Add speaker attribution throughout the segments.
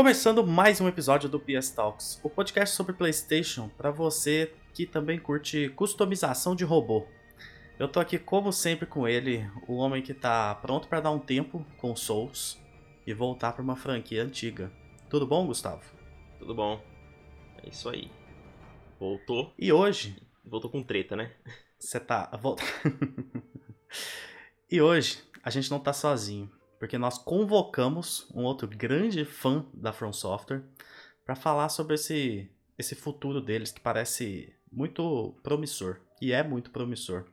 Speaker 1: Começando mais um episódio do PS Talks, o podcast sobre PlayStation para você que também curte customização de robô. Eu tô aqui como sempre com ele, o homem que tá pronto para dar um tempo com Souls e voltar para uma franquia antiga. Tudo bom, Gustavo?
Speaker 2: Tudo bom. É isso aí. Voltou.
Speaker 1: E hoje,
Speaker 2: Voltou com treta, né?
Speaker 1: Você tá. Volta. e hoje a gente não tá sozinho, porque nós convocamos um outro grande fã da From Software para falar sobre esse, esse futuro deles que parece muito promissor. E é muito promissor.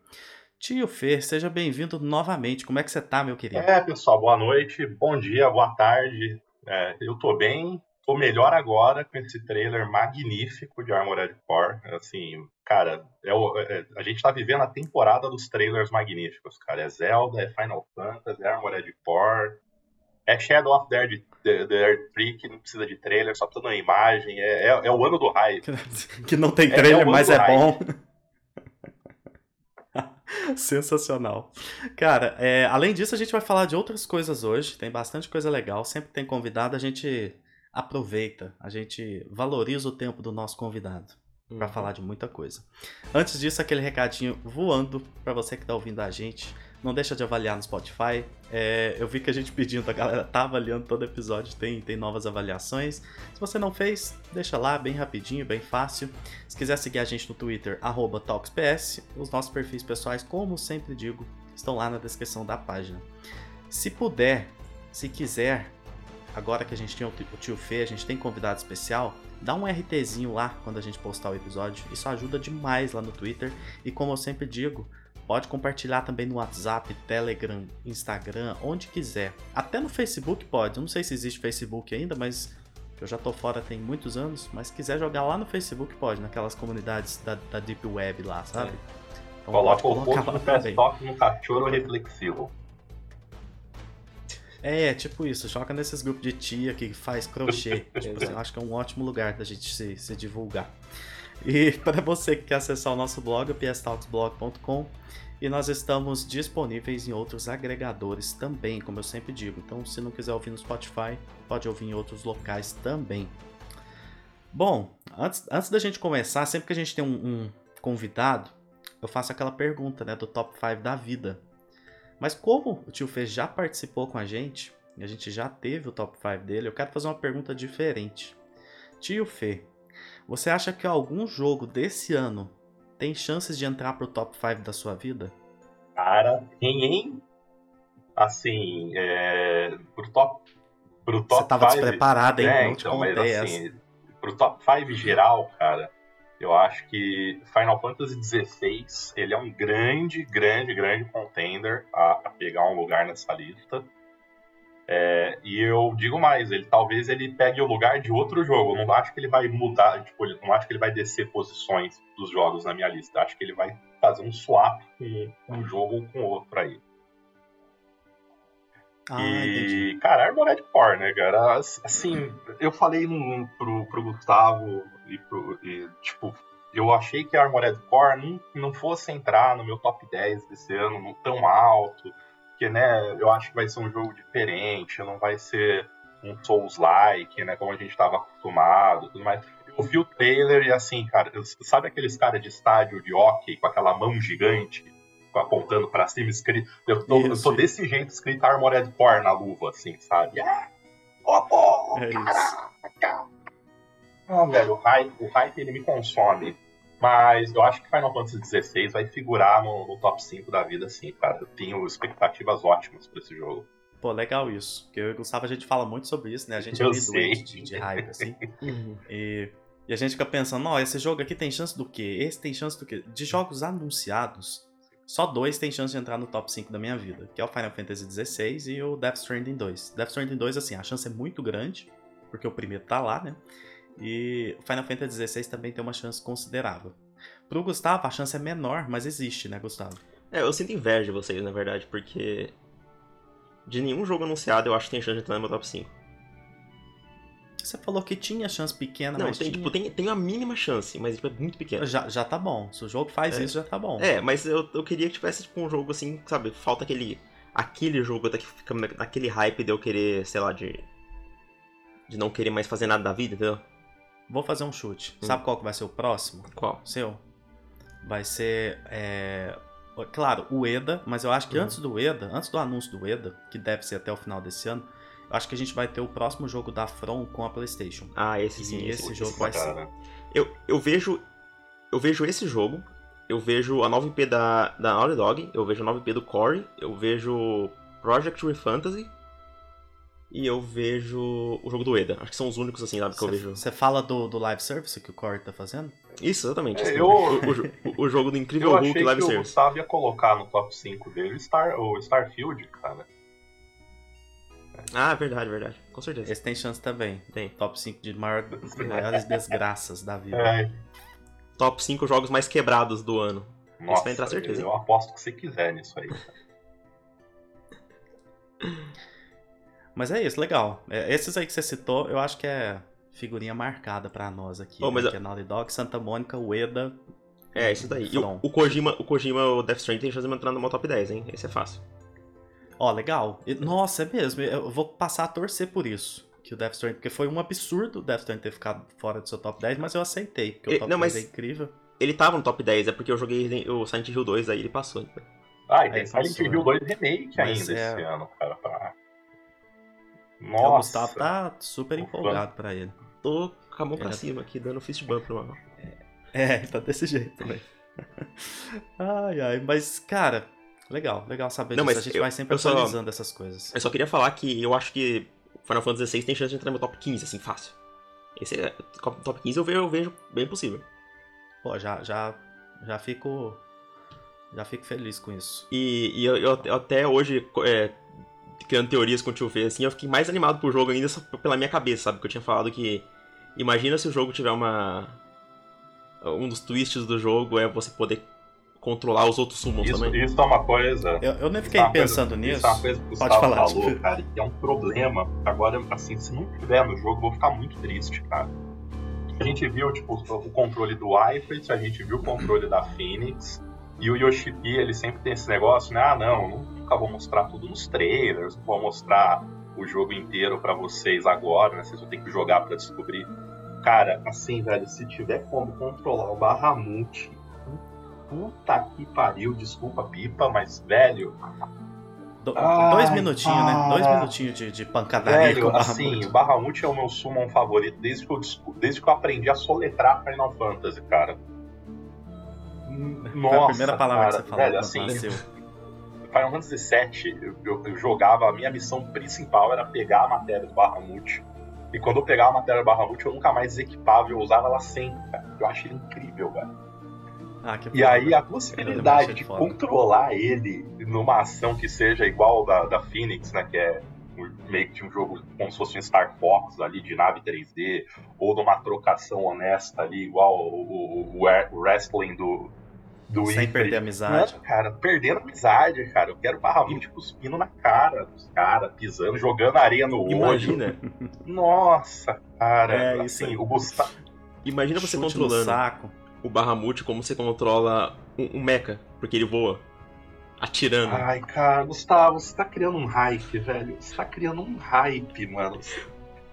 Speaker 1: Tio Fer, seja bem-vindo novamente. Como é que você tá, meu querido?
Speaker 3: É, pessoal, boa noite, bom dia, boa tarde. É, eu tô bem, tô melhor agora com esse trailer magnífico de Armored Core. Assim, cara, é o- é- a gente tá vivendo a temporada dos trailers magníficos, cara. É Zelda, é Final Fantasy, é Armored Core, é Shadow of the Earth, the, que não precisa de trailer, só precisa de uma imagem. É, é- é o ano do hype.
Speaker 1: que não tem
Speaker 3: É,
Speaker 1: trailer,
Speaker 3: é o
Speaker 1: mas é bom. Sensacional. Cara, é, além disso, a gente vai falar de outras coisas hoje. Tem bastante coisa legal. Sempre tem convidado, a gente aproveita, a gente valoriza o tempo do nosso convidado para
Speaker 2: Uhum.
Speaker 1: falar de muita coisa. Antes disso, aquele recadinho voando para você que tá ouvindo a gente. Não deixa de avaliar no Spotify. É, eu vi que a gente pedindo, a galera tá avaliando todo episódio, tem, tem novas avaliações. Se você não fez, deixa lá, bem rapidinho, bem fácil. Se quiser seguir a gente no Twitter, arroba TalksPS, os nossos perfis pessoais, como sempre digo, estão lá na descrição da página. Se puder, se quiser, agora que a gente tem o tio- Fê, a gente tem convidado especial, dá um RTzinho lá quando a gente postar o episódio. Isso ajuda demais lá no Twitter. E como eu sempre digo, pode compartilhar também no WhatsApp, Telegram, Instagram, onde quiser. Até no Facebook pode. Eu não sei se existe Facebook ainda, mas eu já tô fora tem muitos anos. Mas se quiser jogar lá no Facebook pode, naquelas comunidades da, da Deep Web lá, sabe? Então
Speaker 3: Coloca o
Speaker 1: lá
Speaker 3: do no cachorro reflexivo.
Speaker 1: É, tipo isso, joga nesses grupos de tia que faz crochê. tipo assim, eu acho que é um ótimo lugar da gente se, se divulgar. E para você que quer acessar o nosso blog, o pstalksblog.com, e nós estamos disponíveis em outros agregadores também, como eu sempre digo. Então, se não quiser ouvir no Spotify, pode ouvir em outros locais também. Bom, antes, antes da gente começar, sempre que a gente tem um, um convidado, eu faço aquela pergunta, né, do top 5 da vida. Mas como o tio Fê já participou com a gente, e a gente já teve o top 5 dele, eu quero fazer uma pergunta diferente. Tio Fê, você acha que algum jogo desse ano tem chances de entrar pro top 5 da sua vida?
Speaker 3: Cara, tem, hein? Assim, é, pro top. Pro top
Speaker 1: você tava
Speaker 3: five-
Speaker 1: despreparado, hein?
Speaker 3: É,
Speaker 1: Não te
Speaker 3: então, mas
Speaker 1: contei
Speaker 3: assim, pro top 5 geral, cara, eu acho que Final Fantasy XVI, ele é um grande, grande, grande contender a, a pegar um lugar nessa lista. É, e eu digo mais, ele talvez ele pegue o lugar de outro jogo. Eu não acho que ele vai mudar, tipo, não acho que ele vai descer posições dos jogos na minha lista. Acho que ele vai fazer um swap com um jogo ou com outro aí.
Speaker 1: Ah, entendi.
Speaker 3: E, cara, Armored Core, né, cara? Assim, eu falei no, pro, pro Gustavo e, pro, e, tipo, eu achei que a Armored Core não, não fosse entrar no meu top 10 desse ano não tão alto, porque, né, eu acho que vai ser um jogo diferente, não vai ser um Souls-like, né, como a gente estava acostumado tudo mais. Eu vi o trailer e, assim, cara, sabe aqueles caras de estádio de hockey com aquela mão gigante? Apontando pra cima, escrito. Eu tô, eu tô desse jeito escrito Armored Core na luva, assim, sabe? É! Ó, pô!
Speaker 1: É isso.
Speaker 3: Ah, velho, o hype, o hype ele me consome. Mas eu acho que Final Fantasy XVI vai figurar no, no top 5 da vida, sim, cara. Eu tenho expectativas ótimas pra esse jogo.
Speaker 1: Pô, legal isso. Porque eu e o Gustavo a gente fala muito sobre isso, né? A gente é
Speaker 3: Eu
Speaker 1: meio
Speaker 3: sei.
Speaker 1: doente de, de hype, assim.
Speaker 2: Uhum.
Speaker 1: E, e a gente fica pensando, ó, esse jogo aqui tem chance do quê? Esse tem chance do quê? De jogos anunciados, só dois tem chance de entrar no top 5 da minha vida, que é o Final Fantasy XVI e o Death Stranding 2. Death Stranding 2, assim, a chance é muito grande, porque o primeiro tá lá, né? E o Final Fantasy XVI também tem uma chance considerável. Pro Gustavo, a chance é menor, mas existe, né, Gustavo?
Speaker 2: É, eu sinto inveja de vocês, na verdade, porque de nenhum jogo anunciado eu acho que tem chance de entrar no meu top 5.
Speaker 1: Você falou que tinha chance pequena,
Speaker 2: Não,
Speaker 1: mas
Speaker 2: tem,
Speaker 1: tinha.
Speaker 2: tipo, tem, tem a mínima chance, mas tipo, é muito pequena.
Speaker 1: Já, já tá bom. Se o jogo faz
Speaker 2: É.
Speaker 1: isso, já tá bom.
Speaker 2: É, mas eu, eu queria que tivesse tipo um jogo assim, sabe? Falta aquele. Aquele jogo até que fica naquele hype de eu querer, sei lá, de. De não querer mais fazer nada da vida, entendeu?
Speaker 1: Vou fazer um chute.
Speaker 2: Hum.
Speaker 1: Sabe qual que vai ser o próximo?
Speaker 2: Qual?
Speaker 1: Seu? Vai ser. é, Claro, o EDA, mas eu acho que
Speaker 2: Uhum.
Speaker 1: antes do EDA, antes do anúncio do EDA, que deve ser até o final desse ano, acho que a gente vai ter o próximo jogo da From com a PlayStation.
Speaker 2: Ah, esse
Speaker 1: E
Speaker 2: sim.
Speaker 1: esse
Speaker 2: esse-
Speaker 1: jogo
Speaker 3: Isso,
Speaker 1: vai ser.
Speaker 3: cara.
Speaker 2: Eu, eu vejo. Eu vejo esse jogo. Eu vejo a nova IP da, da Naughty Dog. Eu vejo a nova IP do Core. Eu vejo Project Re Fantasy. E eu vejo o jogo do Eda. Acho que são os únicos, assim, sabe, que eu vejo.
Speaker 1: Você fala do, do live service que o Core tá fazendo?
Speaker 2: Isso, exatamente.
Speaker 3: É,
Speaker 2: isso.
Speaker 3: eu-
Speaker 2: O, o o jogo do Incrível
Speaker 3: Eu
Speaker 2: Hulk
Speaker 3: achei
Speaker 2: Live
Speaker 3: que o
Speaker 2: Service.
Speaker 3: Gustavo ia colocar no top 5 dele o, Star, o Starfield, cara.
Speaker 2: Ah, verdade, verdade. Com certeza.
Speaker 1: Esse tem chance também.
Speaker 2: Tem.
Speaker 1: Top 5 de maior, maiores desgraças da vida.
Speaker 3: É,
Speaker 2: Top 5 jogos mais quebrados do ano.
Speaker 3: nossa,
Speaker 2: vai entrar certeza,
Speaker 3: eu aposto que você quiser nisso aí.
Speaker 1: Mas é isso, legal. É, esses aí que você citou, eu acho que é figurinha marcada pra nós aqui.
Speaker 2: Oh,
Speaker 1: né?
Speaker 2: mas eu-
Speaker 1: Que é Naughty Dog, Santa Mônica, Ueda.
Speaker 2: É, isso daí. E o, o Kojima, o Kojima, o Death Stranding tem chance de entrar no meu top 10, hein? Esse é fácil.
Speaker 1: Ó, legal. E- Nossa, é mesmo. Eu vou passar a torcer por isso. Que o Death Stranding, porque foi um absurdo o Death Stranding ter ficado fora do seu top 10, mas eu aceitei, porque
Speaker 2: E-
Speaker 1: o top
Speaker 2: não,
Speaker 1: 10
Speaker 2: mas-
Speaker 1: é incrível.
Speaker 2: Ele tava no top 10, é porque eu joguei o Silent Hill 2, aí ele passou. então.
Speaker 3: Ah, e tem Silent Hill
Speaker 1: né?
Speaker 3: 2 Remake
Speaker 1: Mas
Speaker 3: ainda
Speaker 1: é-
Speaker 3: esse ano, cara. Pra...
Speaker 1: o
Speaker 3: Nossa.
Speaker 1: Gustavo tá super empolgado pra ele.
Speaker 2: Tô com a mão pra
Speaker 1: Ele-
Speaker 2: cima aqui, dando fist bump no mano.
Speaker 1: É, tá desse jeito também. ai, ai, mas, cara, legal, legal saber
Speaker 2: Não,
Speaker 1: disso.
Speaker 2: mas
Speaker 1: A gente
Speaker 2: eu-
Speaker 1: vai sempre
Speaker 2: eu só-
Speaker 1: atualizando essas coisas.
Speaker 2: Eu só queria falar que eu acho que Final Fantasy XVI tem chance de entrar no meu top 15, assim, fácil. Esse é, top 15 eu vejo, eu vejo bem possível.
Speaker 1: Pô, já, já, já fico. Já fico feliz com isso.
Speaker 2: E, e eu, eu- eu até hoje, é, criando teorias com o tio V, assim, eu fiquei mais animado pro jogo ainda pela minha cabeça, sabe? Que eu tinha falado que. Imagina se o jogo tiver uma. Um dos twists do jogo é você poder controlar os outros summons
Speaker 3: Isso,
Speaker 2: também.
Speaker 3: isso é uma coisa.
Speaker 1: Eu, eu nem fiquei
Speaker 3: é uma coisa-
Speaker 1: pensando nisso.
Speaker 3: Isso é uma coisa que o
Speaker 1: Pode
Speaker 3: Gustavo
Speaker 1: falar,
Speaker 3: falou,
Speaker 1: tipo-
Speaker 3: cara, que é um problema. Agora, assim, se não tiver no jogo, eu vou ficar muito triste, cara. A gente viu, tipo, o controle do Ifrit, a gente viu o controle da Phoenix, e o Yoshipi, ele sempre tem esse negócio, né? Ah, não, nunca vou mostrar tudo nos trailers, não vou mostrar o jogo inteiro pra vocês agora, né? Vocês vão ter que jogar pra descobrir. Cara, assim, velho, se tiver como controlar o Bahamut, puta que pariu, desculpa, pipa, mas, velho,
Speaker 1: Do- dois minutinhos, né? Dois minutinhos de, de pancadaria com
Speaker 3: Velho,
Speaker 1: Bahamut.
Speaker 3: assim, o Bahamut é o meu summon favorito desde que eu, desde que eu aprendi a soletrar Final Fantasy, cara. Nossa,
Speaker 1: Foi a primeira palavra
Speaker 3: cara,
Speaker 1: que você falou.
Speaker 3: velho, assim,
Speaker 1: nasceu.
Speaker 3: Final Fantasy VII, eu, eu- eu jogava, a minha missão principal era pegar a matéria do Bahamut. E quando eu pegava a matéria do Bahamut, eu nunca mais desequipava, eu usava ela sempre, cara. Eu acho ele incrível, velho.
Speaker 1: Ah,
Speaker 3: E aí a possibilidade de
Speaker 1: foda.
Speaker 3: controlar ele numa ação que seja igual da, da Phoenix, né? Que é meio que um jogo como se fosse um Star Fox ali de nave 3D, ou numa trocação honesta ali, igual o, o- o wre- o wrestling do, do
Speaker 1: Sem perder a amizade.
Speaker 3: Não, cara, perdendo amizade, cara. Eu quero Bahamut cuspindo na cara dos caras, pisando, jogando areia no olho.
Speaker 2: Imagina,
Speaker 3: Nossa, cara.
Speaker 1: É, isso
Speaker 3: assim,
Speaker 1: aí.
Speaker 3: o Gustavo.
Speaker 2: imagina você
Speaker 1: Chute no
Speaker 2: controlando
Speaker 1: saco.
Speaker 2: O Bahamut como você controla um, um mecha, porque ele voa. Atirando.
Speaker 3: Ai, cara, Gustavo, você tá criando um hype, velho. Você tá criando um hype, mano.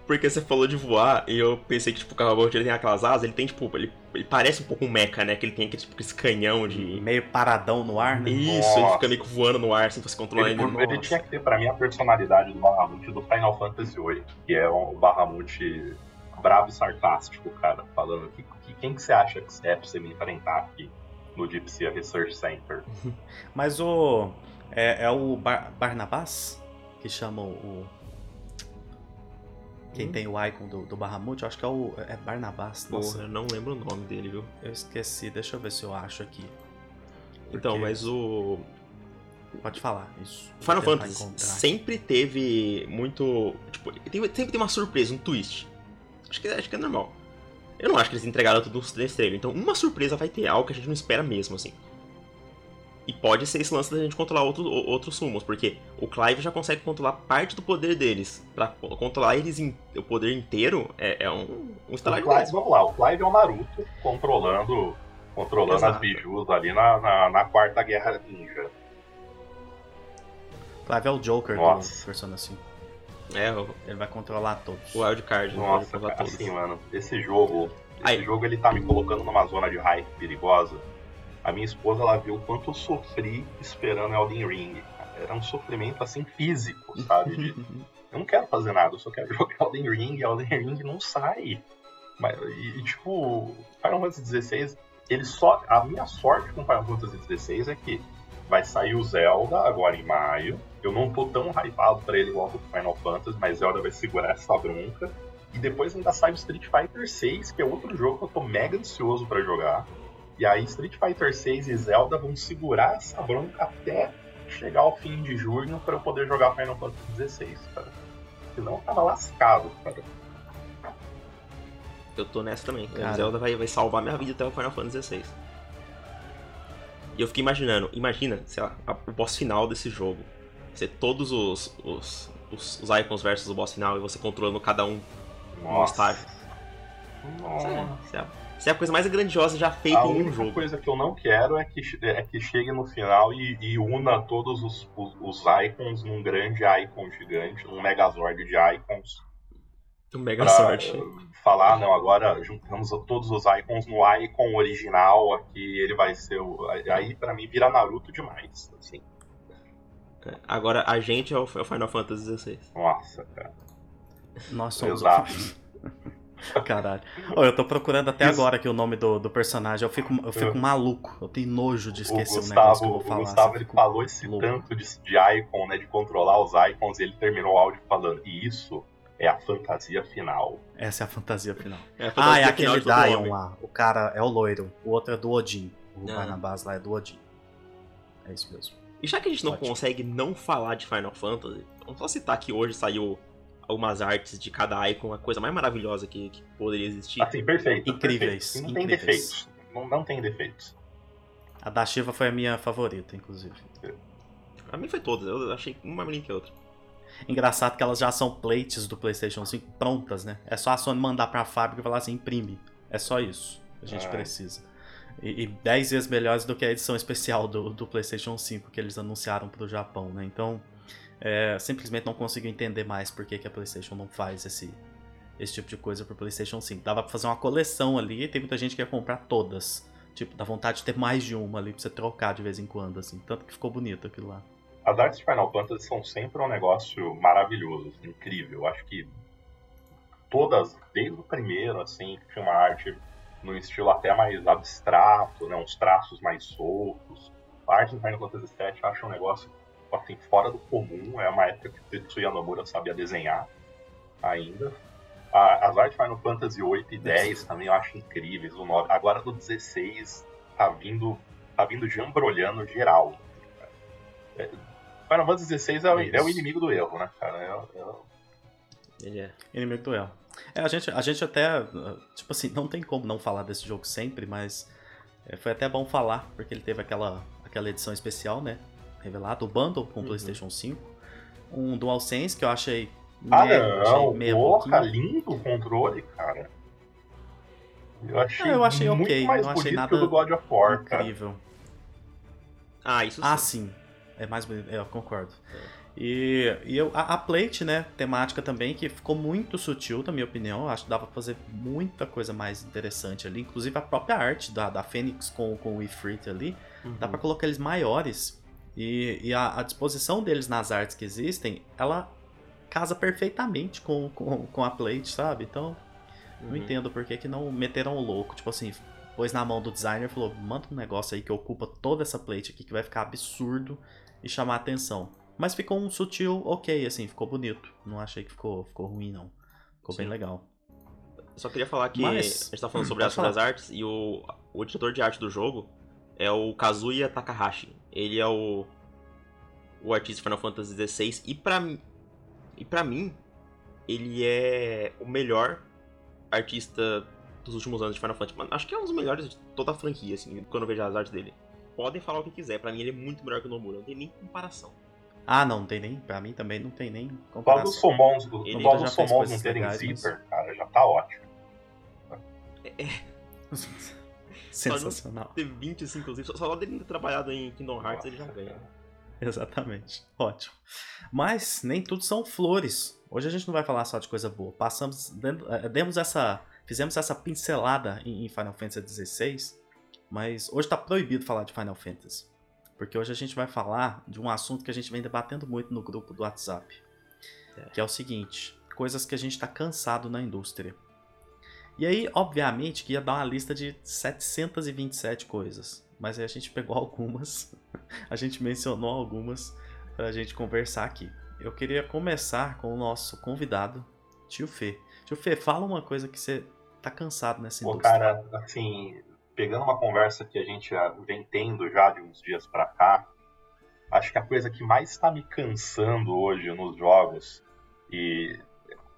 Speaker 2: Porque você falou de voar e eu pensei que tipo, o Bahamut ele tem aquelas asas, ele tem tipo, ele, ele parece um pouco um mecha, né? Que ele tem aquele tipo, esse canhão de.
Speaker 1: Meio paradão no ar, né?
Speaker 2: Isso, ele
Speaker 3: Nossa.
Speaker 2: fica meio que voando no ar, assim, você controlar
Speaker 3: Ele,
Speaker 2: ele.
Speaker 3: ele tinha que ter, pra mim, a personalidade do Bahamut do Final Fantasy VIII, que é o Bahamut bravo e sarcástico, cara, falando que quem que você acha que é pra você me enfrentar aqui no Deep Sea Research Center?
Speaker 1: Mas o. É, é o Bar- Barnabás que chama o. Quem
Speaker 2: Hum.
Speaker 1: tem o icon do, do Bahamut, eu acho que é o. É Barnabás. Nossa,
Speaker 2: Porra, eu não lembro o nome dele, viu?
Speaker 1: eu esqueci. Deixa eu ver se eu acho aqui.
Speaker 2: Então,
Speaker 1: Porque-
Speaker 2: mas o.
Speaker 1: Pode falar, isso.
Speaker 2: O Final Fantasy
Speaker 1: encontrar.
Speaker 2: sempre teve muito. Tipo, tem- sempre tem uma surpresa, um twist. Acho que, acho que é normal. Eu não acho que eles entregaram tudo nesse trailer. Então, uma surpresa vai ter algo que a gente não espera mesmo, assim. E pode ser esse lance da gente controlar outro, outros sumos, porque o Clive já consegue controlar parte do poder deles. Pra co- controlar eles em- o poder inteiro é, é um, um estalar de
Speaker 3: Clive, vamos lá, o Clive é o Naruto controlando, controlando as bijus ali na, na, na quarta guerra ninja.
Speaker 1: Clive é o Joker
Speaker 3: Nossa.
Speaker 1: do Persona 5.
Speaker 2: É,
Speaker 1: Ele vai controlar todos.
Speaker 2: o wildcard,
Speaker 3: Nossa, cara,
Speaker 2: todos.
Speaker 3: assim, mano, esse jogo. Esse
Speaker 2: Aí.
Speaker 3: jogo ele tá me colocando numa zona de hype perigosa. A minha esposa ela viu o quanto eu sofri esperando Elden Ring. Era um sofrimento assim físico, sabe? De, eu não quero fazer nada, eu só quero jogar Elden Ring, Elden Ring não sai. Mas, e, e, tipo, Final Fantasy XVI, ele só. A minha sorte com Final Fantasy XVI é que vai sair o Zelda agora em maio. Eu não tô tão hypado pra ele igual pro Final Fantasy, mas Zelda vai segurar essa bronca. E depois ainda sai o Street Fighter 6, que é outro jogo que eu tô mega ansioso pra jogar. E aí Street Fighter 6 e Zelda vão segurar essa bronca até chegar ao fim de junho pra eu poder jogar Final Fantasy XVI, cara. Senão eu tava lascado, cara.
Speaker 2: Eu tô nessa também.
Speaker 1: Cara.
Speaker 2: O Zelda vai, vai salvar minha vida até o Final Fantasy XVI. E eu fiquei imaginando, imagina, sei lá, a- o boss final desse jogo. Ser todos os, os, os, os icons versus o boss final e você controlando cada um.
Speaker 3: Nossa.
Speaker 2: estágio.
Speaker 3: Nossa.
Speaker 2: Isso é, isso é a coisa mais grandiosa já feita
Speaker 3: A
Speaker 2: em um
Speaker 3: única
Speaker 2: jogo.
Speaker 3: coisa que eu não quero é que, é que chegue no final e, e una todos os, os, os icons num grande icon gigante, num megazord de icons.
Speaker 2: Um mega
Speaker 3: pra
Speaker 2: sorte.
Speaker 3: eh, falar, não, agora juntamos todos os icons no icon original aqui, ele vai ser o. Aí pra mim vira Naruto demais. Assim.
Speaker 2: É, Agora a gente é o, é o Final Fantasy XVI.
Speaker 3: Nossa, cara.
Speaker 1: Nós somos
Speaker 3: Exato.
Speaker 1: o Caralho. Ô, eu tô procurando até
Speaker 3: Isso.
Speaker 1: agora aqui o nome do, do personagem. Eu fico, eu fico
Speaker 3: Eu-
Speaker 1: maluco. Eu tenho nojo de
Speaker 3: O
Speaker 1: esquecer o,
Speaker 3: Gustavo,
Speaker 1: negócio que eu vou
Speaker 3: o
Speaker 1: falar.
Speaker 3: Gustavo
Speaker 1: assim,
Speaker 3: ele falou esse
Speaker 1: louco.
Speaker 3: tanto de, de icon, né? De controlar os icons, e ele terminou o áudio falando, e isso é a fantasia final.
Speaker 1: Essa é a fantasia final.
Speaker 2: É a
Speaker 1: Ah,
Speaker 2: fantasia
Speaker 1: é
Speaker 2: final
Speaker 1: aquele Dion lá. O cara é o loiro. O outro é do Odin. O
Speaker 2: Ah.
Speaker 1: Barnabás lá é do Odin. É isso mesmo.
Speaker 2: E já que a gente não
Speaker 1: Ótimo.
Speaker 2: consegue não falar de Final Fantasy, vamos só citar que hoje saiu algumas artes de cada icon, a coisa mais maravilhosa que, que poderia existir.
Speaker 3: Assim, perfeito.
Speaker 1: Incríveis,
Speaker 3: perfeito. Não tem
Speaker 1: incríveis.
Speaker 3: defeitos. Não, não tem defeitos.
Speaker 1: A da Shiva foi a minha favorita, inclusive.
Speaker 2: Pra mim foi todas, eu achei uma mais linda que a outra.
Speaker 1: Engraçado que elas já são plates do PlayStation 5 prontas, né? É só a Sony mandar pra fábrica e falar assim: imprime. É só isso que a gente
Speaker 3: Ah.
Speaker 1: precisa. E, e 10 vezes melhores do que a edição especial do, do PlayStation 5 que eles anunciaram pro Japão, né? Então, é, simplesmente não consigo entender mais por que, que a PlayStation não faz esse, esse tipo de coisa pro PlayStation 5. Dava pra fazer uma coleção ali tem muita gente que ia comprar todas. Tipo, dá vontade de ter mais de uma ali pra você trocar de vez em quando, assim. Tanto que ficou bonito aquilo lá.
Speaker 3: As artes de Final Fantasy são sempre um negócio maravilhoso, assim, incrível. Acho que todas, desde o primeiro, assim, que tinha uma arte num estilo até mais abstrato, né, uns traços mais soltos. A arte do Final Fantasy VII eu acho um negócio assim, fora do comum. É uma época que o Tetsuya Nomura sabia desenhar ainda. A- as artes de Final Fantasy 8 e 10 também eu acho incríveis. O 9, agora do 16 tá vindo, tá vindo jambrolhando geral. É, Final Fantasy 16 é, o- é o inimigo do erro, né, cara? É- é-
Speaker 2: Ele é.
Speaker 1: Inimigo do El. É, a gente, a gente até, uh, tipo assim, não tem como não falar desse jogo sempre, mas é, foi até bom falar, porque ele teve aquela, aquela edição especial, né? Revelado, o bundle com o
Speaker 2: Uhum.
Speaker 1: PlayStation 5. Um DualSense que eu achei.
Speaker 3: Ah,
Speaker 1: né,
Speaker 3: não,
Speaker 1: achei meia
Speaker 3: porra,
Speaker 1: boquinha.
Speaker 3: lindo o controle, cara. Eu achei,
Speaker 1: É, eu achei
Speaker 3: muito
Speaker 1: ok,
Speaker 3: mais
Speaker 1: não achei
Speaker 3: bonito
Speaker 1: nada
Speaker 3: que o do God of War, cara.
Speaker 1: Incrível.
Speaker 2: Ah, isso
Speaker 1: Ah,
Speaker 2: sim.
Speaker 1: sim. É mais bonito, é, eu concordo. E, e eu, a, a plate, né, temática também, que ficou muito sutil, na minha opinião. Acho que dava pra fazer muita coisa mais interessante ali. Inclusive a própria arte da, da Fênix com, com o Ifrit ali.
Speaker 2: Uhum.
Speaker 1: Dá pra colocar eles maiores. E, e a, a disposição deles nas artes que existem, ela casa perfeitamente com, com, com a plate, sabe? Então, não
Speaker 2: Uhum.
Speaker 1: entendo por que, que não meteram o louco. Tipo assim, pôs na mão do designer e falou: manda um negócio aí que ocupa toda essa plate aqui que vai ficar absurdo e chamar atenção. Mas ficou um sutil ok, assim, ficou bonito. Não achei que ficou, ficou ruim, não. Ficou bem
Speaker 2: Sim.
Speaker 1: legal.
Speaker 2: Só queria falar que
Speaker 1: Mas-
Speaker 2: a gente tá falando sobre,
Speaker 1: Pode
Speaker 2: as, sobre as
Speaker 1: falar.
Speaker 2: artes e o, o diretor de arte do jogo é o Kazuya Takahashi. Ele é o, o artista de Final Fantasy XVI e pra, mim- e pra mim ele é o melhor artista dos últimos anos de Final Fantasy. Mano, acho que é um dos melhores de toda a franquia, assim, quando eu vejo as artes dele. Podem falar o que quiser, pra mim ele é muito melhor que o Nomura, não tem nem comparação.
Speaker 1: Ah, não, não tem nem. Pra mim também não tem nem
Speaker 3: Só dos
Speaker 1: comparação.
Speaker 3: summons, do,
Speaker 2: Ele
Speaker 3: só dos summons não terem
Speaker 1: legais, mas-
Speaker 3: zíper, cara, já tá ótimo.
Speaker 1: Sensacional.
Speaker 2: Ter 25 inclusive, só, só dele ter trabalhado em Kingdom Hearts ele já ganha.
Speaker 1: Exatamente. Ótimo. Mas nem tudo são flores. Hoje a gente não vai falar só de coisa boa. Passamos, eh, demos essa, fizemos essa pincelada em Final Fantasy XVI, mas hoje está proibido falar de Final Fantasy. Porque hoje a gente vai falar de um assunto que a gente vem debatendo muito no grupo do WhatsApp. É. Que é o seguinte: coisas que a gente está cansado na indústria. E aí, obviamente, que ia dar uma lista de 727 coisas. Mas aí a gente pegou algumas, a gente mencionou algumas para a gente conversar aqui. Eu queria começar com o nosso convidado, Tio Fê. Tio Fê, fala uma coisa que você tá cansado nessa
Speaker 3: indústria. Pô, cara, assim, pegando uma conversa que a gente vem tendo já de uns dias para cá, acho que a coisa que mais está me cansando hoje nos jogos e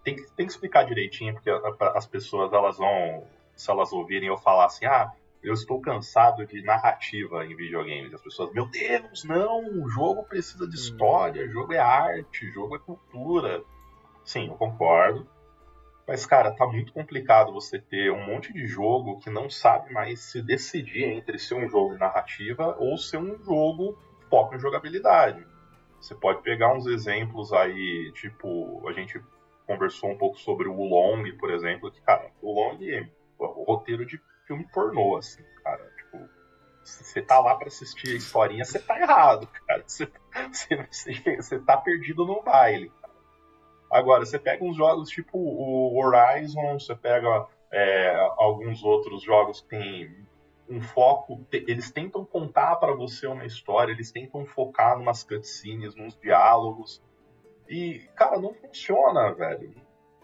Speaker 3: tem que, tem que explicar direitinho porque as pessoas elas vão se elas ouvirem eu falar assim ah eu estou cansado de narrativa em videogames as pessoas meu Deus não o jogo precisa de hum. história o jogo é arte o jogo é cultura sim eu concordo mas, cara, tá muito complicado você ter um monte de jogo que não sabe mais se decidir entre ser um jogo de narrativa ou ser um jogo foco em jogabilidade. Você pode pegar uns exemplos aí, tipo, a gente conversou um pouco sobre o Long, por exemplo, que, cara, o Long é o roteiro de filme pornô, assim, cara. Tipo, você tá lá para assistir a historinha, você tá errado, cara. Você, você, você tá perdido no baile. Agora, você pega uns jogos tipo o Horizon, você pega é, alguns outros jogos que tem um foco, eles tentam contar para você uma história, eles tentam focar numas cutscenes, nos diálogos. E, cara, não funciona, velho.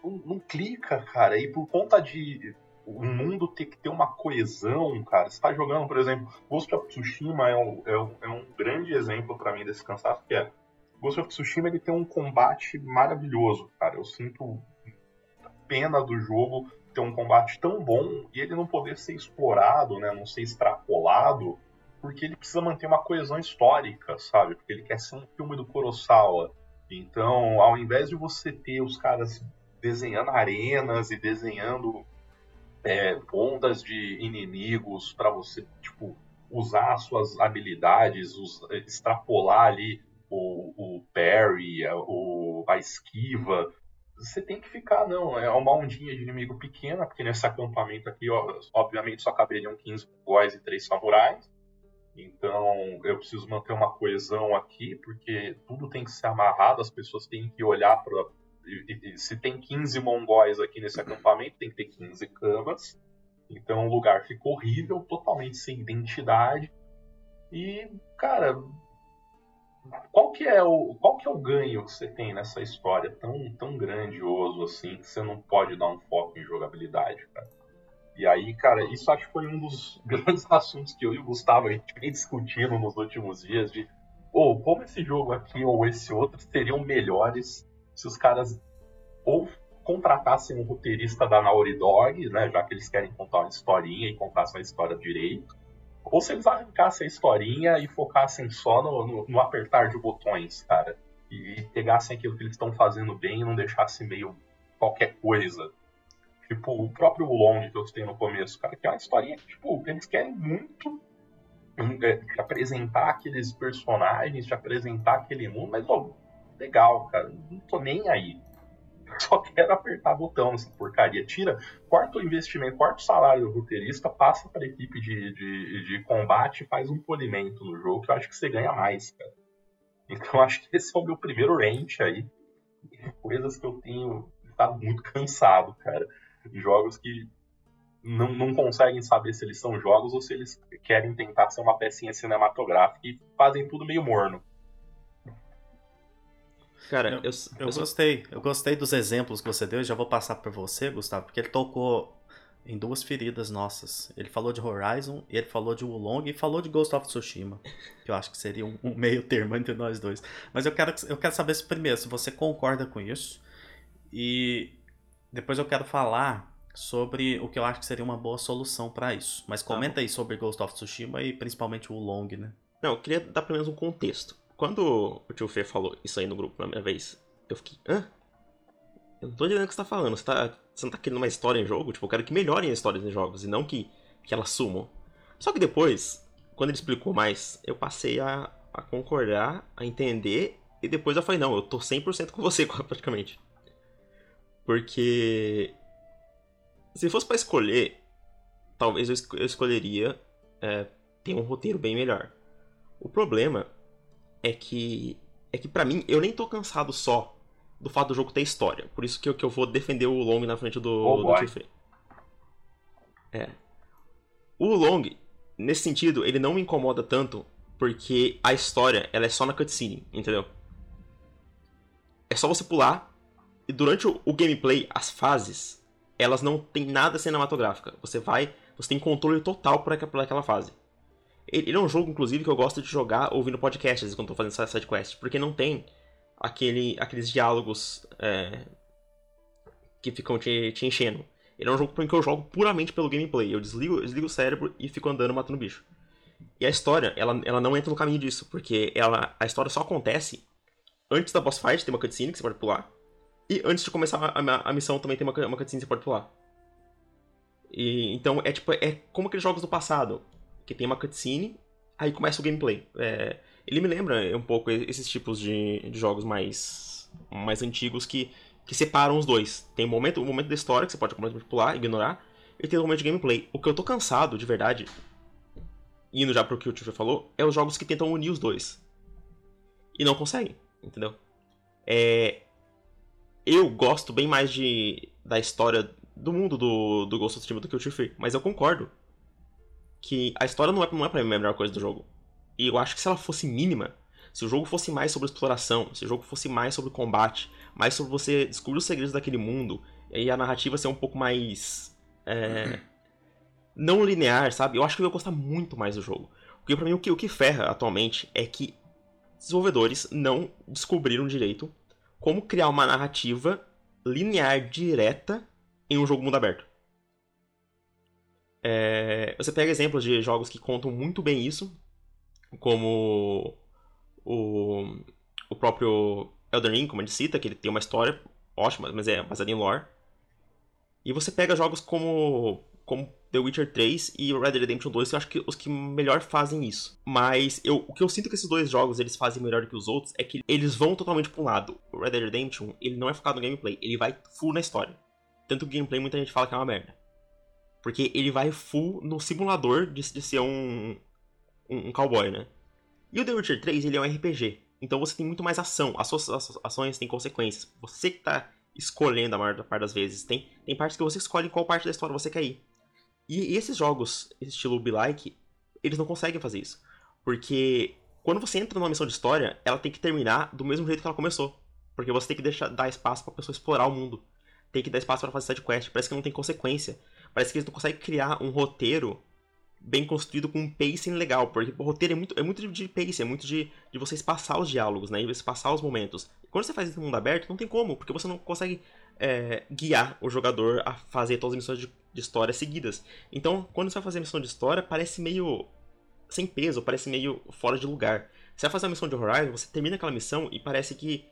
Speaker 3: Não, não clica, cara. E por conta de o mundo ter que ter uma coesão, cara. Você tá jogando, por exemplo, Ghost of Tsushima é um, é um, é um grande exemplo para mim desse cansaço, que é Ghost of Tsushima ele tem um combate maravilhoso, cara. Eu sinto pena do jogo ter um combate tão bom e ele não poder ser explorado, né, não ser extrapolado, porque ele precisa manter uma coesão histórica, sabe? Porque ele quer ser um filme do Kurosawa. Então, ao invés de você ter os caras desenhando arenas e desenhando é, ondas de inimigos para você, tipo, usar suas habilidades, extrapolar ali o, o parry, a, o, a esquiva. Você tem que ficar, não, é uma ondinha de inimigo pequena, porque nesse acampamento aqui, ó, obviamente, só caberiam 15 góis e 3 samurais. Então, eu preciso manter uma coesão aqui, porque tudo tem que ser amarrado, as pessoas têm que olhar para. Se tem 15 mongóis aqui nesse acampamento, tem que ter 15 camas. Então, o lugar fica horrível, totalmente sem identidade. E, cara, qual que é o qual que é o ganho que você tem nessa história tão tão grandioso assim que você não pode dar um foco em jogabilidade, cara? E aí, cara, isso acho que foi um dos grandes assuntos que eu e o Gustavo a gente vem discutindo nos últimos dias de ou oh, como esse jogo aqui ou esse outro seriam melhores se os caras ou contratassem um roteirista da Naughty Dog, né, já que eles querem contar uma historinha e contassem a história direito, ou se eles arrancassem a historinha e focassem só no, no, no apertar de botões, cara. E, e pegassem aquilo que eles estão fazendo bem e não deixassem meio qualquer coisa. Tipo, o próprio Long que eu citei no começo, cara, que é uma historinha que, tipo, eles querem muito é, apresentar aqueles personagens, te apresentar aquele mundo, mas, ó, legal, cara, não tô nem aí. só quero apertar botão nessa porcaria. Tira, quarto investimento, quarto salário do roteirista, passa para a equipe de, de, de combate faz um polimento no jogo, que eu acho que você ganha mais, cara. Então acho que esse é o meu primeiro range aí. Coisas que eu tenho estado muito cansado, cara. Jogos que não, não conseguem saber se eles são jogos ou se eles querem tentar ser uma pecinha cinematográfica e fazem tudo meio morno.
Speaker 1: Cara, eu, eu, eu, eu gostei. Eu gostei dos exemplos que você deu e já vou passar para você, Gustavo, porque ele tocou em duas feridas nossas. Ele falou de Horizon, ele falou de Wulong e falou de Ghost of Tsushima, que eu acho que seria um, um meio termo entre nós dois. Mas eu quero, eu quero saber primeiro se você concorda com isso e depois eu quero falar sobre o que eu acho que seria uma boa solução para isso. Mas tá comenta tá aí sobre Ghost of Tsushima e principalmente o Wulong, né?
Speaker 2: Não, eu queria dar pelo menos um contexto. Quando o tio Fê falou isso aí no grupo na minha vez, eu fiquei, hã? Eu não tô entendendo o que você tá falando. Você, tá, você não tá querendo uma história em jogo? Tipo, eu quero que melhorem as histórias em jogos e não que, que elas sumam. Só que depois, quando ele explicou mais, eu passei a, a concordar, a entender, e depois eu falei, não, eu tô 100% com você praticamente. Porque se fosse para escolher, talvez eu, escolheria é, ter um roteiro bem melhor. O problema é que é que para mim eu nem tô cansado só do fato do jogo ter história. Por isso que eu, que eu vou defender o Long na frente do,
Speaker 3: oh,
Speaker 2: do. É. O Long, nesse sentido, ele não me incomoda tanto porque a história ela é só na cutscene, entendeu? É só você pular e durante o, o gameplay, as fases, elas não tem nada cinematográfica. Você vai, você tem controle total por aquela fase. Ele, é um jogo, inclusive, que eu gosto de jogar ouvindo podcasts quando tô fazendo sidequest, porque não tem aquele, aqueles diálogos é, que ficam te, te enchendo. Ele é um jogo que eu jogo puramente pelo gameplay. Eu desligo, eu desligo o cérebro e fico andando matando bicho. E a história, ela, ela não entra no caminho disso, porque ela, a história só acontece antes da boss fight, tem uma cutscene que você pode pular. E antes de começar a, a, a missão também tem uma, uma cutscene que você pode pular. E, então é tipo, é como aqueles jogos do passado, que tem uma cutscene, aí começa o gameplay. É, ele me lembra um pouco esses tipos de, de jogos mais, mais antigos que, que separam os dois. Tem um momento, um momento da história que você pode completamente pular, ignorar, e tem um momento de gameplay. O que eu tô cansado, de verdade, indo já pro que o Tio falou, é os jogos que tentam unir os dois. E não conseguem, entendeu? É, eu gosto bem mais de da história do mundo do, do Ghost of Tsushima do que o Tio mas eu concordo que a história não é, não é pra mim a melhor coisa do jogo. E eu acho que se ela fosse mínima, se o jogo fosse mais sobre exploração, se o jogo fosse mais sobre combate, mais sobre você descobrir os segredos daquele mundo, e a narrativa ser um pouco mais. É, não linear, sabe? Eu acho que eu ia gostar muito mais do jogo. Porque pra mim o que, o que ferra atualmente é que desenvolvedores não descobriram direito como criar uma narrativa linear direta em um jogo mundo aberto. É, você pega exemplos de jogos que contam muito bem isso, como o, o próprio Elden Ring, como ele cita, que ele tem uma história ótima, mas é baseada em lore. E você pega jogos como, como The Witcher 3 e Red Dead Redemption 2, eu acho que os que melhor fazem isso. Mas eu, o que eu sinto que esses dois jogos eles fazem melhor que os outros é que eles vão totalmente para um lado. O Red Dead Redemption, ele não é focado no gameplay, ele vai full na história. Tanto que o gameplay muita gente fala que é uma merda. Porque ele vai full no simulador de, de ser um, um, um, cowboy, né? E o The Witcher 3, ele é um RPG. Então você tem muito mais ação. As suas ações têm consequências. Você que tá escolhendo a maior parte das vezes. Tem, tem partes que você escolhe qual parte da história você quer ir. E, e esses jogos, estilo Be-like, eles não conseguem fazer isso. Porque quando você entra numa missão de história, ela tem que terminar do mesmo jeito que ela começou. Porque você tem que deixar, dar espaço pra pessoa explorar o mundo. Tem que dar espaço para fazer side quest. Parece que não tem consequência. Parece que eles não conseguem criar um roteiro bem construído com um pacing legal, porque o roteiro é muito, é muito de pacing, é muito de, de você espaçar os diálogos, né, e você espaçar os momentos. Quando você faz isso no mundo aberto, não tem como, porque você não consegue é, guiar o jogador a fazer todas as missões de, de, história seguidas. Então, quando você vai fazer a missão de história, parece meio sem peso, parece meio fora de lugar. Você vai fazer a missão de Horizon, você termina aquela missão e parece que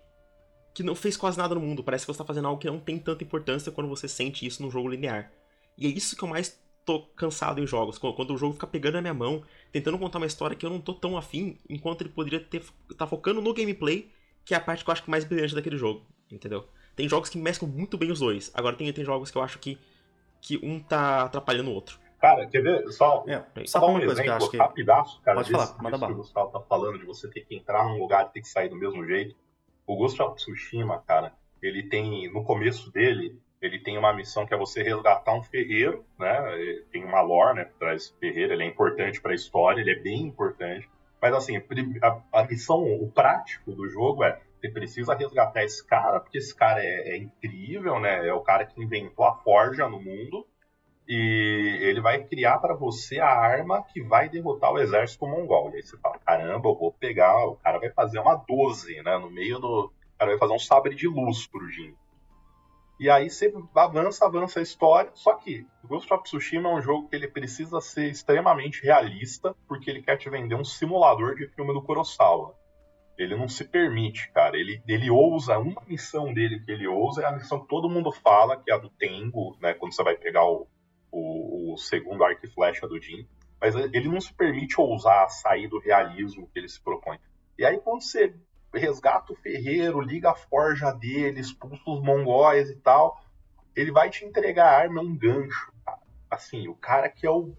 Speaker 2: que não fez quase nada no mundo, parece que você está fazendo algo que não tem tanta importância quando você sente isso num jogo linear. E é isso que eu mais tô cansado em jogos. Quando o jogo fica pegando na minha mão, tentando contar uma história que eu não tô tão afim, enquanto ele poderia ter tá focando no gameplay, que é a parte que eu acho que mais brilhante daquele jogo, entendeu? Tem jogos que mesclam muito bem os dois. Agora tem, tem jogos que eu acho que, que um tá atrapalhando o outro.
Speaker 3: Cara, quer ver? Só,
Speaker 1: é, só um uma coisa que eu acho que...
Speaker 3: rapidaço, cara.
Speaker 1: Pode falar, manda
Speaker 3: que o Gustavo tá falando de você ter que entrar num lugar e ter que sair do mesmo jeito. O Ghost of Tsushima, cara, ele tem, no começo dele, ele tem uma missão que é você resgatar um ferreiro, né? Tem uma lore, né, por trás desse ferreiro, ele é importante para a história, ele é bem importante. Mas assim, a, a, missão, o prático do jogo é você precisa resgatar esse cara, porque esse cara é, é incrível, né? É o cara que inventou a forja no mundo. E ele vai criar para você a arma que vai derrotar o exército mongol. E aí você fala, caramba, eu vou pegar, o cara vai fazer uma 12, né? No meio do. O cara vai fazer um sabre de luz pro Jin. E aí você avança, avança a história. Só que Ghost of Tsushima é um jogo que ele precisa ser extremamente realista, porque ele quer te vender um simulador de filme do Kurosawa. Ele não se permite, cara. Ele, ele ousa, uma missão dele que ele ousa é a missão que todo mundo fala, que é a do Tengu, né? Quando você vai pegar o, o, o segundo arco e flecha do Jin. Mas ele não se permite ousar sair do realismo que ele se propõe. E aí, quando você resgata o ferreiro, liga a forja dele, expulsa os mongóis e tal. Ele vai te entregar a arma, é um gancho. Assim, o cara que é o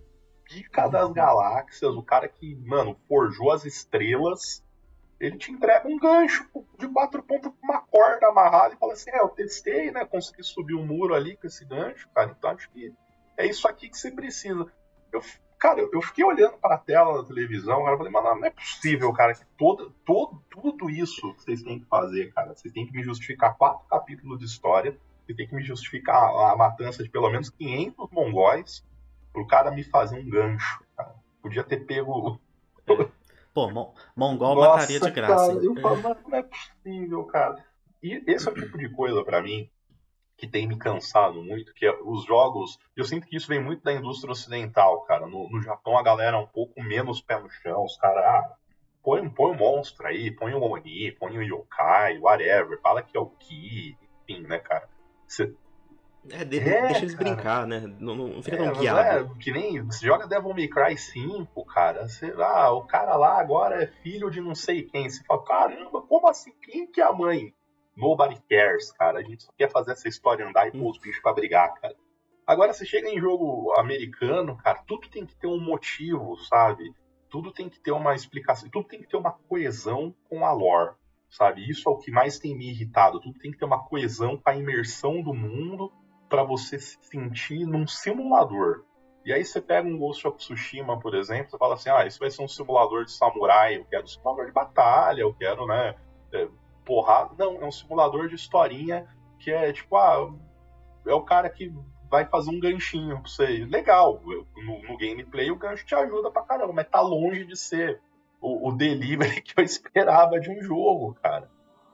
Speaker 3: pica das galáxias, o cara que, mano, forjou as estrelas, ele te entrega um gancho de quatro pontos com uma corda amarrada e fala assim: é, eu testei, né? Consegui subir o um muro ali com esse gancho, cara. Então acho que é isso aqui que você precisa. Eu, cara, eu fiquei olhando para a tela da televisão, cara, eu falei, mano, não é possível, cara, que todo, todo, tudo isso que vocês têm que fazer, cara. Vocês têm que me justificar quatro capítulos de história, vocês têm que me justificar a matança de pelo menos 500 mongóis pro cara me fazer um gancho, cara. Podia ter pego.
Speaker 1: Pô, mongol Nossa, mataria de graça.
Speaker 3: Cara, eu falo, mas não é possível, cara. E esse é o tipo de coisa, para mim, que tem me cansado muito, que é os jogos. Eu sinto que isso vem muito da indústria ocidental, cara. No, no Japão a galera é um pouco menos pé no chão, os caras. Ah, põe, põe um monstro aí, põe um Oni, põe um Yokai, whatever, fala que é o Ki, enfim, né, cara? Você
Speaker 2: é, de, é, deixa eles cara. brincar, né? Não, não fica é, tão guiado. É,
Speaker 3: que nem você joga Devil May Cry 5, cara. Você, ah, o cara lá agora é filho de não sei quem. Você fala, caramba, como assim? Quem que é a mãe? Nobody cares, cara. A gente só quer fazer essa história andar e pôr os bichos pra brigar, cara. Agora, você chega em jogo americano, cara, tudo tem que ter um motivo, sabe? Tudo tem que ter uma explicação, tudo tem que ter uma coesão com a lore, sabe? Isso é o que mais tem me irritado. Tudo tem que ter uma coesão com a imersão do mundo para você se sentir num simulador. E aí você pega um Ghost of Tsushima, por exemplo, você fala assim, ah, isso vai ser um simulador de samurai, eu quero um simulador de batalha, eu quero, né, é, porrada. Não, é um simulador de historinha que é tipo, ah, é o cara que vai fazer um ganchinho pra você. Legal, no, no gameplay o gancho te ajuda pra caramba, mas tá longe de ser o, o delivery que eu esperava de um jogo, cara.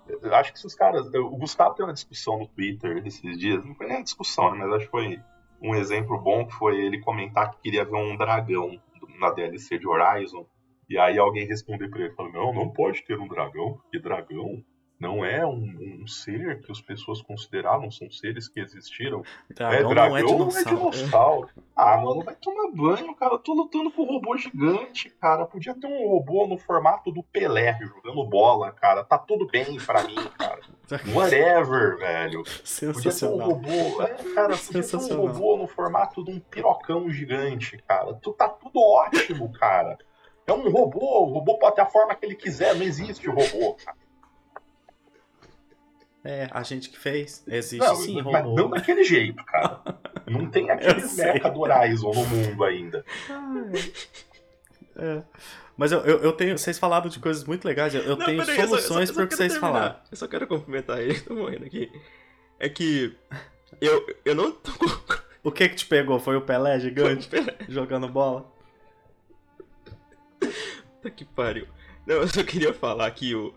Speaker 3: Eu acho que se os caras. O Gustavo tem uma discussão no Twitter esses dias, não foi nem uma discussão, né, mas acho que foi um exemplo bom que foi ele comentar que queria ver um dragão na DLC de Horizon. E aí alguém respondeu pra ele, falou, não, não pode ter um dragão, porque dragão não é um, um, ser que as pessoas consideravam, são seres que existiram.
Speaker 1: Dragão é, dragão não é dinossauro. Não é dinossauro.
Speaker 3: ah, mano, vai tomar banho, cara. Eu tô lutando com um robô gigante, cara. Podia ter um robô no formato do Pelé jogando bola, cara. Tá tudo bem pra mim, cara. Whatever, velho. Podia ter um robô. É, cara, podia ter um robô no formato de um pirocão gigante, cara. Tu tá tudo ótimo, cara. É um robô, o robô pode ter a forma que ele quiser, não existe o robô, cara.
Speaker 1: É, a gente que fez. Existe não, sim,
Speaker 3: mas robô. não daquele jeito, cara. Não tem aquele mecha do Horizon no mundo ainda.
Speaker 1: É. Mas eu, eu, eu, tenho. Vocês falaram de coisas muito legais. Eu não, tenho soluções para o que vocês terminar. falaram.
Speaker 2: Eu só quero complementar ele, tô morrendo aqui. É que. Eu, eu não tô.
Speaker 1: O que que te pegou? Foi o Pelé gigante? O Pelé. Jogando bola?
Speaker 2: Tá que pariu. Não, eu só queria falar que o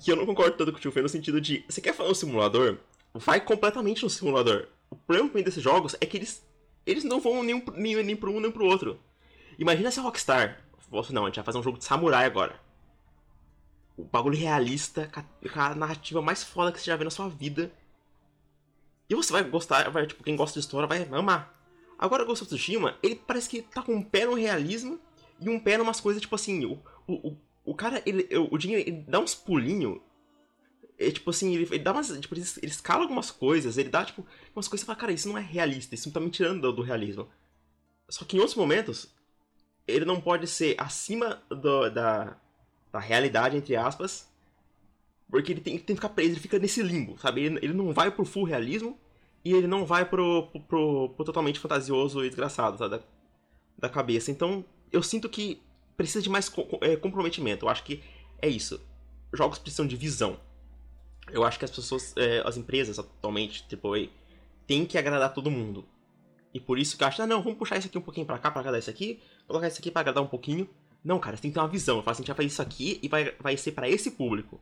Speaker 2: que eu não concordo tanto com o Tio Fê no sentido de, você quer fazer um simulador? Vai completamente no simulador. O problema desses jogos é que eles, eles não vão nem, nem, nem pro um nem pro outro. Imagina se a Rockstar fosse, não, a gente vai fazer um jogo de samurai agora. O bagulho realista, com a narrativa mais foda que você já viu na sua vida. E você vai gostar, vai, tipo, quem gosta de história vai amar. Agora o Ghost of Tsushima, ele parece que tá com um pé no realismo e um pé numas coisas, tipo assim, o, o, o cara, ele, o Jim, ele dá uns pulinhos. É, tipo assim, ele, ele dá umas. Tipo, ele, ele, escala algumas coisas, ele dá, tipo, umas coisas e fala, cara, isso não é realista, isso não tá me tirando do, do, realismo. Só que em outros momentos, ele não pode ser acima do, da, da realidade, entre aspas. Porque ele tem, tem que ficar preso, ele fica nesse limbo, sabe? Ele, ele não vai pro full realismo e ele não vai pro, pro, pro, pro totalmente fantasioso e desgraçado, sabe? Da, da cabeça. Então, eu sinto que precisa de mais é, comprometimento. Eu acho que é isso. Jogos precisam de visão. Eu acho que as pessoas, é, as empresas atualmente, AAA, tem que agradar todo mundo. E por isso que eu acho, ah, não, vamos puxar isso aqui um pouquinho pra cá, pra agradar isso aqui, colocar isso aqui pra agradar um pouquinho. Não, cara, você tem que ter uma visão. Eu falo assim, a gente vai fazer isso aqui e vai, vai ser para esse público.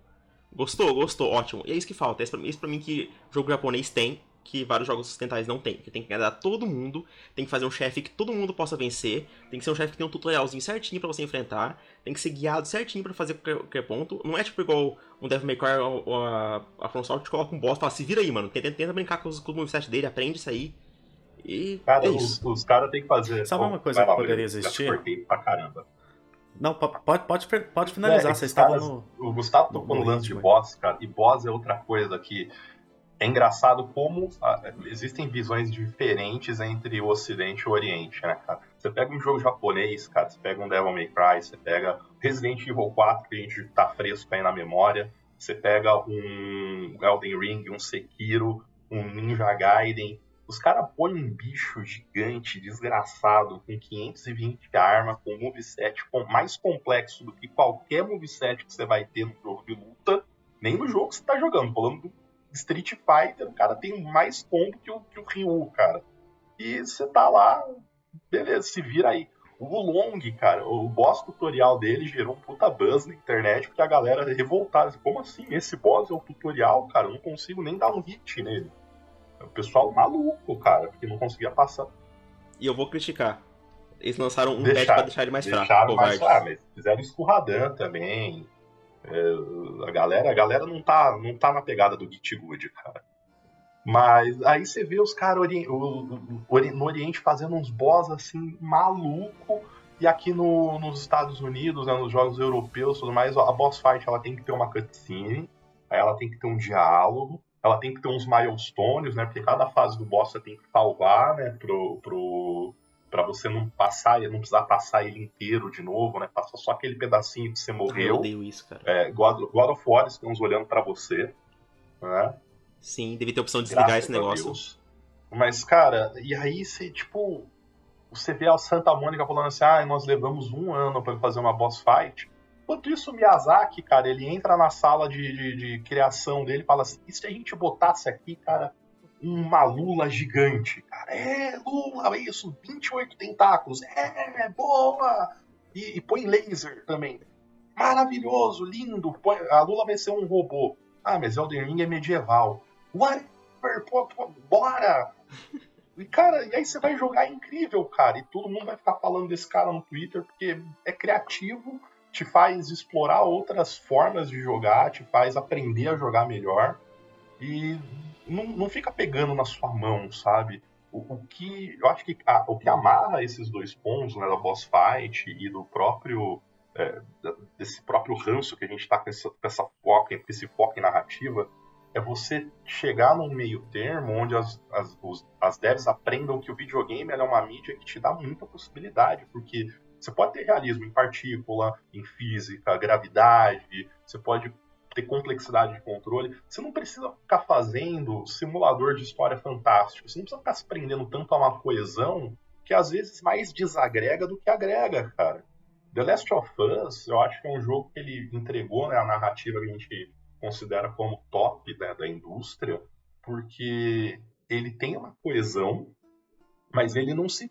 Speaker 2: Gostou? Gostou, ótimo. E é isso que falta. É isso pra, isso pra mim que jogo japonês tem que vários jogos ocidentais não tem. Que tem que agradar todo mundo, tem que fazer um chefe que todo mundo possa vencer, tem que ser um chefe que tem um tutorialzinho certinho para você enfrentar, tem que ser guiado certinho para fazer qualquer, qualquer, ponto. Não é tipo igual um Devil May Cry ou a, a From Software te coloca um boss e fala, se vira aí, mano, tenta, tenta brincar com, os, com o moveset dele, aprende isso aí. E
Speaker 3: cara,
Speaker 2: é
Speaker 3: os, os caras têm que fazer.
Speaker 1: Sabe uma coisa que poderia existir?
Speaker 3: pra caramba.
Speaker 1: Não, pode, pode, pode finalizar, é, vocês estavam no.
Speaker 3: O Gustavo tocou no, no lance de boss, cara, e boss é outra coisa que é engraçado como ah, existem visões diferentes entre o Ocidente e o Oriente, né, cara? Você pega um jogo japonês, cara, você pega um Devil May Cry, você pega Resident Evil 4, que a gente tá fresco aí na memória, você pega um Elden Ring, um Sekiro, um Ninja Gaiden, os caras põem um bicho gigante, desgraçado, com 520 armas, com um moveset mais complexo do que qualquer moveset que você vai ter no jogo de luta, nem no jogo que você tá jogando. Falando do Street Fighter, o cara tem mais combo que o, que o Ryu, cara. E você tá lá, beleza, se vira aí. O Long, cara, o boss tutorial dele gerou um puta buzz na internet, porque a galera revoltada. Como assim? Esse boss é o tutorial, cara? Eu não consigo nem dar um hit nele. O pessoal maluco, cara, porque não conseguia passar.
Speaker 2: E eu vou criticar. Eles lançaram um patch pra deixar ele mais fraco. Deixaram
Speaker 3: mais fraco, mas fizeram escurradão também. É, a galera, a galera não tá, não tá na pegada do Git Good, cara. Mas aí você vê os caras ori no Oriente fazendo uns boss assim, maluco. E aqui no, nos Estados Unidos, né, nos jogos europeus tudo mais, a boss fight ela tem que ter uma cutscene, ela tem que ter um diálogo, ela tem que ter uns milestones, né? Porque cada fase do boss você tem que salvar, né? Pro, pro, pra você não passar, não precisar passar ele inteiro de novo, né? Passar só aquele pedacinho que você morreu. Eu
Speaker 2: odeio isso, cara.
Speaker 3: É, God, God of War estamos olhando para você, né?
Speaker 2: Sim, deve ter opção de desligar Graças esse negócio. Deus.
Speaker 3: Mas, cara, e aí você, tipo, você vê a Santa Mônica falando assim, ah, nós levamos um ano para fazer uma boss fight. Enquanto isso, o Miyazaki, cara, ele entra na sala de, de, de criação dele e fala assim: e se a gente botasse aqui, cara, uma lula gigante? Cara, é, lula, é isso, 28 tentáculos, é, boa! E, e põe laser também. Maravilhoso, lindo, põe, a lula vai ser um robô. Ah, mas Elden Ring é medieval. Whatever, pô, pô, bora! E, cara, e aí você vai jogar é incrível, cara. E todo mundo vai ficar falando desse cara no Twitter porque é criativo te faz explorar outras formas de jogar, te faz aprender a jogar melhor e não, não fica pegando na sua mão, sabe? O, o que eu acho que a, o que amarra esses dois pontos, né, da boss fight e do próprio é, desse próprio ranço que a gente está com essa, com essa foca, com esse foco em narrativa, é você chegar num meio termo onde as, as, os, as devs aprendam que o videogame é uma mídia que te dá muita possibilidade, porque você pode ter realismo em partícula, em física, gravidade, você pode ter complexidade de controle. Você não precisa ficar fazendo simulador de história fantástico. Você não precisa ficar se prendendo tanto a uma coesão que às vezes mais desagrega do que agrega, cara. The Last of Us, eu acho que é um jogo que ele entregou né, a narrativa que a gente considera como top né, da indústria, porque ele tem uma coesão, mas ele não se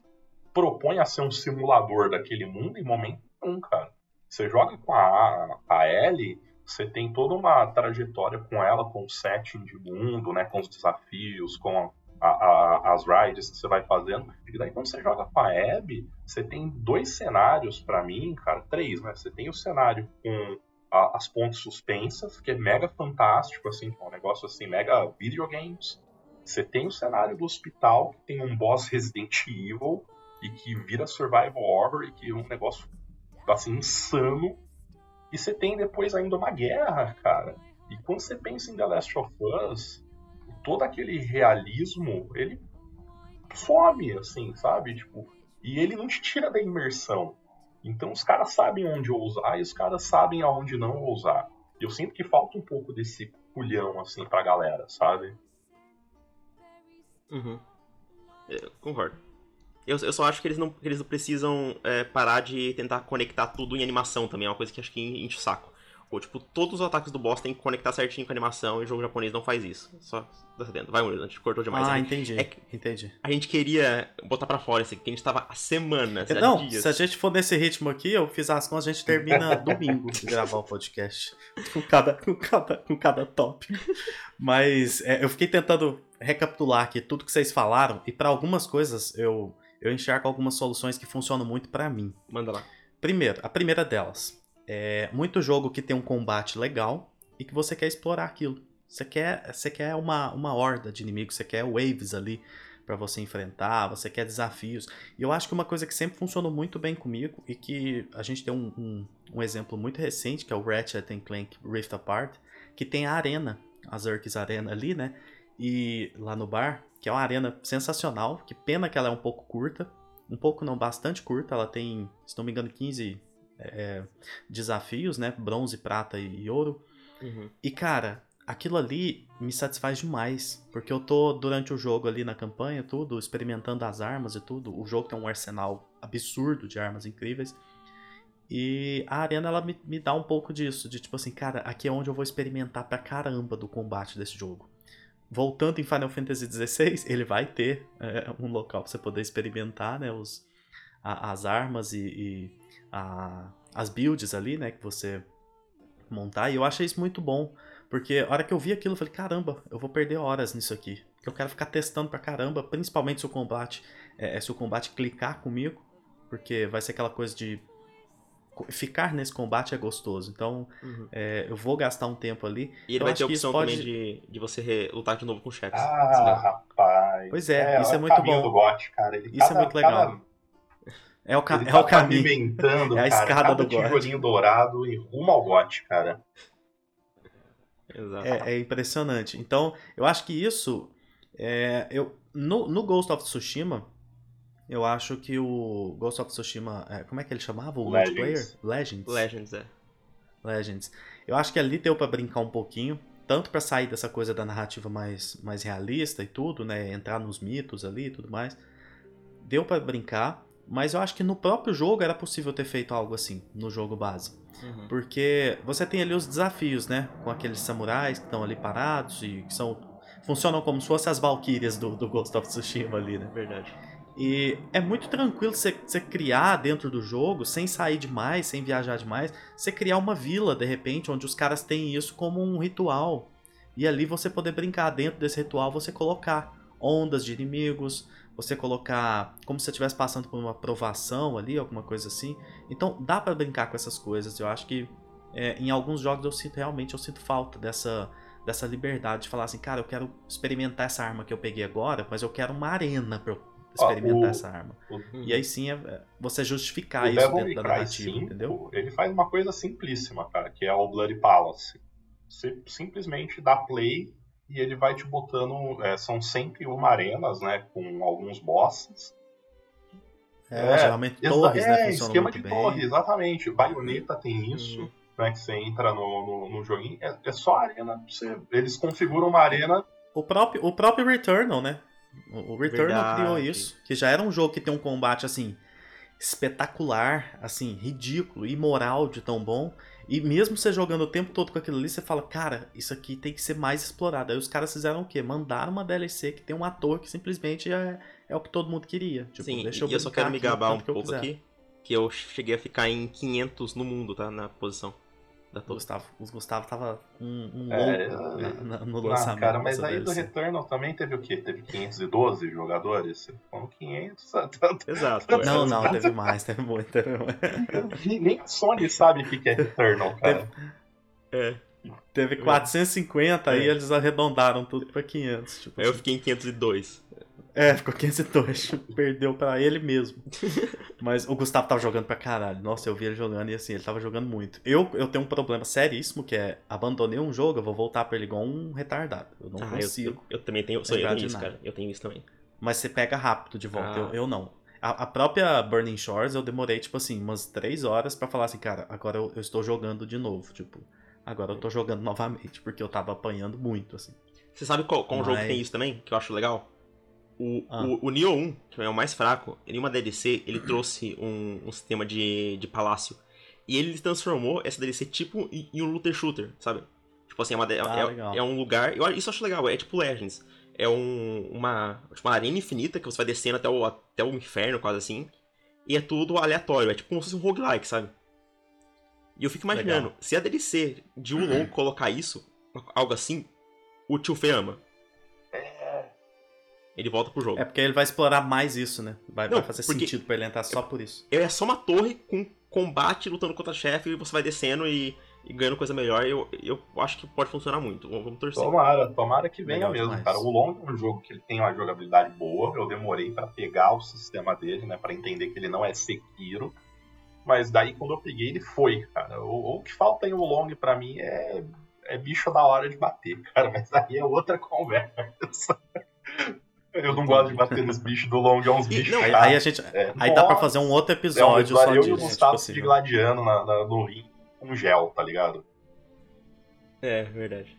Speaker 3: propõe a ser um simulador daquele mundo em momento nenhum, cara. Você joga com a, a Ellie, você tem toda uma trajetória com ela, com o setting de mundo, né, com os desafios, com a, a, as rides que você vai fazendo. E daí quando você joga com a Abby, você tem dois cenários para mim, cara, três, né? Você tem o cenário com a, as pontes suspensas, que é mega fantástico, assim, é um negócio assim, mega videogames. Você tem o cenário do hospital, que tem um boss Resident Evil, e que vira survival horror e que é um negócio assim insano. E você tem depois ainda uma guerra, cara. E quando você pensa em The Last of Us, todo aquele realismo, ele some, assim, sabe? Tipo, e ele não te tira da imersão. Então os caras sabem onde ousar e os caras sabem aonde não ousar. Eu sinto que falta um pouco desse culhão, assim, pra galera, sabe?
Speaker 2: Uhum. Eu concordo. Eu, eu só acho que eles não, que eles não precisam é, parar de tentar conectar tudo em animação também. É uma coisa que acho que enche o saco. Ou, tipo, todos os ataques do boss tem que conectar certinho com a animação e o jogo japonês não faz isso. Só tá sabendo. Vai, Murilo, a gente cortou demais.
Speaker 1: Ah, entendi. É, entendi.
Speaker 2: A gente queria botar pra fora isso aqui, porque a gente tava há semanas.
Speaker 1: Não, dias. se a gente for nesse ritmo aqui, eu fiz as contas, a gente termina domingo de gravar o podcast. Com cada, com cada, com cada top. Mas é, eu fiquei tentando recapitular aqui tudo que vocês falaram, e para algumas coisas eu eu enxergo algumas soluções que funcionam muito para mim.
Speaker 2: Manda lá.
Speaker 1: Primeiro, a primeira delas é muito jogo que tem um combate legal e que você quer explorar aquilo. Você quer, você quer uma, uma horda de inimigos, você quer waves ali para você enfrentar, você quer desafios. E eu acho que uma coisa que sempre funcionou muito bem comigo e que a gente tem um, um, um exemplo muito recente, que é o Ratchet Clank Rift Apart, que tem a arena, a Zerk's Arena ali, né? E lá no bar, que é uma arena sensacional, que pena que ela é um pouco curta, um pouco não, bastante curta, ela tem, se não me engano, 15 é, desafios, né? Bronze, prata e ouro.
Speaker 2: Uhum.
Speaker 1: E cara, aquilo ali me satisfaz demais, porque eu tô durante o jogo ali na campanha, tudo, experimentando as armas e tudo. O jogo tem um arsenal absurdo de armas incríveis. E a arena ela me, me dá um pouco disso, de tipo assim, cara, aqui é onde eu vou experimentar pra caramba do combate desse jogo. Voltando em Final Fantasy XVI, ele vai ter é, um local pra você poder experimentar, né, os, a, as armas e, e a, as builds ali, né, que você montar. E eu achei isso muito bom, porque a hora que eu vi aquilo, eu falei, caramba, eu vou perder horas nisso aqui. Porque eu quero ficar testando pra caramba, principalmente se o combate, é, se o combate clicar comigo. Porque vai ser aquela coisa de ficar nesse combate é gostoso. Então,
Speaker 2: Uhum.
Speaker 1: é, eu vou gastar um tempo ali.
Speaker 2: E ele
Speaker 1: Eu
Speaker 2: vai ter a opção
Speaker 1: pode-
Speaker 2: também de, de você lutar de novo com chefes.
Speaker 3: Ah, rapaz.
Speaker 1: Pois é, isso é
Speaker 3: o
Speaker 1: muito
Speaker 3: caminho
Speaker 1: bom.
Speaker 3: do cara. Ele
Speaker 1: Isso é
Speaker 3: cada-
Speaker 1: muito legal.
Speaker 3: cada-
Speaker 1: É o, ca-
Speaker 3: ele
Speaker 1: é
Speaker 3: tá
Speaker 1: o caminho.
Speaker 3: pavimentando,
Speaker 1: É a
Speaker 3: cara,
Speaker 1: escada
Speaker 3: cada
Speaker 1: do GOT.
Speaker 3: tijolinho dourado e rumo ao GOT, cara.
Speaker 2: Exato.
Speaker 1: É, é impressionante. Então, eu acho que isso. é, eu, no, no Ghost of Tsushima, eu acho que o Ghost of Tsushima. é, como é que ele chamava? O
Speaker 3: Legends.
Speaker 1: multiplayer? Legends.
Speaker 2: Legends, é.
Speaker 1: Legends. Eu acho que ali deu pra brincar um pouquinho, tanto pra sair dessa coisa da narrativa mais, mais realista e tudo, né, entrar nos mitos ali e tudo mais. Deu pra brincar, mas eu acho que no próprio jogo era possível ter feito algo assim, no jogo base.
Speaker 2: Uhum.
Speaker 1: Porque você tem ali os desafios, né, com aqueles samurais que estão ali parados e que são funcionam como se fossem as valquírias do, do Ghost of Tsushima ali, né?
Speaker 2: Verdade.
Speaker 1: E é muito tranquilo você, criar dentro do jogo, sem sair demais, sem viajar demais, você criar uma vila, de repente, onde os caras têm isso como um ritual. E ali você poder brincar dentro desse ritual, você colocar ondas de inimigos, você colocar como se você estivesse passando por uma provação ali, alguma coisa assim. Então dá pra brincar com essas coisas. Eu acho que é, em alguns jogos eu sinto realmente eu sinto falta dessa dessa liberdade de falar assim, cara, eu quero experimentar essa arma que eu peguei agora, mas eu quero uma arena pra eu experimentar
Speaker 3: o-
Speaker 1: essa arma.
Speaker 2: Uhum.
Speaker 1: E aí sim é é você justificar
Speaker 3: o
Speaker 1: isso
Speaker 3: Devil
Speaker 1: dentro da narrativa,
Speaker 3: 5,
Speaker 1: entendeu?
Speaker 3: ele faz uma coisa simplíssima, cara, que é o Bloody Palace. Você simplesmente dá play e ele vai te botando. é, são sempre uma arenas, né? Com alguns bosses.
Speaker 1: É,
Speaker 3: É,
Speaker 1: geralmente torres, né?
Speaker 3: é,
Speaker 1: Funcionam
Speaker 3: esquema de
Speaker 1: bem.
Speaker 3: torre, exatamente. Baioneta tem isso,
Speaker 2: Uhum.
Speaker 3: né? Que você entra no, no, no joguinho. É, é só arena. Você, eles configuram uma arena.
Speaker 1: O próprio, o próprio Returnal, né? O, Returnal
Speaker 2: Verdade.
Speaker 1: criou isso, que já era um jogo que tem um combate assim espetacular, assim, ridículo, imoral de tão bom. E mesmo você jogando o tempo todo com aquilo ali, você fala, cara, isso aqui tem que ser mais explorado. Aí os caras fizeram o quê? Mandaram uma DLC que tem um ator que simplesmente é, é o que todo mundo queria. Tipo,
Speaker 2: Sim,
Speaker 1: deixa
Speaker 2: e eu só quero me gabar um
Speaker 1: eu
Speaker 2: pouco aqui, que eu cheguei a ficar em 500 no mundo, tá? Na posição da.
Speaker 1: Gustavo, o Gustavo tava um, um
Speaker 3: É,
Speaker 1: louco na- na- no
Speaker 3: Ah,
Speaker 1: lançamento.
Speaker 3: cara, mas aí do. Returnal também teve o quê? Teve 512 jogadores? Falou 500.
Speaker 2: Exato.
Speaker 1: Não,
Speaker 2: é.
Speaker 1: não, teve mais, teve muito, teve muito.
Speaker 3: Nem a Sony sabe o que é Returnal, cara.
Speaker 2: É.
Speaker 1: Teve 450, aí
Speaker 2: É.
Speaker 1: eles arredondaram tudo pra 500. Tipo
Speaker 2: Aí eu
Speaker 1: assim.
Speaker 2: fiquei em 502.
Speaker 1: É, ficou 502, perdeu pra ele mesmo. Mas o Gustavo tava jogando pra caralho. Nossa, eu vi ele jogando e assim, ele tava jogando muito. Eu, eu tenho um problema seríssimo que é, abandonei um jogo, eu vou voltar pra ele igual um retardado. Eu não
Speaker 2: Ah,
Speaker 1: consigo.
Speaker 2: eu, eu também tenho, sou, eu tenho isso,
Speaker 1: nada.
Speaker 2: cara. Eu tenho isso também.
Speaker 1: Mas você pega rápido de volta,
Speaker 2: Ah.
Speaker 1: eu, eu não. A, a própria Burning Shores eu demorei, tipo assim, umas 3 horas pra falar assim, cara, agora eu, eu estou jogando de novo. Tipo, agora eu tô jogando novamente, porque eu tava apanhando muito, assim.
Speaker 2: Você sabe qual, qual um jogo
Speaker 1: Mas-
Speaker 2: tem isso também? Que eu acho legal? O,
Speaker 1: Ah.
Speaker 2: o, o Nioh 1, que é o mais fraco, em uma DLC, ele trouxe um, um sistema de, de palácio. E ele transformou essa DLC tipo em, em um looter shooter, sabe? Tipo assim, é, uma, é,
Speaker 1: Ah,
Speaker 2: é- é um lugar. Eu, isso eu acho legal, é tipo Legends. É um, uma, tipo uma arena infinita que você vai descendo até o, até o inferno, quase assim. E é tudo aleatório, é tipo como se fosse um roguelike, sabe? E eu fico imaginando,
Speaker 1: Legal.
Speaker 2: se a DLC de Ulon colocar isso, algo assim, o Tio Fê ama. Ele volta pro jogo.
Speaker 1: É porque ele vai explorar mais isso, né? Vai,
Speaker 2: Não,
Speaker 1: vai fazer sentido pra ele entrar só por isso.
Speaker 2: É só uma torre com combate lutando contra chefe e você vai descendo e e ganhando coisa melhor, eu, eu acho que pode funcionar muito. Vamos torcer.
Speaker 3: Tomara, tomara que venha
Speaker 1: Legal
Speaker 3: mesmo,
Speaker 1: demais.
Speaker 3: cara. O Long é um jogo que ele tem uma jogabilidade boa. Eu demorei pra pegar o sistema dele, né? Pra entender que ele não é Sekiro. Mas daí quando eu peguei, ele foi, cara. O, o que falta em Long pra mim é, é bicho da hora de bater, cara. Mas aí é outra conversa. Eu não gosto de bater nos bichos do Long, é uns bichos
Speaker 2: não,
Speaker 1: Aí, a gente,
Speaker 3: É,
Speaker 1: aí dá pra fazer um outro
Speaker 3: É um
Speaker 1: episódio só
Speaker 3: eu e o
Speaker 1: disso.
Speaker 3: Gustavo
Speaker 1: tipo
Speaker 3: se
Speaker 1: assim.
Speaker 3: gladiando na, na- no ringue com gel, tá ligado?
Speaker 2: É, verdade.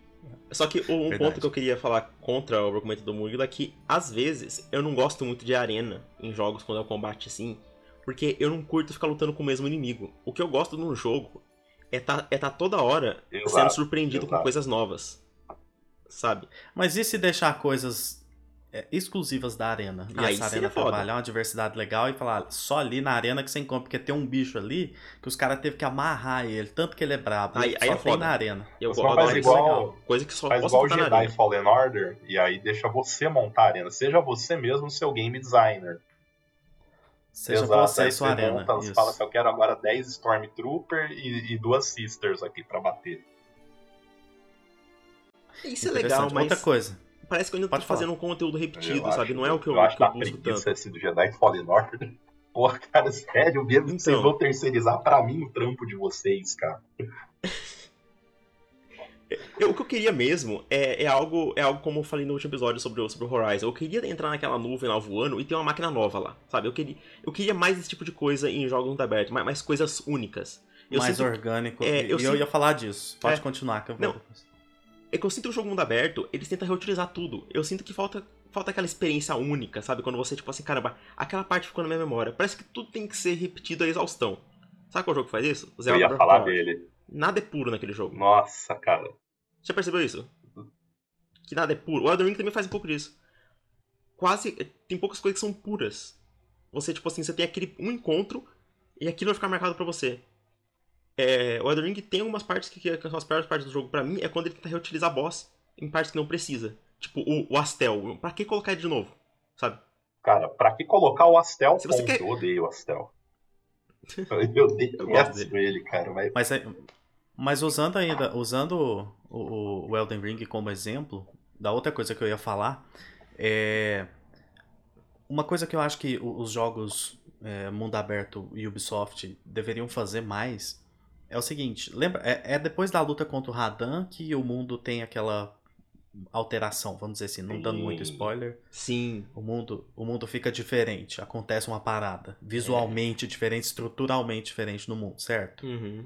Speaker 2: Só que um
Speaker 1: Verdade.
Speaker 2: ponto que eu queria falar contra o argumento do Murilo é que, às vezes, eu não gosto muito de arena em jogos quando é o combate assim, porque eu não curto ficar lutando com o mesmo inimigo. O que eu gosto num jogo é tá, é tá toda hora sendo
Speaker 3: Exato,
Speaker 2: surpreendido com
Speaker 3: exato.
Speaker 2: coisas novas. Sabe?
Speaker 1: Mas e se deixar coisas é, exclusivas da arena? E
Speaker 2: Aí
Speaker 1: essa arena
Speaker 2: foda.
Speaker 1: trabalhar uma diversidade legal e falar só ali na arena que você encontra, porque tem um bicho ali que os caras teve que amarrar ele, tanto que ele é brabo.
Speaker 2: Aí- aí
Speaker 1: só
Speaker 2: é
Speaker 1: tem
Speaker 2: foda.
Speaker 1: na arena.
Speaker 2: Eu gosto
Speaker 3: faz igual,
Speaker 2: Coisa que só
Speaker 3: faz igual o Jedi. Fallen Order, e aí deixa você montar a arena. Seja você mesmo o seu game designer.
Speaker 1: Seja
Speaker 3: Exato,
Speaker 1: você
Speaker 3: aí
Speaker 1: e sua arena.
Speaker 3: monta, você
Speaker 1: isso.
Speaker 3: fala assim, eu quero agora 10 Stormtrooper e, e duas Sisters aqui pra bater.
Speaker 2: Isso é legal, mas
Speaker 1: Outra coisa.
Speaker 2: Parece que eu ainda tô
Speaker 1: Pode falar.
Speaker 2: fazendo um conteúdo repetido,
Speaker 3: Eu
Speaker 2: sabe?
Speaker 3: acho-
Speaker 2: Não é o que eu,
Speaker 3: eu acho
Speaker 2: que eu busco tanto.
Speaker 3: esse do Jedi Fallen Order. Porra, cara, sério mesmo que vocês
Speaker 2: Então.
Speaker 3: vão terceirizar pra mim o trampo de vocês, cara.
Speaker 2: Eu- o que eu queria mesmo é, é algo é algo como eu falei no último episódio sobre o, sobre o Horizon. Eu queria entrar naquela nuvem lá voando e ter uma máquina nova lá, sabe? Eu queria, eu queria mais esse tipo de coisa em jogos mundo aberto, mais, mais coisas únicas. Eu
Speaker 1: mais
Speaker 2: sinto,
Speaker 1: orgânico.
Speaker 2: é,
Speaker 1: e
Speaker 2: eu
Speaker 1: eu,
Speaker 2: sinto-
Speaker 1: ia falar disso. Pode
Speaker 2: É.
Speaker 1: continuar que eu vou.
Speaker 2: Não. É que eu sinto que o jogo mundo aberto, eles tentam reutilizar tudo. Eu sinto que falta falta aquela experiência única, sabe? Quando você, tipo assim, caramba, aquela parte ficou na minha memória. Parece que tudo tem que ser repetido a exaustão. Sabe qual jogo que faz isso?
Speaker 3: Eu
Speaker 2: Zelda
Speaker 3: ia
Speaker 2: Breath
Speaker 3: falar dele.
Speaker 2: Nada é puro naquele jogo.
Speaker 3: Nossa, cara.
Speaker 2: Já percebeu isso? Que nada é puro. O Elden Ring também faz um pouco disso. Quase. Tem poucas coisas que são puras. Você, tipo assim, você tem aquele um encontro e aquilo vai ficar marcado pra você. É, o Elden Ring tem algumas partes que, que são as piores partes do jogo pra mim, é quando ele tenta reutilizar boss em partes que não precisa. Tipo, o, o Astel. Pra que colocar ele de novo? Sabe?
Speaker 3: Cara, pra que colocar o Astel?
Speaker 2: Se você
Speaker 3: ponto?
Speaker 2: quer-
Speaker 3: Eu odeio o Astel. Eu
Speaker 2: Eu gosto
Speaker 3: detesto ele, cara. Mas
Speaker 1: Mas, é- mas usando ainda, usando o, o, Elden Ring como exemplo, da outra coisa que eu ia falar, é uma coisa que eu acho que os jogos é, mundo aberto e Ubisoft deveriam fazer mais é o seguinte, lembra, é, é depois da luta contra o Radan que o mundo tem aquela alteração, vamos dizer assim, não dando muito
Speaker 3: Sim.
Speaker 1: spoiler,
Speaker 2: Sim.
Speaker 1: o mundo, o mundo fica diferente, acontece uma parada, visualmente diferente, estruturalmente diferente no mundo, certo?
Speaker 2: Uhum.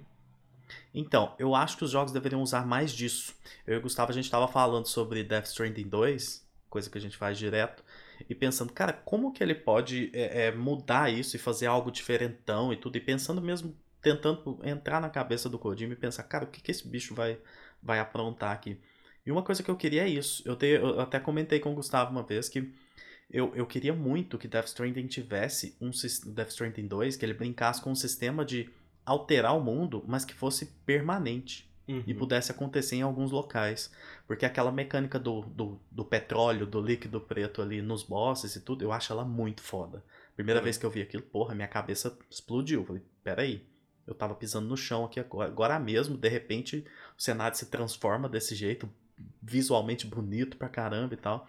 Speaker 1: Então, eu acho que os jogos deveriam usar mais disso. Eu e o Gustavo, a gente tava falando sobre Death Stranding 2, coisa que a gente faz direto, e pensando, cara, como que ele pode é, é, mudar isso e fazer algo diferentão e tudo, e pensando mesmo, tentando entrar na cabeça do Kojima e pensar, cara, o que que esse bicho vai, vai aprontar aqui? E uma coisa que eu queria é isso. Eu, te- eu até comentei com o Gustavo uma vez que eu, eu queria muito que Death Stranding tivesse um Death Stranding 2, que ele brincasse com um sistema de alterar o mundo, mas que fosse permanente
Speaker 2: Uhum.
Speaker 1: e pudesse acontecer em alguns locais. Porque aquela mecânica do, do, do petróleo, do líquido preto ali nos bosses e tudo, eu acho ela muito foda. Primeira
Speaker 2: Também.
Speaker 1: vez que eu vi aquilo, porra, minha cabeça explodiu. Falei, peraí, eu tava pisando no chão aqui agora, agora mesmo, de repente o cenário se transforma desse jeito, visualmente bonito pra caramba e tal.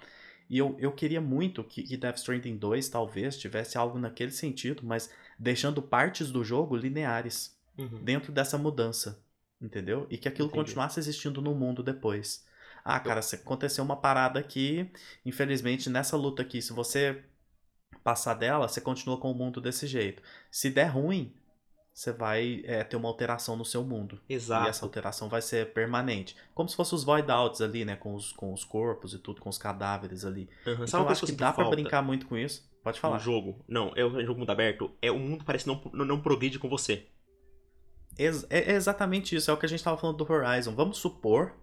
Speaker 1: E eu, eu queria muito que, que Death Stranding 2 talvez tivesse algo naquele sentido, mas deixando partes do jogo lineares
Speaker 2: Uhum.
Speaker 1: dentro dessa mudança, entendeu? E que aquilo
Speaker 2: Entendi.
Speaker 1: continuasse existindo no mundo depois. Ah, cara, aconteceu uma parada aqui, infelizmente nessa luta aqui, se você passar dela, você continua com o mundo desse jeito. Se der ruim, você vai é, ter uma alteração no seu mundo.
Speaker 2: Exato.
Speaker 1: E essa alteração vai ser permanente. Como se fosse os void outs ali, né? Com os, com os corpos e tudo, com os cadáveres ali.
Speaker 2: Uhum.
Speaker 1: Então
Speaker 2: Sabe
Speaker 1: eu acho que
Speaker 2: que
Speaker 1: dá
Speaker 2: falta?
Speaker 1: brincar muito com isso. Pode
Speaker 2: Um
Speaker 1: falar.
Speaker 2: jogo. Não, é um jogo mundo aberto. É o mundo parece não, não, não progride com você.
Speaker 1: É é exatamente isso, é o que a gente tava falando do Horizon. Vamos supor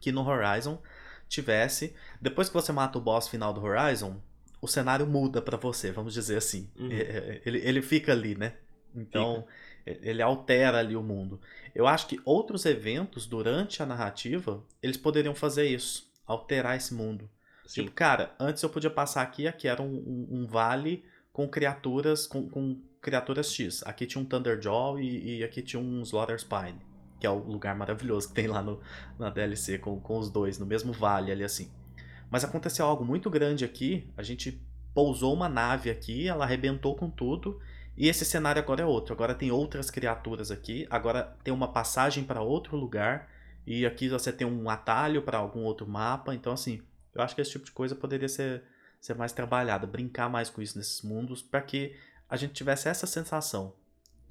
Speaker 1: que no Horizon tivesse, depois que você mata o boss final do Horizon, o cenário muda pra você, vamos dizer assim.
Speaker 2: Uhum.
Speaker 1: É, é, Ele, ele fica ali, né? Então, é- ele altera ali o mundo. Eu acho que outros eventos durante a narrativa, eles poderiam fazer isso, alterar esse mundo.
Speaker 2: Sim.
Speaker 1: Tipo, cara, antes eu podia passar aqui, aqui era um, um- um vale com criaturas com, com criaturas X. Aqui tinha um Thunderjaw e, e aqui tinha um Slaughter Spine. que é o lugar maravilhoso que tem lá no, na DLC com, com os dois, no mesmo vale ali assim. Mas aconteceu algo muito grande aqui, a gente pousou uma nave aqui, ela arrebentou com tudo, e esse cenário agora é outro. Agora tem outras criaturas aqui, agora tem uma passagem para outro lugar, e aqui você tem um atalho para algum outro mapa, então assim, eu acho que esse tipo de coisa poderia ser, ser mais trabalhada, brincar mais com isso nesses mundos, para que a gente tivesse essa sensação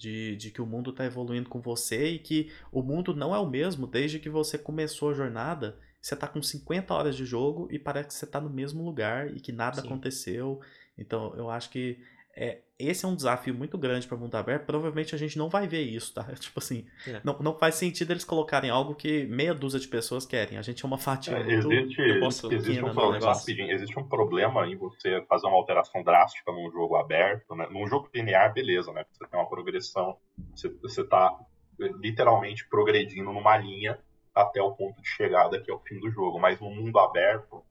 Speaker 1: de, de que o mundo está evoluindo com você e que o mundo não é o mesmo desde que você começou a jornada. Você está com 50 horas de jogo e parece que você está no mesmo lugar e que nada Sim. aconteceu. Então eu acho que é, esse é um desafio muito grande para o mundo aberto. Provavelmente a gente não vai ver isso, tá? Tipo assim, é. não, não faz sentido eles colocarem algo que meia dúzia de pessoas querem. A gente é uma fatia
Speaker 3: é, muito existe, existe, um problema, existe um problema em você fazer uma alteração drástica num jogo aberto, né? Num jogo linear, beleza, né? Você tem uma progressão, você, você tá literalmente progredindo numa linha até o ponto de chegada que é o fim do jogo. Mas no mundo aberto,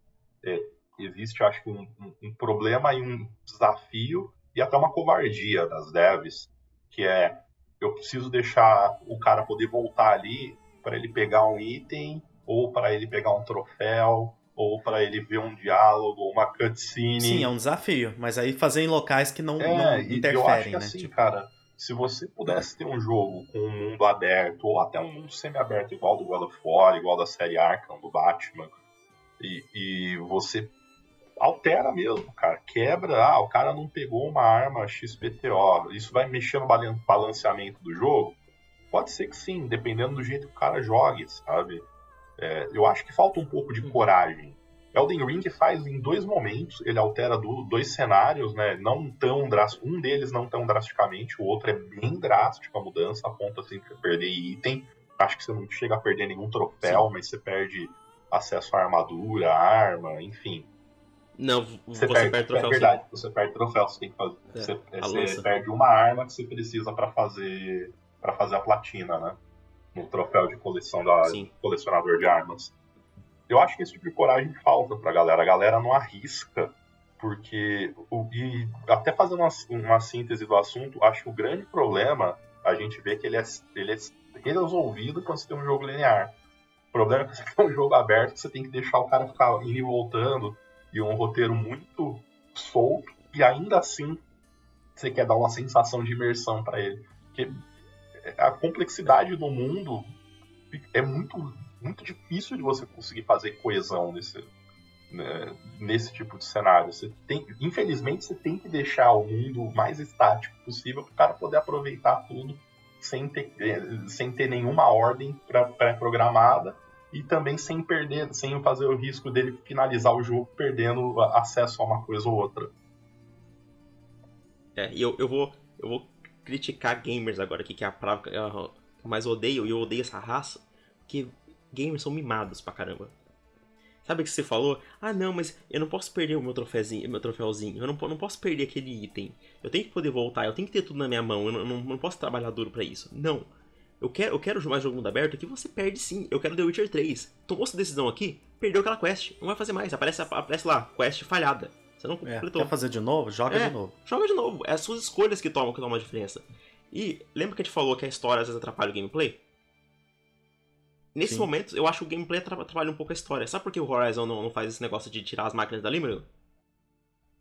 Speaker 3: é, existe, acho que, um, um, um problema e um desafio e até uma covardia das devs, que é eu preciso deixar o cara poder voltar ali para ele pegar um item ou para ele pegar um troféu ou para ele ver um diálogo, uma cutscene.
Speaker 1: Sim, é um desafio, mas aí fazer em locais que não, é, não interferem, eu acho que,
Speaker 3: né? Assim, tipo... cara, se você pudesse ter um jogo com um mundo aberto ou até um mundo semi-aberto igual do God of War, igual da série Arkham do Batman, e, e você altera mesmo, cara. Quebra, ah, o cara não pegou uma arma XPTO. Isso vai mexer no balanceamento do jogo? Pode ser que sim, dependendo do jeito que o cara jogue, sabe? É, eu acho que falta um pouco de coragem. Elden Ring faz em dois momentos, ele altera do, dois cenários, né? Não tão drástico, um deles não tão drasticamente, o outro é bem drástico a mudança, a ponto assim você perder item. Acho que você não chega a perder nenhum troféu, sim. mas você perde acesso à armadura, arma, enfim.
Speaker 2: Não, você, você perde, perde troféu.
Speaker 3: É verdade, sim. você perde troféu, você tem que fazer. É, você, você perde uma arma que você precisa para fazer para fazer a platina, né? No troféu de coleção da sim. colecionador de armas. Eu acho que esse tipo de coragem falta pra galera. A galera não arrisca, porque. O, e até fazendo uma, uma síntese do assunto, acho que o grande problema a gente vê que ele é, ele é resolvido quando você tem um jogo linear. O problema é que você tem um jogo aberto, você tem que deixar o cara ficar indo e voltando e um roteiro muito solto, e ainda assim você quer dar uma sensação de imersão para ele. Porque a complexidade do mundo é muito, muito difícil de você conseguir fazer coesão nesse, né, nesse tipo de cenário. Você tem, infelizmente, você tem que deixar o mundo mais estático possível para o cara poder aproveitar tudo sem ter, sem ter nenhuma ordem pré-programada e também sem perder, sem fazer o risco dele finalizar o jogo perdendo acesso a uma coisa ou outra.
Speaker 2: É, e eu, eu, vou, eu vou criticar gamers agora aqui, que é a palavra que eu mais odeio, e eu odeio essa raça, porque gamers são mimados pra caramba. Sabe o que você falou? Ah, não, mas eu não posso perder o meu troféuzinho, meu troféuzinho. Eu não, não posso perder aquele item. Eu tenho que poder voltar, eu tenho que ter tudo na minha mão. Eu não, não, não posso trabalhar duro para isso. Não. Eu quero, eu quero mais jogo mundo aberto que você perde sim. Eu quero The Witcher 3. Tomou essa decisão aqui, perdeu aquela quest. Não vai fazer mais. Aparece, aparece lá, quest falhada. Você não
Speaker 1: é, completou. É, quer fazer de novo? Joga é, de novo.
Speaker 2: Joga de novo. É as suas escolhas que tomam, que tomam a diferença. E lembra que a gente falou que a história às vezes atrapalha o gameplay? Nesse Sim. momento, eu acho que o gameplay atrapalha um pouco a história. Sabe por que o Horizon não, não faz esse negócio de tirar as máquinas da Limerick?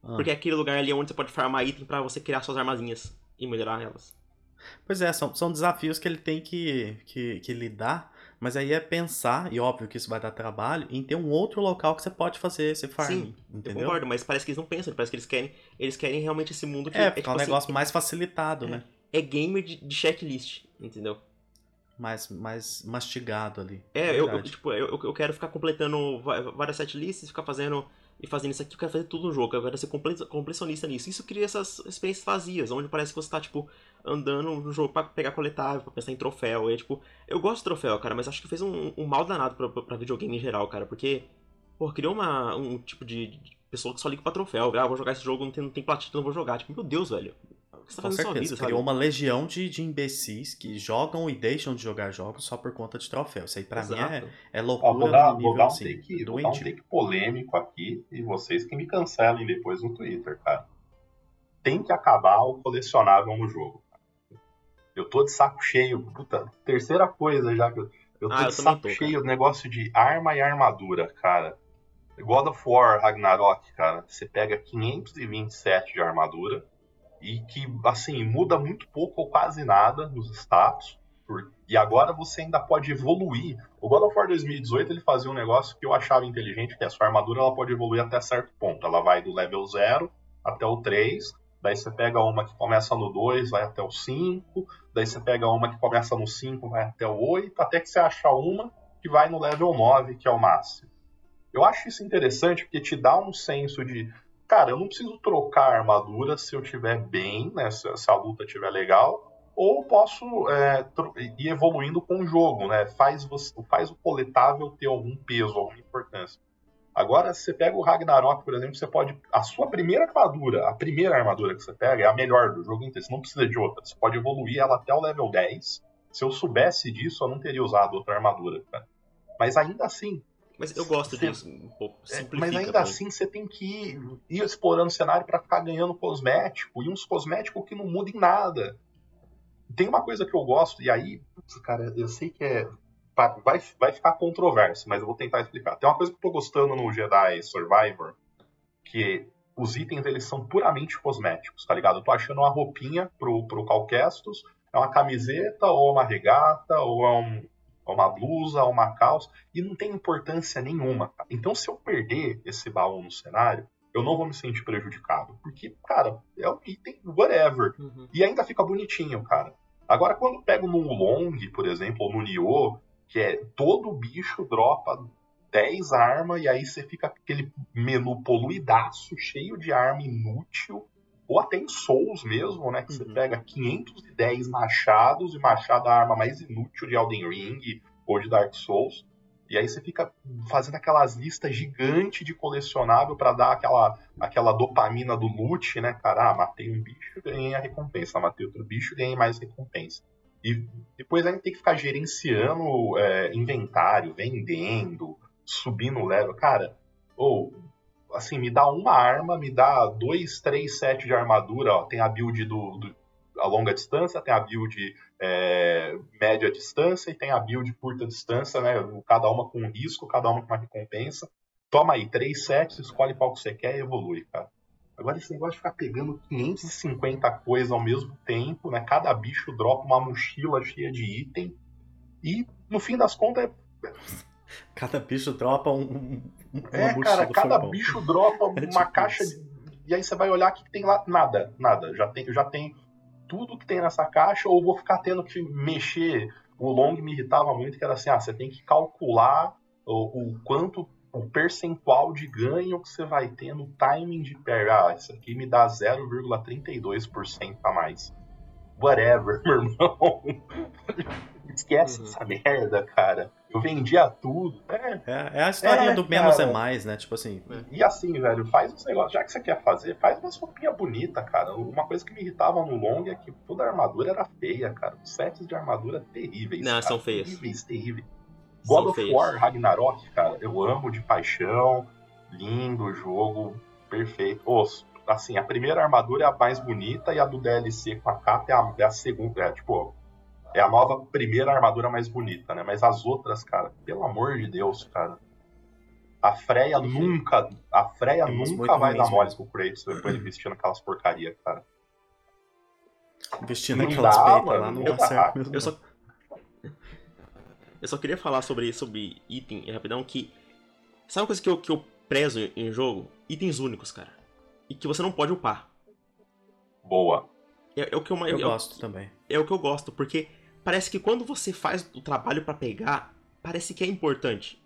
Speaker 2: Ah. Porque é aquele lugar ali onde você pode farmar item para você criar suas armazinhas e melhorar elas.
Speaker 1: Pois é, são, são desafios que ele tem que, que, que lidar, mas aí é pensar, e óbvio que isso vai dar trabalho, em ter um outro local que você pode fazer esse farm. Sim, entendeu?
Speaker 2: eu concordo, mas parece que eles não pensam, parece que eles querem, eles querem realmente esse mundo que
Speaker 1: é, é, tipo, um assim, negócio mais facilitado,
Speaker 2: é,
Speaker 1: né?
Speaker 2: É gamer de, de checklist, entendeu?
Speaker 1: mais, mais mastigado ali.
Speaker 2: É, eu, eu, tipo, eu, eu quero ficar completando várias setlists, ficar fazendo e fazendo isso aqui, eu quero fazer tudo no jogo, eu quero ser completionista nisso. Isso cria essas experiências vazias, onde parece que você tá, tipo, andando no jogo pra pegar coletável, pra pensar em troféu. E, tipo, eu gosto de troféu, cara, mas acho que fez um, um mal danado pra, pra, videogame em geral, cara, porque, pô, criou uma, um tipo de, de pessoa que só liga pra troféu. Ah, vou jogar esse jogo, não tem, não tem platina, não vou jogar. Tipo, meu Deus, velho. Que você tá fazendo Com certeza, vida,
Speaker 1: criou uma legião de, de imbecis que jogam e deixam de jogar jogos só por conta de troféu. Isso aí pra Exato. mim é, é loucura. Ó,
Speaker 3: vou dar, nível, vou dar um, assim, take, vou dar um take polêmico aqui e vocês que me cancelem depois no Twitter, cara. Tem que acabar o colecionável no jogo. Eu tô de saco cheio. Puta, terceira coisa já que eu, eu tô
Speaker 2: Ah, eu
Speaker 3: de
Speaker 2: também
Speaker 3: saco
Speaker 2: tô,
Speaker 3: cheio do negócio de arma e armadura, cara. God of War Ragnarok, cara, você pega 527 de armadura e que, assim, muda muito pouco ou quase nada nos status. por- E agora você ainda pode evoluir. O God of War 2018 ele fazia um negócio que eu achava inteligente, que a sua armadura ela pode evoluir até certo ponto. Ela vai do level 0 até o 3, daí você pega uma que começa no 2, vai até o 5, daí você pega uma que começa no 5, vai até o 8, até que você acha uma que vai no level 9, que é o máximo. Eu acho isso interessante porque te dá um senso de, cara, eu não preciso trocar a armadura se eu estiver bem, né, se, se a luta estiver legal, ou posso é, ir evoluindo com o jogo, né? Faz, você, faz o coletável ter algum peso, alguma importância. Agora, se você pega o Ragnarok, por exemplo, você pode. A sua primeira armadura, a primeira armadura que você pega é a melhor do jogo inteiro. Você não precisa de outra. Você pode evoluir ela até o level 10. Se eu soubesse disso, eu não teria usado outra armadura, cara. Mas ainda assim,
Speaker 2: Mas eu gosto
Speaker 3: Sim.
Speaker 2: disso, um pouco.
Speaker 3: é, mas ainda assim você tem que ir, explorando o cenário para ficar ganhando cosmético. E uns cosméticos que não mudam em nada. Tem uma coisa que eu gosto, e aí, cara, eu sei que é. Vai, vai ficar controverso, mas eu vou tentar explicar. Tem uma coisa que eu tô gostando no Jedi Survivor, que os itens eles são puramente cosméticos, tá ligado? Eu tô achando uma roupinha pro, pro Calquestos, é uma camiseta, ou uma regata, ou é um, ou uma blusa, ou uma calça, e não tem importância nenhuma. cara. Então, se eu perder esse baú no cenário, eu não vou me sentir prejudicado. Porque, cara, é um item whatever.
Speaker 2: Uhum.
Speaker 3: E ainda fica bonitinho, cara. Agora, quando eu pego no Long, por exemplo, ou no Nioh, que é todo bicho dropa 10 armas, e aí você fica aquele menu poluidaço, cheio de arma inútil, ou até em Souls mesmo, né? Que você
Speaker 2: Uhum.
Speaker 3: pega 510 machados, e machado é a arma mais inútil de Elden Ring ou de Dark Souls. E aí você fica fazendo aquelas listas gigantes de colecionável pra dar aquela, aquela dopamina do loot, né, cara? Ah, matei um bicho, ganhei a recompensa. Matei outro bicho, ganhei mais recompensa. E depois a gente tem que ficar gerenciando é, inventário, vendendo, subindo o level. Cara, ou assim, me dá uma arma, me dá dois, três sets de armadura. Ó, tem a build do, do- a longa distância, tem a build é, média distância e tem a build curta distância, né? Cada uma com um risco, cada uma com uma recompensa. Toma aí, três sets, escolhe qual que você quer e evolui, cara. Agora esse negócio de ficar pegando 550 coisas ao mesmo tempo, né? Cada bicho dropa uma mochila cheia de item. E no fim das contas é
Speaker 1: Cada bicho dropa um, um,
Speaker 3: É, cara, cada bicho dropa
Speaker 1: É
Speaker 3: uma
Speaker 1: tipo
Speaker 3: caixa de... E aí você vai olhar que tem lá nada, nada. Já tem, já tem tudo que tem nessa caixa, ou vou ficar tendo que mexer. O Long me irritava muito, que era assim, ah, você tem que calcular o, o quanto, o percentual de ganho que você vai ter no timing de pegar. Ah, isso aqui me dá 0,32% a mais. Whatever, meu irmão. Esquece
Speaker 2: Uhum.
Speaker 3: essa merda, cara. Eu vendia tudo. É,
Speaker 1: É, é a historinha
Speaker 3: É,
Speaker 1: do menos
Speaker 3: cara.
Speaker 1: é mais, né? Tipo assim,
Speaker 3: E assim, velho, faz uns negócios. Já que você quer fazer, faz umas roupinhas bonitas, cara. Uma coisa que me irritava no long é que toda a armadura era feia, cara. Os sets de armadura terríveis.
Speaker 2: Não,
Speaker 3: cara.
Speaker 2: são feias.
Speaker 3: Terríveis, terríveis.
Speaker 2: São
Speaker 3: God of
Speaker 2: feias.
Speaker 3: War Ragnarok, cara, eu amo de paixão. Lindo jogo, perfeito. Ô, assim, a primeira armadura é a mais bonita e a do DLC com a capa é a, é a segunda. É, tipo, é a nova primeira armadura mais bonita, né? Mas as outras, cara, pelo amor de Deus, cara. A Freya nunca. A Freya
Speaker 1: Tem umas muito
Speaker 3: nunca vai dar mole pro Kratos depois ele vestindo aquelas porcaria, cara.
Speaker 1: vestindo
Speaker 3: Não
Speaker 1: aquelas peitas lá não dá
Speaker 3: dá.
Speaker 1: certo mesmo.
Speaker 2: Eu só. Eu só queria falar sobre, sobre item rapidão que. Sabe uma coisa que eu, que eu prezo em jogo? Itens únicos, cara. E que você não pode upar.
Speaker 3: Boa.
Speaker 2: É, é o que eu, mais-
Speaker 1: Eu
Speaker 2: é
Speaker 1: gosto também.
Speaker 2: é o que eu gosto, porque parece que quando você faz o trabalho pra pegar, parece que é importante.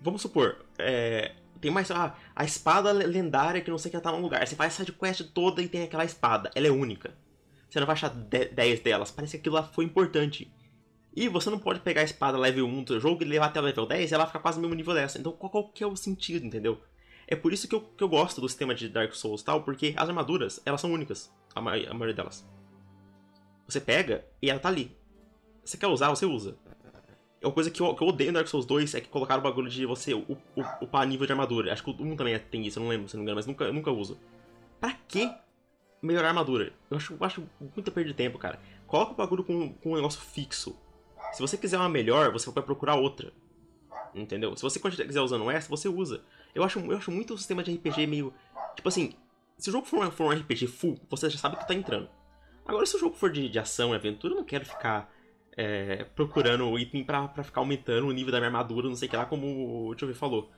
Speaker 2: Vamos supor, é, tem mais ah, a espada lendária que não sei que tá num lugar. Você faz a sidequest toda e tem aquela espada, ela é única. Você não vai achar 10 delas, parece que aquilo lá foi importante. E você não pode pegar a espada level 1 do jogo e levar até o level 10 e ela ficar quase no mesmo nível dessa. Então qual, qual que é o sentido, entendeu? É por isso que eu, que eu gosto do sistema de Dark Souls e tal, porque as armaduras, elas são únicas, a, ma- a maioria delas. Você pega e ela tá ali. Você quer usar, você usa. É uma coisa que eu, que eu odeio no Dark Souls 2 é que colocaram o bagulho de você up- up- upar nível de armadura. Acho que o 1 também tem isso, eu não lembro se não me engano, mas nunca, eu nunca uso. Pra que melhorar a armadura? Eu acho, eu acho muita perda de tempo, cara. coloca o bagulho com, com um negócio fixo. Se você quiser uma melhor, você vai procurar outra. Entendeu? Se você quiser usando essa, você usa. Eu acho, eu acho muito o sistema de RPG meio. Tipo assim, se o jogo for, for um RPG full, você já sabe que tá entrando. Agora, se o jogo for de, de ação e aventura, eu não quero ficar é, procurando o item pra, pra ficar aumentando o nível da minha armadura, não sei o que lá, como o Tio falou.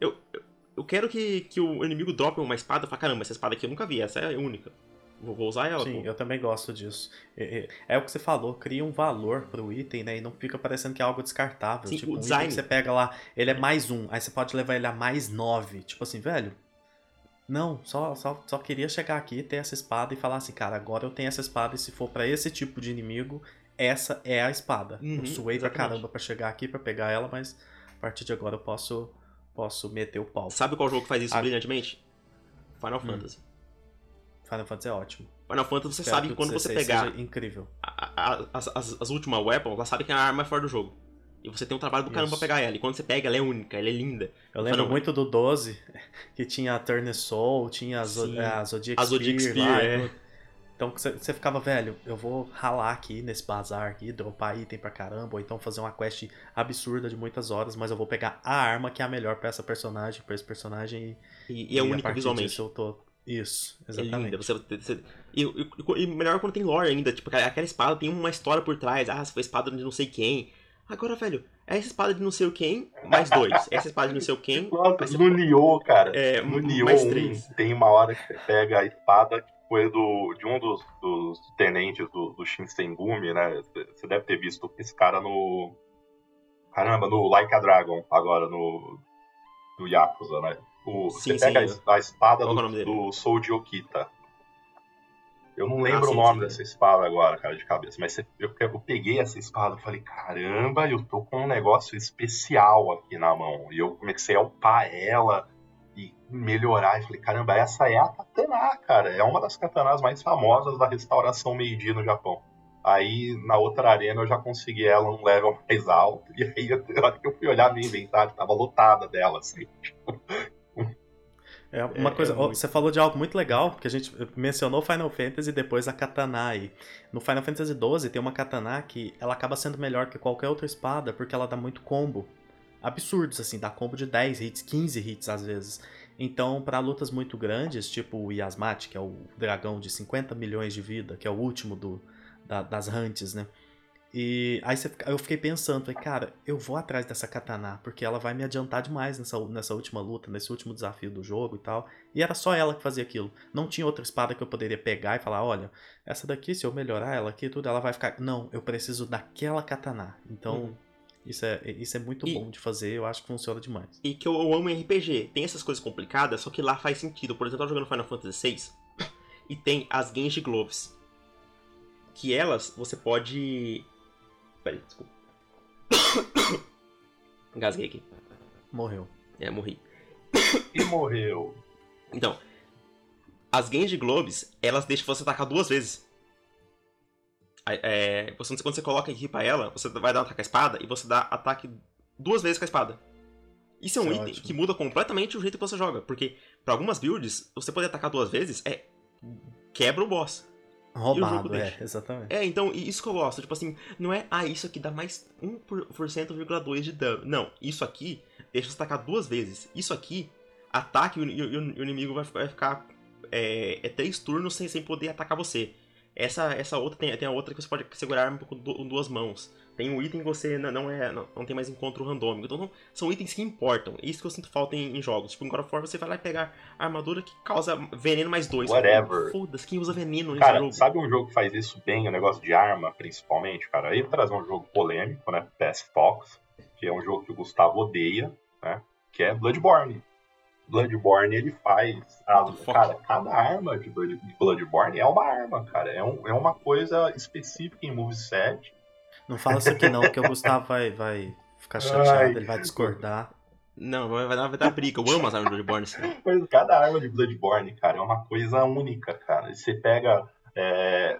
Speaker 2: Eu, eu, eu, quero que, que o inimigo drope uma espada e fale, caramba, essa espada aqui eu nunca vi, essa é a única. Vou, vou usar ela.
Speaker 1: Sim,
Speaker 2: pô.
Speaker 1: eu também gosto disso. É, é, é, o que você falou, cria um valor pro item, né? E não fica parecendo que é algo descartável.
Speaker 2: Sim,
Speaker 1: tipo,
Speaker 2: o
Speaker 1: um
Speaker 2: design.
Speaker 1: item que você pega lá, ele é mais um, aí você pode levar ele a mais nove. Tipo assim, velho. Não, só, só, só queria chegar aqui, ter essa espada e falar assim, cara, agora eu tenho essa espada e se for para esse tipo de inimigo, essa é a espada.
Speaker 2: Uhum,
Speaker 1: eu suei pra
Speaker 2: exatamente.
Speaker 1: caramba pra chegar aqui pra pegar ela, mas a partir de agora eu posso, posso meter o pau.
Speaker 2: Sabe qual jogo faz isso
Speaker 1: Ah.
Speaker 2: brilhantemente? Final
Speaker 1: Hum.
Speaker 2: Fantasy.
Speaker 1: Final Fantasy é ótimo.
Speaker 2: Final Fantasy você
Speaker 1: Espero
Speaker 2: sabe
Speaker 1: que
Speaker 2: quando você
Speaker 1: 16
Speaker 2: pegar
Speaker 1: incrível.
Speaker 2: a- a- as, as, as últimas weapons, ela sabe que é a arma mais forte do jogo. E você tem um trabalho do caramba
Speaker 1: Isso.
Speaker 2: pra pegar ela. E quando você pega, ela é única, ela é linda.
Speaker 1: Eu lembro muito do 12, que tinha a Turner Soul, tinha a, Zo a Zodiac
Speaker 2: A Zodiac
Speaker 1: Spear
Speaker 2: Spear,
Speaker 1: lá,
Speaker 2: é.
Speaker 1: Então você ficava, velho, eu vou ralar aqui nesse bazar aqui, dropar item pra caramba, ou então fazer uma quest absurda de muitas horas, mas eu vou pegar a arma que é a melhor pra essa personagem, pra esse personagem e,
Speaker 2: E, e é única visualmente.
Speaker 1: disso eu tô... Isso,
Speaker 2: É
Speaker 1: exatamente.
Speaker 2: linda. Você, você- e, e- e melhor quando tem lore ainda. Tipo, aquela espada tem uma história por trás. Ah, essa foi a espada de não sei quem. Agora, velho, essa espada de não sei o quem, mais dois. Essa espada de não sei o quem,
Speaker 3: Nossa, no Nioh, cara.
Speaker 2: É,
Speaker 3: no Nioh
Speaker 2: mais
Speaker 3: 1,
Speaker 2: três.
Speaker 3: tem uma hora que você pega a espada que foi do, de um dos, dos tenentes do, do Shinsengumi, né? Você deve ter visto esse cara no. Caramba, no Like a Dragon, agora no. Do Yakuza, né? O,
Speaker 2: Sim,
Speaker 3: você pega
Speaker 2: sim,
Speaker 3: a, a espada
Speaker 2: é
Speaker 3: do, do Souji Okita. Eu não lembro
Speaker 2: Ah, sim,
Speaker 3: o nome
Speaker 2: sim.
Speaker 3: dessa espada agora, cara, de cabeça, mas eu, eu peguei essa espada e falei, caramba, eu tô com um negócio especial aqui na mão. E eu comecei a upar ela e melhorar. E falei, caramba, essa é a katana, cara. É uma das katanas mais famosas da restauração Meiji no Japão. Aí na outra arena eu já consegui ela um level mais alto. E aí eu- na hora que eu fui olhar meu inventário, tava lotada dela, assim.
Speaker 1: É uma
Speaker 2: É-
Speaker 1: coisa,
Speaker 2: é muito-
Speaker 1: você falou de algo muito legal, que a gente mencionou Final Fantasy e depois a katana aí. No Final Fantasy XII tem uma katana que ela acaba sendo melhor que qualquer outra espada porque ela dá muito combo. Absurdos, assim, dá combo de 10 hits, 15 hits às vezes. Então, pra lutas muito grandes, tipo o Yasmat, que é o dragão de 50 milhões de vida, que é o último do, da- das hunts, né? E aí você eu fiquei pensando, falei, cara, eu vou atrás dessa katana, porque ela vai me adiantar demais nessa, nessa última luta, nesse último desafio do jogo e tal. E era só ela que fazia aquilo. Não tinha outra espada que eu poderia pegar e falar, olha, essa daqui, se eu melhorar ela aqui, tudo, ela vai ficar. Não, eu preciso daquela katana. Então,
Speaker 2: Uhum.
Speaker 1: isso, é, isso é muito
Speaker 2: E-
Speaker 1: bom de fazer, eu acho que funciona demais.
Speaker 2: E que eu, eu amo RPG. Tem essas coisas complicadas, só que lá faz sentido. Por exemplo, eu tô jogando Final Fantasy VI e tem as Genji Gloves. Que elas você pode. Peraí, desculpa. Engasguei aqui.
Speaker 1: Morreu.
Speaker 2: É, morri.
Speaker 3: E morreu.
Speaker 2: Então, as Genji Globes, elas deixam você atacar duas vezes. É, você, quando você coloca aqui pra ela, você vai dar um ataque com a espada e você dá ataque duas vezes com a espada. Isso é um
Speaker 1: Isso é
Speaker 2: item
Speaker 1: ótimo.
Speaker 2: que muda completamente o jeito que você joga. Porque, pra algumas builds, você poder atacar duas vezes é. quebra o boss.
Speaker 1: Roubado, é, exatamente.
Speaker 2: É, então, isso que eu gosto. Tipo assim, não é, ah, isso aqui dá mais 1,2 de dano. Não, isso aqui deixa você atacar duas vezes. Isso aqui, ataque e o, o- o inimigo vai, vai ficar é, é três turnos sem, sem poder atacar você. Essa, essa outra tem, tem a outra que você pode segurar a arma com du- com duas mãos. Tem um item que você não, não é, não, não tem mais encontro randômico. Então não- são itens que importam. Isso que eu sinto falta em, em jogos. Tipo, em God of War você vai lá e pegar a armadura que causa veneno mais dois.
Speaker 3: Whatever.
Speaker 2: Foda-se, quem usa veneno nesse
Speaker 3: Cara,
Speaker 2: jogo?
Speaker 3: sabe um jogo que faz isso bem, o negócio de arma, principalmente, cara? Aí eu trazer um jogo polêmico, né? PS Fox, que é um jogo que o Gustavo odeia, né? Que é Bloodborne. Bloodborne, ele faz. a- cara, cada arma de Blood- de Bloodborne é uma arma, cara. É, um- é uma coisa específica em moveset.
Speaker 1: Não fala isso aqui não, porque o Gustavo vai, vai ficar chateado,
Speaker 3: Ai.
Speaker 1: ele vai discordar.
Speaker 2: Não, vai, vai dar, vai dar briga. Eu amo as armas do Bloodborne. assim.
Speaker 3: Mas cada arma de Bloodborne, cara, é uma coisa única, cara. Você pega. é,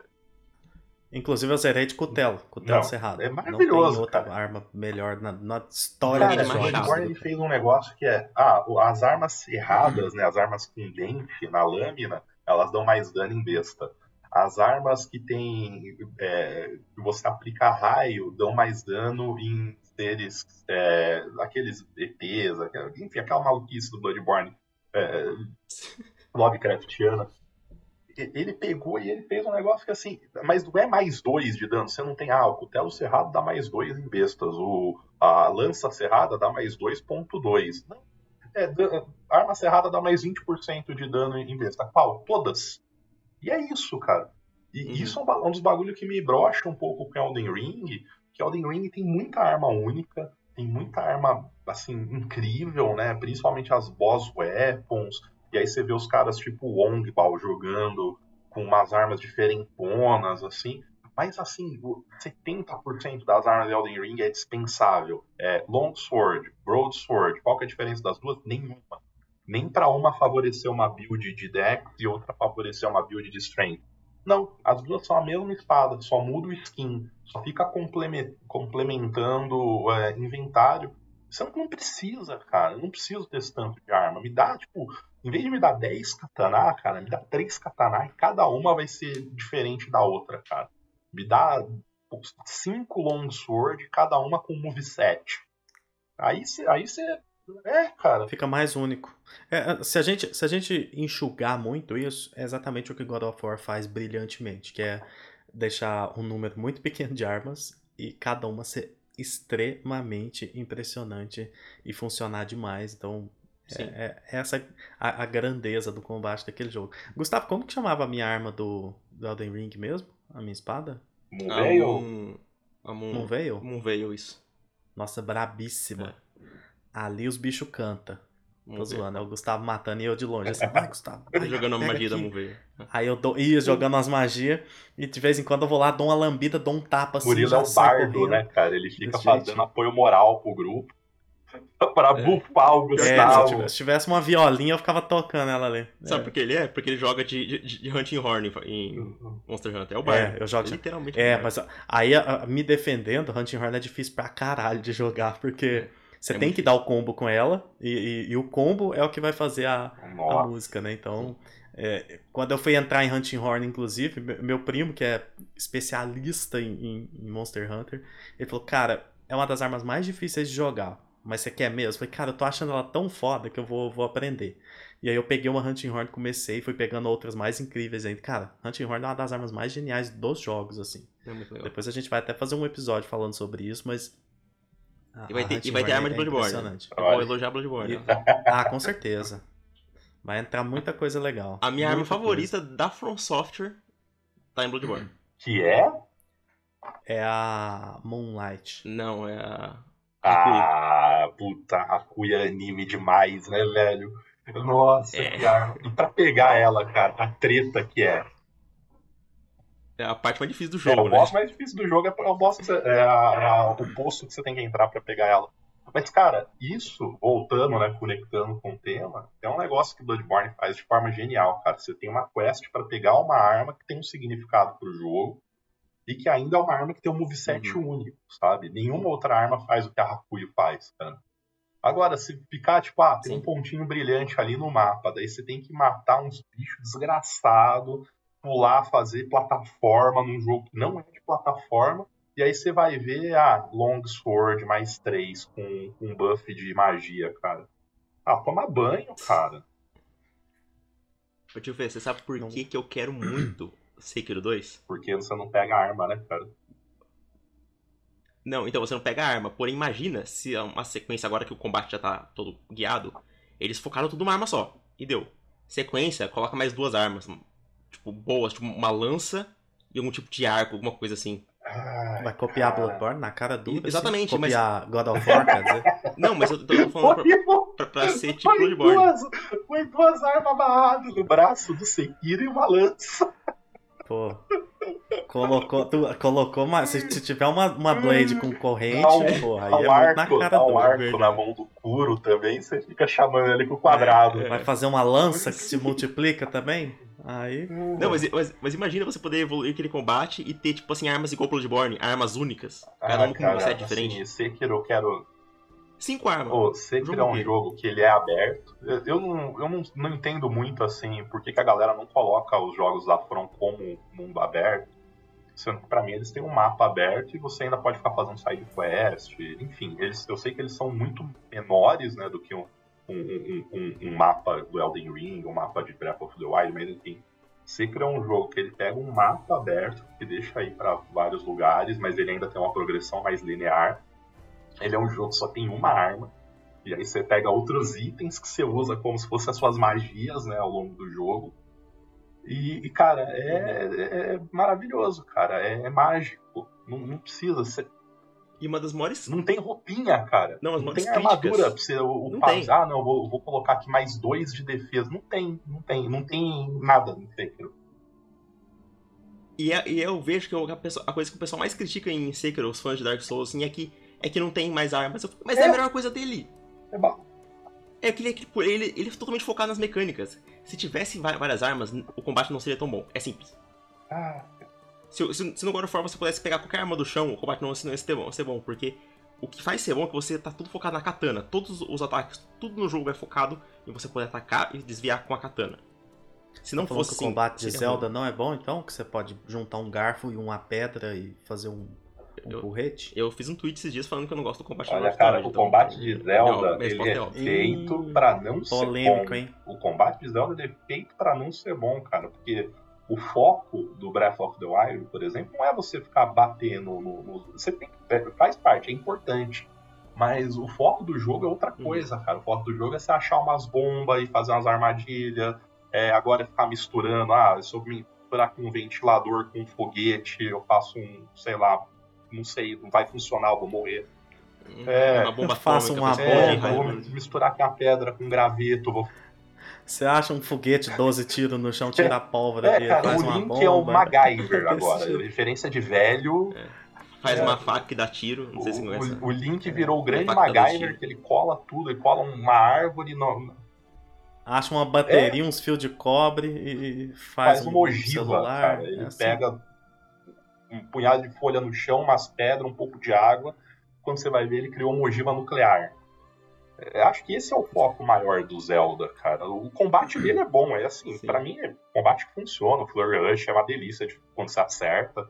Speaker 1: Inclusive eu zerei de cutelo, cutelo
Speaker 3: Não,
Speaker 1: cerrado.
Speaker 3: é
Speaker 1: Não
Speaker 3: maravilhoso,
Speaker 1: tem outra
Speaker 3: cara.
Speaker 1: arma melhor na, na história
Speaker 2: Cara,
Speaker 1: do
Speaker 3: Cara,
Speaker 2: é
Speaker 3: o
Speaker 2: mais
Speaker 1: jogo.
Speaker 3: Bloodborne ele fez um negócio que é. Ah, as armas cerradas, né? As armas com dente na lâmina, elas dão mais dano em besta. as armas que tem. É, que você aplica raio dão mais dano em seres. É, aqueles ETs, enfim, aquela maluquice do Bloodborne. É, Lovecraftiana. Ele pegou e ele fez um negócio que assim. Mas não é mais dois de dano, você não tem álcool. O Telo Cerrado dá mais dois em bestas. O, a Lança Cerrada dá mais 2,2. É, arma Cerrada dá mais 20% de dano em besta. Qual? Todas. E é isso, cara. E uhum. isso é um, um dos bagulhos que me brocha um pouco com Elden Ring, que Elden Ring tem muita arma única, tem muita arma, assim, incrível, né? Principalmente as boss weapons. E aí você vê os caras tipo Wongbao jogando com umas armas diferentonas, assim. Mas, assim, 70% das armas de Elden Ring é dispensável. É Sword, Broadsword, qual que é a diferença das duas? Nenhuma. Nem para uma favorecer uma build de Dex e outra favorecer uma build de Strength. Não, as duas são a mesma espada, só muda o skin, só fica complementando é, inventário. Você não precisa, cara. Eu não preciso desse tanto de arma. Me dá, tipo, em vez de me dar 10 katana, cara, me dá 3 katana e cada uma vai ser diferente da outra, cara. Me dá 5 longsword, cada uma com moveset. Aí você aí é, cara.
Speaker 1: Fica mais único. É, é, se, a gente, se a gente enxugar muito isso, é exatamente o que God of War faz brilhantemente, que é deixar um número muito pequeno de armas e cada uma ser extremamente impressionante e funcionar demais. Então, é, é, é, essa a, a, grandeza do combate daquele jogo. Gustavo, como que chamava a minha arma do, do Elden Ring mesmo? A minha espada?
Speaker 2: Moonveil?
Speaker 1: Moon... Moonveil?
Speaker 2: Moonveil, isso.
Speaker 1: Nossa, brabíssima. É. Ali os bichos cantam. Tô zoando, é o Gustavo matando e eu de longe, assim, vai, Gustavo. Vai,
Speaker 2: jogando a magia aqui. da Moonveil.
Speaker 1: Aí eu dou, ia jogando as magias e de vez em quando eu vou lá, dou uma lambida, dou um tapa assim.
Speaker 3: Murilo é um bardo, né, cara? Ele fica fazendo apoio moral pro grupo. pra é. bufar o Gustavo. É, se,
Speaker 1: tivesse, se tivesse uma violinha, eu ficava tocando ela ali.
Speaker 2: Sabe é. por que ele é? Porque ele joga de, de, de Hunting Horn em. Monster Hunter. É o bardo.
Speaker 1: É, eu jogo. Literalmente. É, mas aí a, a, me defendendo, Hunting Horn é difícil pra caralho de jogar, porque você é tem que dar o combo com ela, e, e, e, o combo é o que vai fazer a, a música, né? Então, é, quando eu fui entrar em Hunting Horn, inclusive, meu primo, que é especialista em, em, Monster Hunter, ele falou, cara, é uma das armas mais difíceis de jogar, mas você quer mesmo? Eu falei, cara, eu tô achando ela tão foda que eu vou, vou aprender. E aí eu peguei uma Hunting Horn, comecei e fui pegando outras mais incríveis ainda. Cara, Hunting Horn é uma das armas mais geniais dos jogos, assim. É Depois a gente vai até fazer um episódio falando sobre isso, mas
Speaker 2: e vai ter, e vai ter arma de é Bloodborne. Eu vou elogiar Bloodborne. E...
Speaker 1: Ah, com certeza. Vai entrar muita coisa legal.
Speaker 2: A minha muita arma favorita coisa. da From Software tá em Bloodborne.
Speaker 3: Que é?
Speaker 1: É a Moonlight.
Speaker 2: Não, é a.
Speaker 3: Ah, puta, a Kuya é anime demais, né, velho? Nossa, é. que arma. E pra pegar ela, cara, a treta que é.
Speaker 2: É a parte mais difícil do jogo,
Speaker 3: é, o
Speaker 2: né?
Speaker 3: boss mais difícil do jogo é, o, boss, é a, a, o poço que você tem que entrar para pegar ela. Mas, cara, isso, voltando, né, conectando com o tema, é um negócio que Bloodborne faz de forma genial, cara. Você tem uma quest para pegar uma arma que tem um significado pro jogo e que ainda é uma arma que tem um moveset uhum. único, sabe? Nenhuma outra arma faz o que a Hakuyo faz, cara. Agora, se ficar, tipo, ah, tem Sim. um pontinho brilhante ali no mapa, daí você tem que matar uns bichos desgraçados pular, fazer plataforma num jogo que não é de plataforma. E aí você vai ver a ah, Long Sword mais 3 com, um buff de magia, cara. Ah, toma banho, cara.
Speaker 2: Ô tio Fê, você sabe por que, que eu quero muito Sekiro 2?
Speaker 3: Porque você não pega arma, né, cara?
Speaker 2: Não, então você não pega arma. Porém, imagina se é uma sequência agora que o combate já tá todo guiado. Eles focaram tudo numa arma só. E deu. Sequência, coloca mais duas armas tipo, boas, tipo, uma lança e algum tipo de arco, alguma coisa assim.
Speaker 1: Vai copiar cara. Bloodborne na cara dura?
Speaker 2: Assim? Exatamente,
Speaker 1: assim, copiar mas... God of War, quer dizer?
Speaker 2: Não, mas eu tô falando pra, pra, pra ser tipo Bloodborne.
Speaker 3: Duas, foi duas armas amarradas no braço do Sekiro e uma lança.
Speaker 1: Pô. Colocou, tu, colocou uma. Se, se tiver uma, uma blade com corrente, um, porra, aí é
Speaker 3: arco,
Speaker 1: na cara
Speaker 3: do. Um arco na mão do Kuro também, você fica chamando ele com o quadrado.
Speaker 1: É, vai fazer uma lança que se multiplica também? Aí.
Speaker 2: Não, mas, mas, mas, imagina você poder evoluir aquele combate e ter, tipo assim, armas igual Bloodborne, armas únicas. Cada ah, um com um set diferente.
Speaker 3: Sim, Sekiro eu quero.
Speaker 2: Cinco armas.
Speaker 3: Ô, Sekiro
Speaker 2: Jogo
Speaker 3: é um
Speaker 2: inteiro.
Speaker 3: jogo que ele é aberto. Eu, não, eu não, não entendo muito assim por que, que a galera não coloca os jogos da From como mundo aberto. Sendo que pra mim eles têm um mapa aberto e você ainda pode ficar fazendo side quest. Enfim, eles, eu sei que eles são muito menores né, do que um, um, um, um- um mapa do Elden Ring, um mapa de Breath of the Wild, mas enfim. Sekiro é um jogo que ele pega um mapa aberto, que deixa aí pra vários lugares, mas ele ainda tem uma progressão mais linear. Ele é um jogo que só tem uma arma. E aí você pega outros itens que você usa como se fossem as suas magias, né, ao longo do jogo. E, e, cara, é, é- é maravilhoso, cara. É, é mágico. Não, não precisa. Você,
Speaker 2: E uma das maiores.
Speaker 3: não tem roupinha, cara.
Speaker 2: Não, as
Speaker 3: não tem armadura
Speaker 2: críticas.
Speaker 3: pra você o,
Speaker 2: Não.
Speaker 3: Ah, não, eu vou, vou colocar aqui mais dois de defesa. Não tem, não tem. Não tem nada no Sekiro.
Speaker 2: E, é- e eu vejo que a, pessoa- a coisa que o pessoal mais critica em Sekiro, os fãs de Dark Souls, assim, é que, é que não tem mais armas. Fico, Mas é.
Speaker 3: É.
Speaker 2: a melhor coisa dele.
Speaker 3: É bom.
Speaker 2: É que ele, é que, tipo, ele, ele é totalmente focado nas mecânicas. Se tivesse várias armas, o combate não seria tão bom. É simples.
Speaker 3: Ah,
Speaker 2: Se, se, se no God of War você pudesse pegar qualquer arma do chão, o combate não, não ia ser bom, ser bom, porque o que faz ser bom é que você tá tudo focado na katana. Todos os ataques, tudo no jogo é focado em você poder atacar e desviar com a katana. Se não
Speaker 1: Tá falando
Speaker 2: fosse
Speaker 1: que o
Speaker 2: assim,
Speaker 1: combate de Zelda não é bom, então? Que você pode juntar um garfo e uma pedra e fazer um, um
Speaker 2: Eu-
Speaker 1: porrete?
Speaker 2: Eu fiz um tweet esses dias falando que eu não gosto do combate
Speaker 3: olha, cara, o
Speaker 2: então,
Speaker 3: combate de Zelda,
Speaker 2: minha
Speaker 3: ele é
Speaker 2: é
Speaker 3: feito
Speaker 1: Ih,
Speaker 3: pra não ser
Speaker 1: Polêmico,
Speaker 3: bom.
Speaker 1: hein?
Speaker 3: O combate de Zelda ele é feito pra não ser bom, cara, porque o foco do Breath of the Wild, por exemplo, não é você ficar batendo no. no- você tem que- é, faz parte, é importante. Mas o foco do jogo é outra
Speaker 2: Uhum.
Speaker 3: coisa, cara. O foco do jogo é você achar umas bombas e fazer umas armadilhas. É, agora é ficar misturando. Ah, se eu misturar com um ventilador, com um foguete, eu faço um, sei lá, não sei, não vai funcionar, eu vou morrer. É,
Speaker 2: uma bomba atômica,
Speaker 1: uma
Speaker 3: É,
Speaker 1: bomba,
Speaker 3: eu vou misturar com a pedra, com graveto, vou
Speaker 1: Você acha um foguete 12 tiros no chão, tira a pólvora
Speaker 3: É,
Speaker 1: dele,
Speaker 3: cara,
Speaker 1: faz
Speaker 3: o
Speaker 1: uma
Speaker 3: Link
Speaker 1: bomba.
Speaker 3: é o MacGyver agora. Referência de velho.
Speaker 2: Faz
Speaker 3: É.
Speaker 2: uma faca e dá tiro, não sei se
Speaker 3: o,
Speaker 2: conhece.
Speaker 3: o- o Link virou o grande MacGyver, que ele cola tudo, ele cola uma árvore, no-
Speaker 1: Acha uma bateria, uns fios de cobre e faz,
Speaker 3: faz
Speaker 1: um
Speaker 3: uma ogiva,
Speaker 1: celular.
Speaker 3: cara. Ele
Speaker 1: é assim.
Speaker 3: pega um punhado de folha no chão, umas pedras, um pouco de água. Quando você vai ver, ele criou uma ogiva nuclear. É, acho que esse é o foco maior do Zelda, cara. O combate dele é bom, é assim,
Speaker 2: Sim.
Speaker 3: pra mim é combate que funciona. O Flurry Rush é uma delícia de quando você acerta.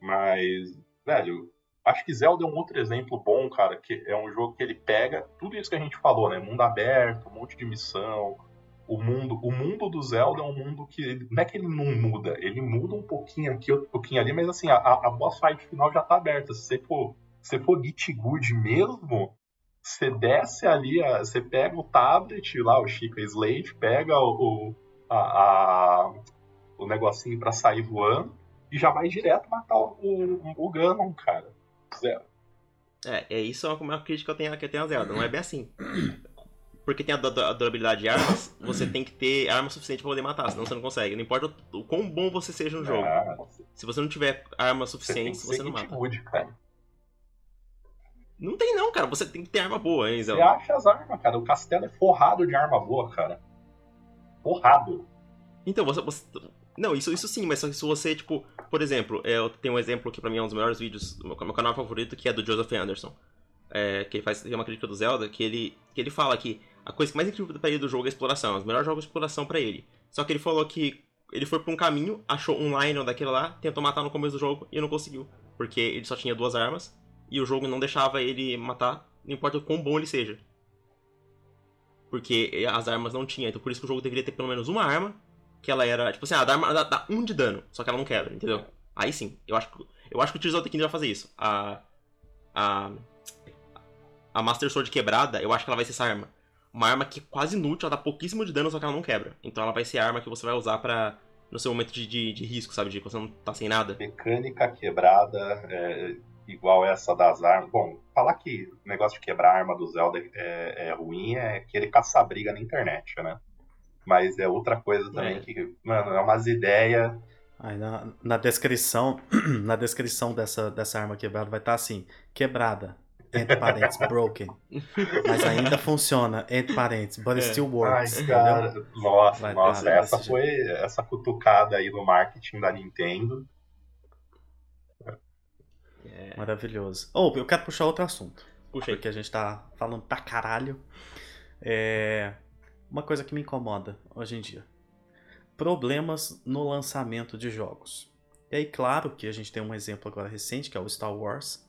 Speaker 3: Mas, velho, acho que Zelda é um outro exemplo bom, cara, que é um jogo que ele pega tudo isso que a gente falou, né? Mundo aberto, um monte de missão. O mundo, o mundo do Zelda é um mundo que não é que ele não muda, ele muda um pouquinho aqui, outro pouquinho ali, mas assim, a, a boss fight final já tá aberta. Se você for, se for Git Good mesmo, você desce ali, você pega o tablet lá, o Chica Slate, pega o, o, a, a- o negocinho pra sair voando e já vai direto matar o, o, o Ganon, cara. Zero.
Speaker 2: É, é isso é uma crítica que eu tenho, que eu tenho a Zelda, não é bem assim. Porque tem a, a durabilidade de armas, você tem que ter arma suficiente pra poder matar, senão você não consegue. Não importa o, o quão bom você seja no jogo.
Speaker 3: Ah,
Speaker 2: Se você não tiver arma
Speaker 3: você
Speaker 2: suficiente,
Speaker 3: ser
Speaker 2: você não mata.
Speaker 3: Good, cara.
Speaker 2: Não tem não, cara. Você tem que ter arma boa, hein,
Speaker 3: Você
Speaker 2: Zelda?
Speaker 3: acha as armas, cara. O castelo é forrado de arma boa, cara. Forrado.
Speaker 2: Então, você, você- Não, isso, isso sim, mas se você, tipo, por exemplo, é, eu tenho um exemplo que pra mim é um dos melhores vídeos meu, meu canal favorito, que é do Joseph Anderson. É, que ele faz tem uma crítica do Zelda, que ele, que ele fala que a coisa que mais incrível pra ele do jogo é a exploração, os melhores jogos de exploração pra ele. Só que ele falou que ele foi pra um caminho, achou um Lion daquele lá, tentou matar no começo do jogo e não conseguiu. Porque ele só tinha duas armas e o jogo não deixava ele matar, não importa o quão bom ele seja. Porque as armas não tinha, então por isso que o jogo deveria ter pelo menos uma arma que ela era, tipo assim, ah, dá, arma- dá, dá um de dano, só que ela não quebra, entendeu? Aí sim, eu acho que, eu acho que o Tears of the Kingdom vai fazer isso. A, a, a Master Sword quebrada, eu acho que ela vai ser essa arma. Uma arma que é quase inútil, ela dá pouquíssimo de dano, só que ela não quebra. Então ela vai ser a arma que você vai usar pra, no seu momento de, de, de risco, sabe? De que você não tá sem nada.
Speaker 3: Mecânica quebrada, é, igual essa das armas. Bom, falar que o negócio de quebrar a arma do Zelda é, é ruim é querer caçar briga na internet, né? Mas é outra coisa também
Speaker 2: É.
Speaker 3: que, mano, é umas ideias.
Speaker 1: Aí na, na descrição, na descrição dessa, dessa arma quebrada vai estar assim, quebrada, entre parênteses, broken. Mas ainda funciona, entre parênteses, but it
Speaker 2: É.
Speaker 1: still
Speaker 3: Ai,
Speaker 1: works. entendeu?
Speaker 3: cara, nossa,
Speaker 1: Vai
Speaker 3: nossa,
Speaker 1: dar
Speaker 3: essa foi essa cutucada aí no marketing da Nintendo.
Speaker 2: É,
Speaker 1: Maravilhoso. Ou, eu quero puxar outro assunto.
Speaker 2: Puxa aí.
Speaker 1: porque a gente tá falando pra caralho. É... Uma coisa que me incomoda hoje em dia. Problemas no lançamento de jogos. E aí, claro que a gente tem um exemplo agora recente, que é o Star Wars.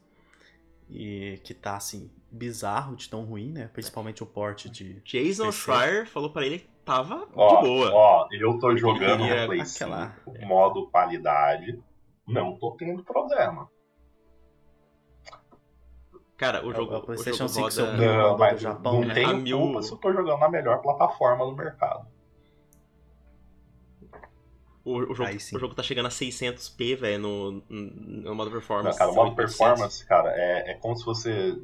Speaker 1: E que tá, assim, bizarro de tão ruim, né? Principalmente o port de...
Speaker 2: Jason. Schreier falou pra ele que tava
Speaker 3: Ó,
Speaker 2: de boa.
Speaker 3: ó, eu tô jogando no Play
Speaker 1: aquela-
Speaker 3: 5, modo qualidade. Não tô tendo problema.
Speaker 2: Cara, o
Speaker 1: É
Speaker 2: jogo,
Speaker 1: é o PlayStation
Speaker 2: o jogo
Speaker 1: 5
Speaker 2: roda...
Speaker 3: Não,
Speaker 1: do Japão,
Speaker 3: não
Speaker 1: né?
Speaker 3: tenho
Speaker 2: A mil-
Speaker 3: culpa se eu tô jogando na melhor plataforma do mercado.
Speaker 2: O, o jogo, o jogo tá chegando a 600p, velho, no, no modo
Speaker 3: Não,
Speaker 2: performance.
Speaker 3: cara, o modo
Speaker 2: 800.
Speaker 3: performance, cara, é, é como se você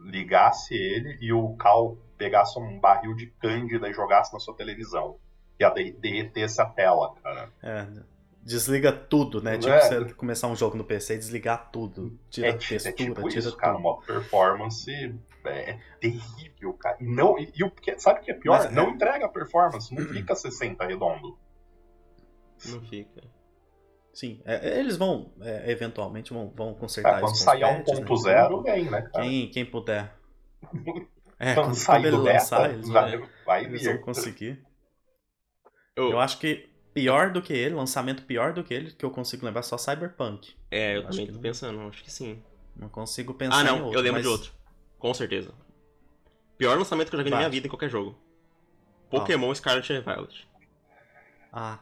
Speaker 3: ligasse ele e o Cal pegasse um barril de cândida e jogasse na sua televisão. Ia de- derretesse a tela, cara.
Speaker 1: É, desliga tudo, né? Tipo,
Speaker 3: É.
Speaker 1: você começar um jogo no PC e desligar tudo. Tira
Speaker 3: É,
Speaker 1: a
Speaker 3: é
Speaker 1: textura,
Speaker 3: tipo
Speaker 1: tira
Speaker 3: isso, cara. O
Speaker 1: tudo.
Speaker 3: modo performance é, é terrível, cara. E, não, e, e sabe o que é pior?
Speaker 1: Mas é-
Speaker 3: não entrega performance, não fica 60 redondo.
Speaker 2: Não fica.
Speaker 1: Sim, é, eles vão, é, eventualmente, vão, vão consertar
Speaker 3: Cara, quando
Speaker 1: isso os
Speaker 3: sair a
Speaker 1: patches, né?
Speaker 3: 1.0, vem, né, cara?
Speaker 1: Quem, quem puder. É,
Speaker 3: Quando
Speaker 1: quando,
Speaker 3: sair
Speaker 1: quando ele lançar,
Speaker 3: beta,
Speaker 1: eles,
Speaker 3: vai,
Speaker 1: vão,
Speaker 3: vai
Speaker 1: eles vão conseguir.
Speaker 2: Eu-
Speaker 1: Eu acho que pior do que ele, lançamento pior do que ele, que eu consigo lembrar é só Cyberpunk.
Speaker 2: É, eu
Speaker 1: Acho
Speaker 2: também tô
Speaker 1: não.
Speaker 2: pensando, acho que sim.
Speaker 1: Não consigo pensar
Speaker 2: Ah,
Speaker 1: em
Speaker 2: não,
Speaker 1: outro.
Speaker 2: eu lembro
Speaker 1: mas...
Speaker 2: de outro. Com certeza. Pior lançamento que eu já vi na minha
Speaker 1: Bate.
Speaker 2: vida em qualquer jogo. Pokémon Scarlet e Violet.
Speaker 1: Ah,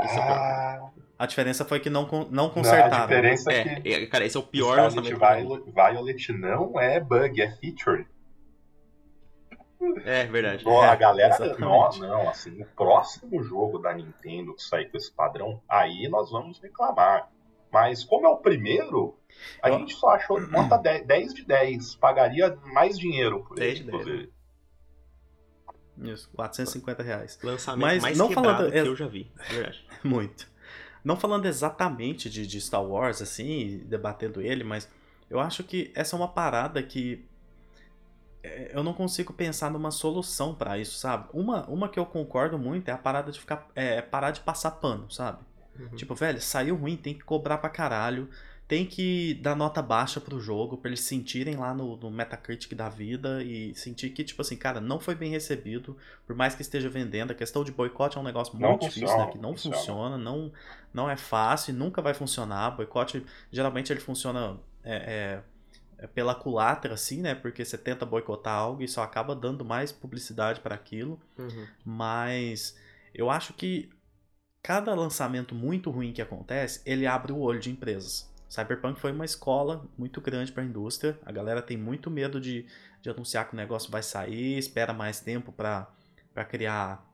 Speaker 2: Esse é o pior.
Speaker 3: Ah,
Speaker 1: a diferença foi que não, con- não
Speaker 3: a
Speaker 1: consertaram.
Speaker 3: diferença é,
Speaker 2: É,
Speaker 3: que
Speaker 2: é, cara, esse é o pior
Speaker 3: Scarlet
Speaker 2: lançamento.
Speaker 3: Violet, Violet não é bug, é feature.
Speaker 2: É, verdade.
Speaker 3: Ó,
Speaker 1: É,
Speaker 3: a galera,
Speaker 1: exatamente.
Speaker 3: não, não, assim, o próximo jogo da Nintendo que sair com esse padrão, aí nós vamos reclamar. Mas como é o primeiro, a
Speaker 1: Eu-
Speaker 3: gente só achou nota 10, 10 de 10. Pagaria mais dinheiro por
Speaker 2: 10
Speaker 3: ele,
Speaker 2: de 10,
Speaker 3: inclusive.
Speaker 1: Isso, 450 reais.
Speaker 2: Lançamento
Speaker 1: Mas
Speaker 2: mais
Speaker 1: não falando-
Speaker 2: que
Speaker 1: é-
Speaker 2: eu já vi. Verdade.
Speaker 1: Muito. Não falando exatamente de, de Star Wars, assim, debatendo ele, mas eu acho que essa é uma parada que é, eu não consigo pensar numa solução pra isso, sabe? Uma, uma que eu concordo muito é a parada de ficar. É, parar de passar pano, sabe?
Speaker 2: Uhum.
Speaker 1: Tipo, velho, saiu ruim, tem que cobrar pra caralho. Tem que dar nota baixa pro jogo, pra eles sentirem lá no, no Metacritic da vida e sentir que, tipo assim, cara, não foi bem recebido, por mais que esteja vendendo. A questão de boicote é um negócio
Speaker 3: Não
Speaker 1: muito difícil,
Speaker 3: funciona,
Speaker 1: né? Que não
Speaker 3: funciona.
Speaker 1: funciona, não, não é fácil nunca vai funcionar. Boicote, geralmente ele funciona é, é, é pela culatra, assim, né? Porque você tenta boicotar algo e só acaba dando mais publicidade para aquilo.
Speaker 2: Uhum.
Speaker 1: Mas eu acho que cada lançamento muito ruim que acontece, ele abre o olho de empresas. Cyberpunk foi uma escola muito grande para a indústria. A galera tem muito medo de, de anunciar que o negócio vai sair, espera mais tempo para criar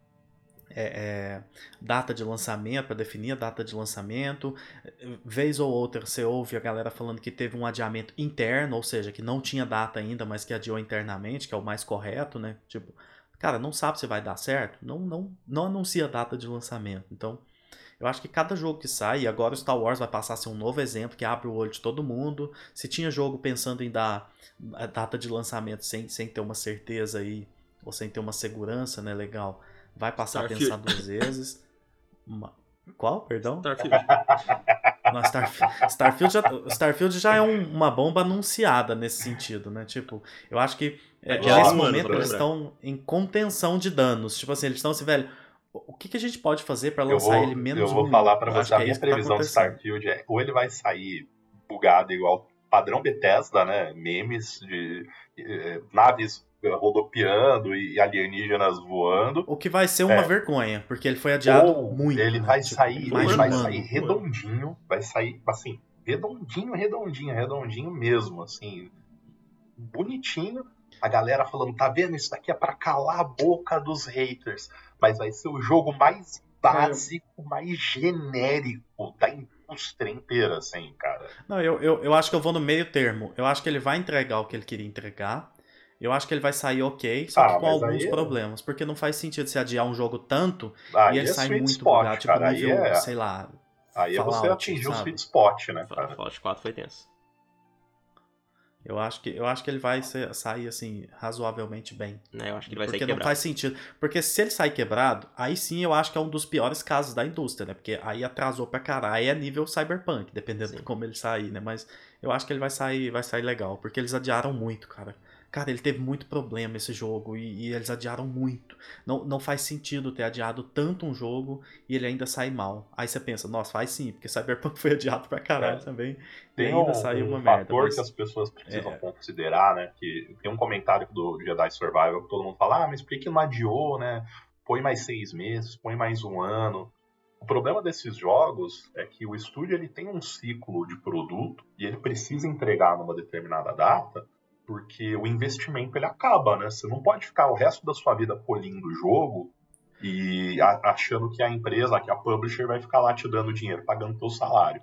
Speaker 1: é, é, data de lançamento, para definir a data de lançamento. Vez ou outra você ouve a galera falando que teve um adiamento interno, ou seja, que não tinha data ainda, mas que adiou internamente, que é o mais correto, né? Tipo, cara, não sabe se vai dar certo, não, não, não anuncia a data de lançamento. Então, eu acho que cada jogo que sai, e agora o Star Wars vai passar a ser um novo exemplo que abre o olho de todo mundo. Se tinha jogo pensando em dar a data de lançamento sem, sem ter uma certeza aí, ou sem ter uma segurança, né, legal, vai passar a
Speaker 2: Starfield.
Speaker 1: pensar duas vezes. Uma- Qual, perdão?
Speaker 2: Starfield.
Speaker 1: Não, Starfield, Starfield, já, Starfield já é um- uma bomba anunciada nesse sentido, né? Tipo, eu acho que é,
Speaker 2: Adiar
Speaker 1: nesse momento eles estão em contenção de danos. Tipo assim, eles estão assim, velho, o que, que a gente pode fazer pra
Speaker 3: Eu
Speaker 1: lançar
Speaker 3: vou,
Speaker 1: ele menos
Speaker 3: eu vou
Speaker 1: ruim?
Speaker 3: falar pra
Speaker 1: Eu
Speaker 3: você, a
Speaker 1: é
Speaker 3: minha
Speaker 1: isso que tá
Speaker 3: previsão de. Starfield é ou ele vai sair bugado igual padrão Bethesda, né? Memes de eh, naves rodopiando e alienígenas voando.
Speaker 1: O que vai ser uma
Speaker 3: É.
Speaker 1: vergonha, porque ele foi adiado
Speaker 3: Ou
Speaker 1: muito.
Speaker 3: ele
Speaker 1: né?
Speaker 3: vai
Speaker 1: Tipo,
Speaker 3: sair, ele
Speaker 1: de
Speaker 3: vai
Speaker 1: um
Speaker 3: sair redondinho, vai sair assim, redondinho, redondinho, redondinho mesmo, assim, bonitinho. A galera falando, tá vendo? Isso daqui é pra calar a boca dos haters. Mas vai ser o jogo mais básico, mais genérico da indústria inteira, assim, cara.
Speaker 1: Não, eu, eu, eu acho que eu vou no meio termo. Eu acho que ele vai entregar o que ele queria entregar. Eu acho que ele vai sair ok, só
Speaker 3: Ah,
Speaker 1: que com
Speaker 3: mas
Speaker 1: alguns
Speaker 3: aí-
Speaker 1: problemas. Porque não faz sentido se adiar um jogo tanto
Speaker 3: Aí
Speaker 1: e ele
Speaker 3: é
Speaker 1: muito
Speaker 3: spot,
Speaker 1: bugado, tipo
Speaker 3: cara. Aí
Speaker 1: nível,
Speaker 3: é,
Speaker 1: sei lá.
Speaker 3: aí é você
Speaker 1: Fallout,
Speaker 3: atingir o
Speaker 1: sabe?
Speaker 3: sweet spot, né, cara?
Speaker 2: Fallout 4 foi tenso.
Speaker 1: Eu acho que, eu acho que ele vai ser- sair assim razoavelmente bem.
Speaker 2: Né? Eu acho que ele vai
Speaker 1: Porque
Speaker 2: sair
Speaker 1: não
Speaker 2: quebrado.
Speaker 1: faz sentido. Porque se ele sair quebrado, aí sim eu acho que é um dos piores casos da indústria, né? Porque aí atrasou pra caralho. Aí é nível cyberpunk, dependendo
Speaker 2: Sim.
Speaker 1: de como ele sair, né? Mas eu acho que ele vai sair, vai sair legal. Porque eles adiaram muito, cara. Cara, ele teve muito problema esse jogo e, e eles adiaram muito. Não, não faz sentido ter adiado tanto um jogo e ele ainda sair mal. Aí você pensa, nossa, faz sim, porque Cyberpunk foi adiado pra caralho
Speaker 3: É.
Speaker 1: também.
Speaker 3: Tem
Speaker 1: e ainda
Speaker 3: um,
Speaker 1: saiu
Speaker 3: um
Speaker 1: uma merda.
Speaker 3: fator
Speaker 1: mas-
Speaker 3: que as pessoas precisam
Speaker 1: É.
Speaker 3: considerar, né? Que tem um comentário do Jedi Survival que todo mundo fala, ah, mas por que que não adiou, né? Põe mais seis meses, põe mais um ano. O problema desses jogos é que o estúdio ele tem um ciclo de produto e ele precisa entregar numa determinada data, porque o investimento ele acaba, né? Você não pode ficar o resto da sua vida polindo o jogo e achando que a empresa, que a publisher vai ficar lá te dando dinheiro, pagando teu salário.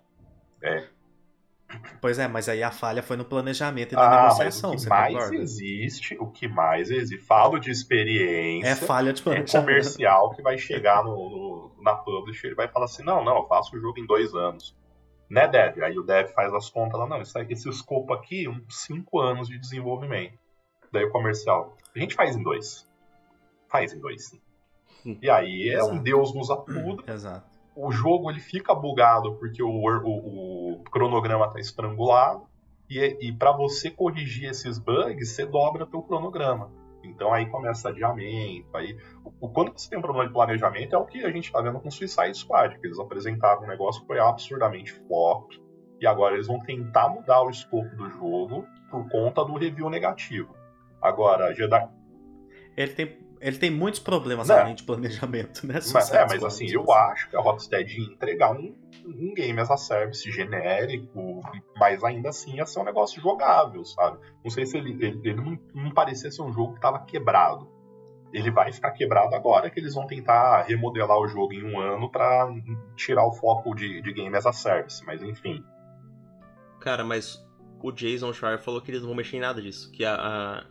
Speaker 1: Pois é, mas aí a falha foi no planejamento e na
Speaker 3: Ah, mas
Speaker 1: negociação,
Speaker 3: o que mais
Speaker 1: concorda?
Speaker 3: existe, o que mais existe, falo de experiência,
Speaker 1: É falha de
Speaker 3: é
Speaker 1: planejamento.
Speaker 3: comercial que vai chegar no, no- na publisher e vai falar assim, não, não, eu faço o jogo em dois anos. Né, Dev? Aí o Dev faz as contas lá, não, esse escopo aqui, uns cinco anos de desenvolvimento. Daí o comercial, a gente faz em dois. Faz em dois, sim.
Speaker 2: Hum.
Speaker 3: E aí é um
Speaker 1: Exato.
Speaker 3: Deus nos acuda,
Speaker 1: Exato.
Speaker 3: o jogo ele fica bugado porque o, o- o cronograma está estrangulado e, e para você corrigir esses bugs você dobra teu cronograma então aí começa adiamento aí o, o- quando você tem um problema de planejamento é o que a gente está vendo com Suicide Squad que eles apresentaram um negócio que foi absurdamente flop e agora eles vão tentar mudar o escopo do jogo por conta do review negativo. Agora Jedi
Speaker 1: Ele tem, ele tem muitos problemas
Speaker 3: Não.
Speaker 1: além de planejamento, né?
Speaker 3: Mas, é, mas assim, eu acho que a Rocksteady ia entregar um, um game as a service genérico, mas ainda assim ia ser um negócio jogável, sabe? Não sei se ele, ele, ele não, não parecia ser um jogo que tava quebrado. Ele vai ficar quebrado agora que eles vão tentar remodelar o jogo em um ano pra tirar o foco de, de game as a service, mas enfim.
Speaker 2: Cara, mas o Jason Schreier falou que eles não vão mexer em nada disso. Que a. a-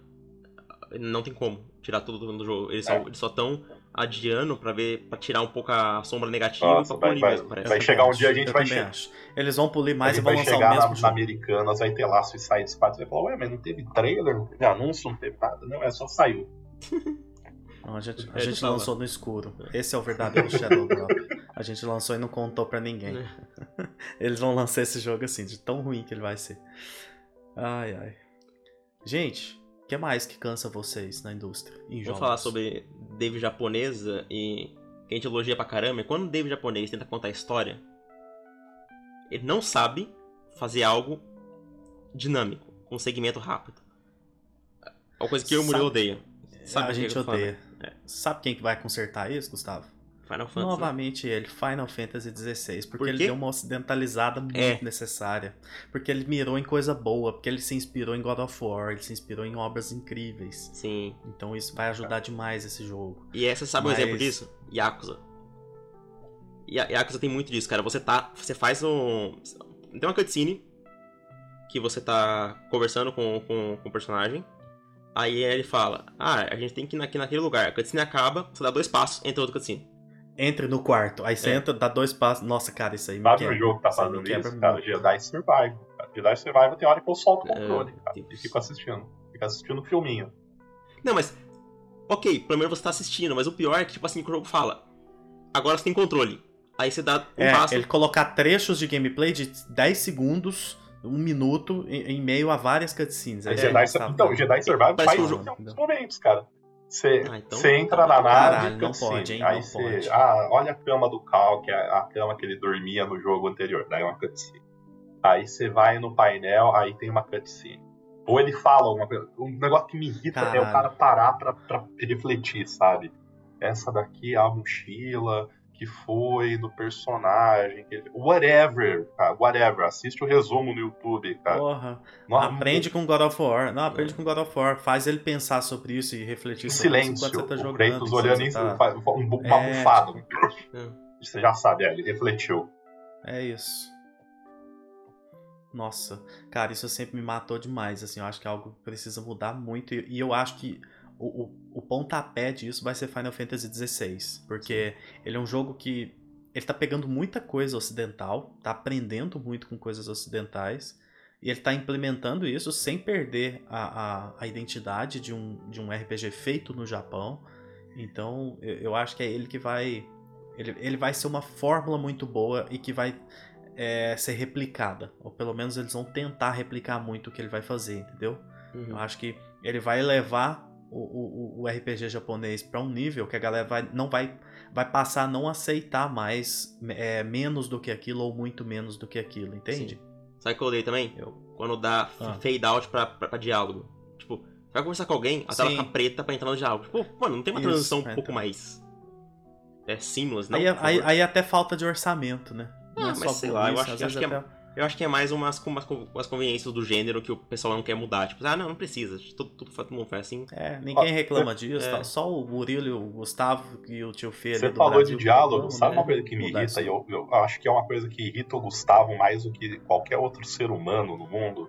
Speaker 2: não tem como tirar tudo do jogo. Eles, só,
Speaker 3: É.
Speaker 2: só estão adiando pra ver. para tirar um pouco a sombra negativa
Speaker 3: Nossa,
Speaker 2: e pra
Speaker 3: vai-
Speaker 2: polir
Speaker 3: vai-
Speaker 2: mesmo, parece.
Speaker 3: Vai chegar um dia a gente
Speaker 1: eu
Speaker 3: vai
Speaker 1: também
Speaker 3: che-
Speaker 1: acho. Eles vão polir mais e vão
Speaker 3: vai
Speaker 1: lançar
Speaker 3: chegar
Speaker 1: o mesmo
Speaker 3: na, na
Speaker 1: jogo.
Speaker 3: Americanas, vai ter lá Suicide Squad, você vai falar, ué, mas não teve trailer, não teve anúncio, não teve nada. Não, é só saiu.
Speaker 1: Não, a gente, a
Speaker 2: É,
Speaker 1: gente lançou no escuro. Esse é o verdadeiro Shadow Drop. A gente lançou e não contou pra ninguém.
Speaker 2: É.
Speaker 1: Eles vão lançar esse jogo assim, de tão ruim que ele vai ser. Ai, ai. Gente, que mais que cansa vocês na indústria? Em
Speaker 2: Vamos falar sobre Dave japonesa e que a gente elogia pra caramba. E quando o Dave japonês tenta contar a história, ele não sabe fazer algo dinâmico, com um segmento rápido. É uma coisa que eu e o Murilo odeia. Sabe
Speaker 1: a gente odeia. Sabe quem que vai consertar isso, Gustavo?
Speaker 2: Final Fantasy. né?
Speaker 1: Novamente ele, Final Fantasy XVI, porque
Speaker 2: Por
Speaker 1: ele deu uma ocidentalizada muito
Speaker 2: É.
Speaker 1: necessária. Porque ele mirou em coisa boa, porque ele se inspirou em God of War, ele se inspirou em obras incríveis.
Speaker 2: Sim.
Speaker 1: Então isso vai ajudar demais esse jogo.
Speaker 2: E essa sabe um
Speaker 1: Mas-
Speaker 2: exemplo disso? Yakuza. Ya- Yakuza tem muito disso, cara. Você tá. Você faz um. Tem uma cutscene que você tá conversando com, com, com o personagem. Aí ele fala: Ah, a gente tem que ir aqui naquele lugar. A cutscene acaba, você dá dois passos, entra outra cutscene.
Speaker 1: Entre no quarto, aí você
Speaker 2: É.
Speaker 1: entra, dá dois passos. Nossa, cara, isso aí me
Speaker 3: Sabe
Speaker 1: quebra.
Speaker 3: o jogo que tá
Speaker 1: Isso
Speaker 3: fazendo
Speaker 1: quebra
Speaker 3: isso? Cara,
Speaker 1: muito.
Speaker 3: Jedi Survival. Cara. Jedi Survival tem hora que eu solto o
Speaker 2: É,
Speaker 3: controle, cara. E fico assistindo. Fico assistindo o filminho.
Speaker 2: Não, mas. Ok, primeiro você tá assistindo, mas o pior é que, tipo assim, que o jogo fala. Agora você tem controle. Aí você dá um
Speaker 1: É,
Speaker 2: passo.
Speaker 1: ele colocar trechos de gameplay de 10 segundos, um minuto, em, meio a várias cutscenes. É
Speaker 3: Jedi, então, Jedi Survival faz isso
Speaker 1: jogo-
Speaker 3: em alguns momentos, cara. Você
Speaker 2: Ah, então-
Speaker 3: entra na nave,
Speaker 1: Caralho, não
Speaker 3: cutscene.
Speaker 1: pode, hein?
Speaker 3: Aí
Speaker 1: Não
Speaker 3: você.
Speaker 1: pode.
Speaker 3: Ah, olha a cama do Cal, que é a cama que ele dormia no jogo anterior. Daí é uma cutscene. Aí você vai no painel, aí tem uma cutscene. Ou ele fala alguma coisa. Um negócio que me irrita é
Speaker 1: Caralho.
Speaker 3: o cara parar pra, pra refletir, sabe? Essa daqui é a mochila que foi do personagem. Whatever, cara, whatever. Assiste o resumo no YouTube, cara.
Speaker 1: Porra,
Speaker 3: Não-
Speaker 1: aprende com God of War. Não, aprende com God of War. Faz ele pensar sobre isso e refletir sobre isso
Speaker 3: silêncio.
Speaker 1: enquanto você tá
Speaker 3: o
Speaker 1: jogando.
Speaker 3: Kratos
Speaker 1: enquanto
Speaker 3: olhando em
Speaker 1: tá-
Speaker 3: um, uma
Speaker 1: É,
Speaker 3: bufada.
Speaker 2: É.
Speaker 3: Você já sabe, é, ele refletiu.
Speaker 1: É isso. Nossa, cara, isso sempre me matou demais. Assim, eu acho que é algo que precisa mudar muito. E e eu acho que o, o, o pontapé disso vai ser Final Fantasy XVI. Porque ele é um jogo que. Ele tá pegando muita coisa ocidental, tá aprendendo muito com coisas ocidentais. E ele está implementando isso sem perder a, a, a, identidade de um, de um RPG feito no Japão. Então eu, eu acho que é ele que vai. Ele, ele vai ser uma fórmula muito boa e que vai é, ser replicada. Ou pelo menos eles vão tentar replicar muito o que ele vai fazer, entendeu? Uhum. Eu acho que ele vai levar o, o, o RPG japonês para um nível que a galera vai, não vai, vai passar a não aceitar mais é, menos do que aquilo ou muito menos do que aquilo, entende? Sim.
Speaker 2: Sabe o que eu odeio também? Eu. Quando dá ah. fade out pra, pra, pra, diálogo. Tipo, você vai conversar com alguém, a tela fica preta pra entrar no diálogo. Tipo, mano, não tem uma transição Isso, um pouco mais. É seamless, não?
Speaker 1: Aí, aí, aí, até falta de orçamento, né?
Speaker 2: Não ah, é mas sei lá, isso, eu acho, acho que é até... eu acho que é mais umas, umas, umas conveniências do gênero que o pessoal não quer mudar. Tipo, ah, não, não precisa. Tudo, tudo, todo mundo faz assim.
Speaker 1: É, ninguém reclama disso. É. Tá? Só o Murilo, o Gustavo e o tio Fê.
Speaker 3: Você falou Brasil, de diálogo, sabe né? uma coisa que me irrita? E eu, eu acho que é uma coisa que irrita o Gustavo mais do que qualquer outro ser humano no mundo.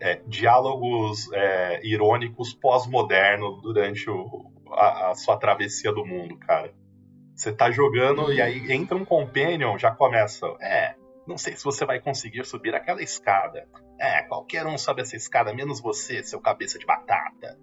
Speaker 3: É, diálogos é, irônicos pós-moderno durante o, a, a sua travessia do mundo, cara. Você tá jogando e aí entra um companion, já começa. É, não sei se você vai conseguir subir aquela escada. É, qualquer um sobe essa escada, menos você, seu cabeça de batata.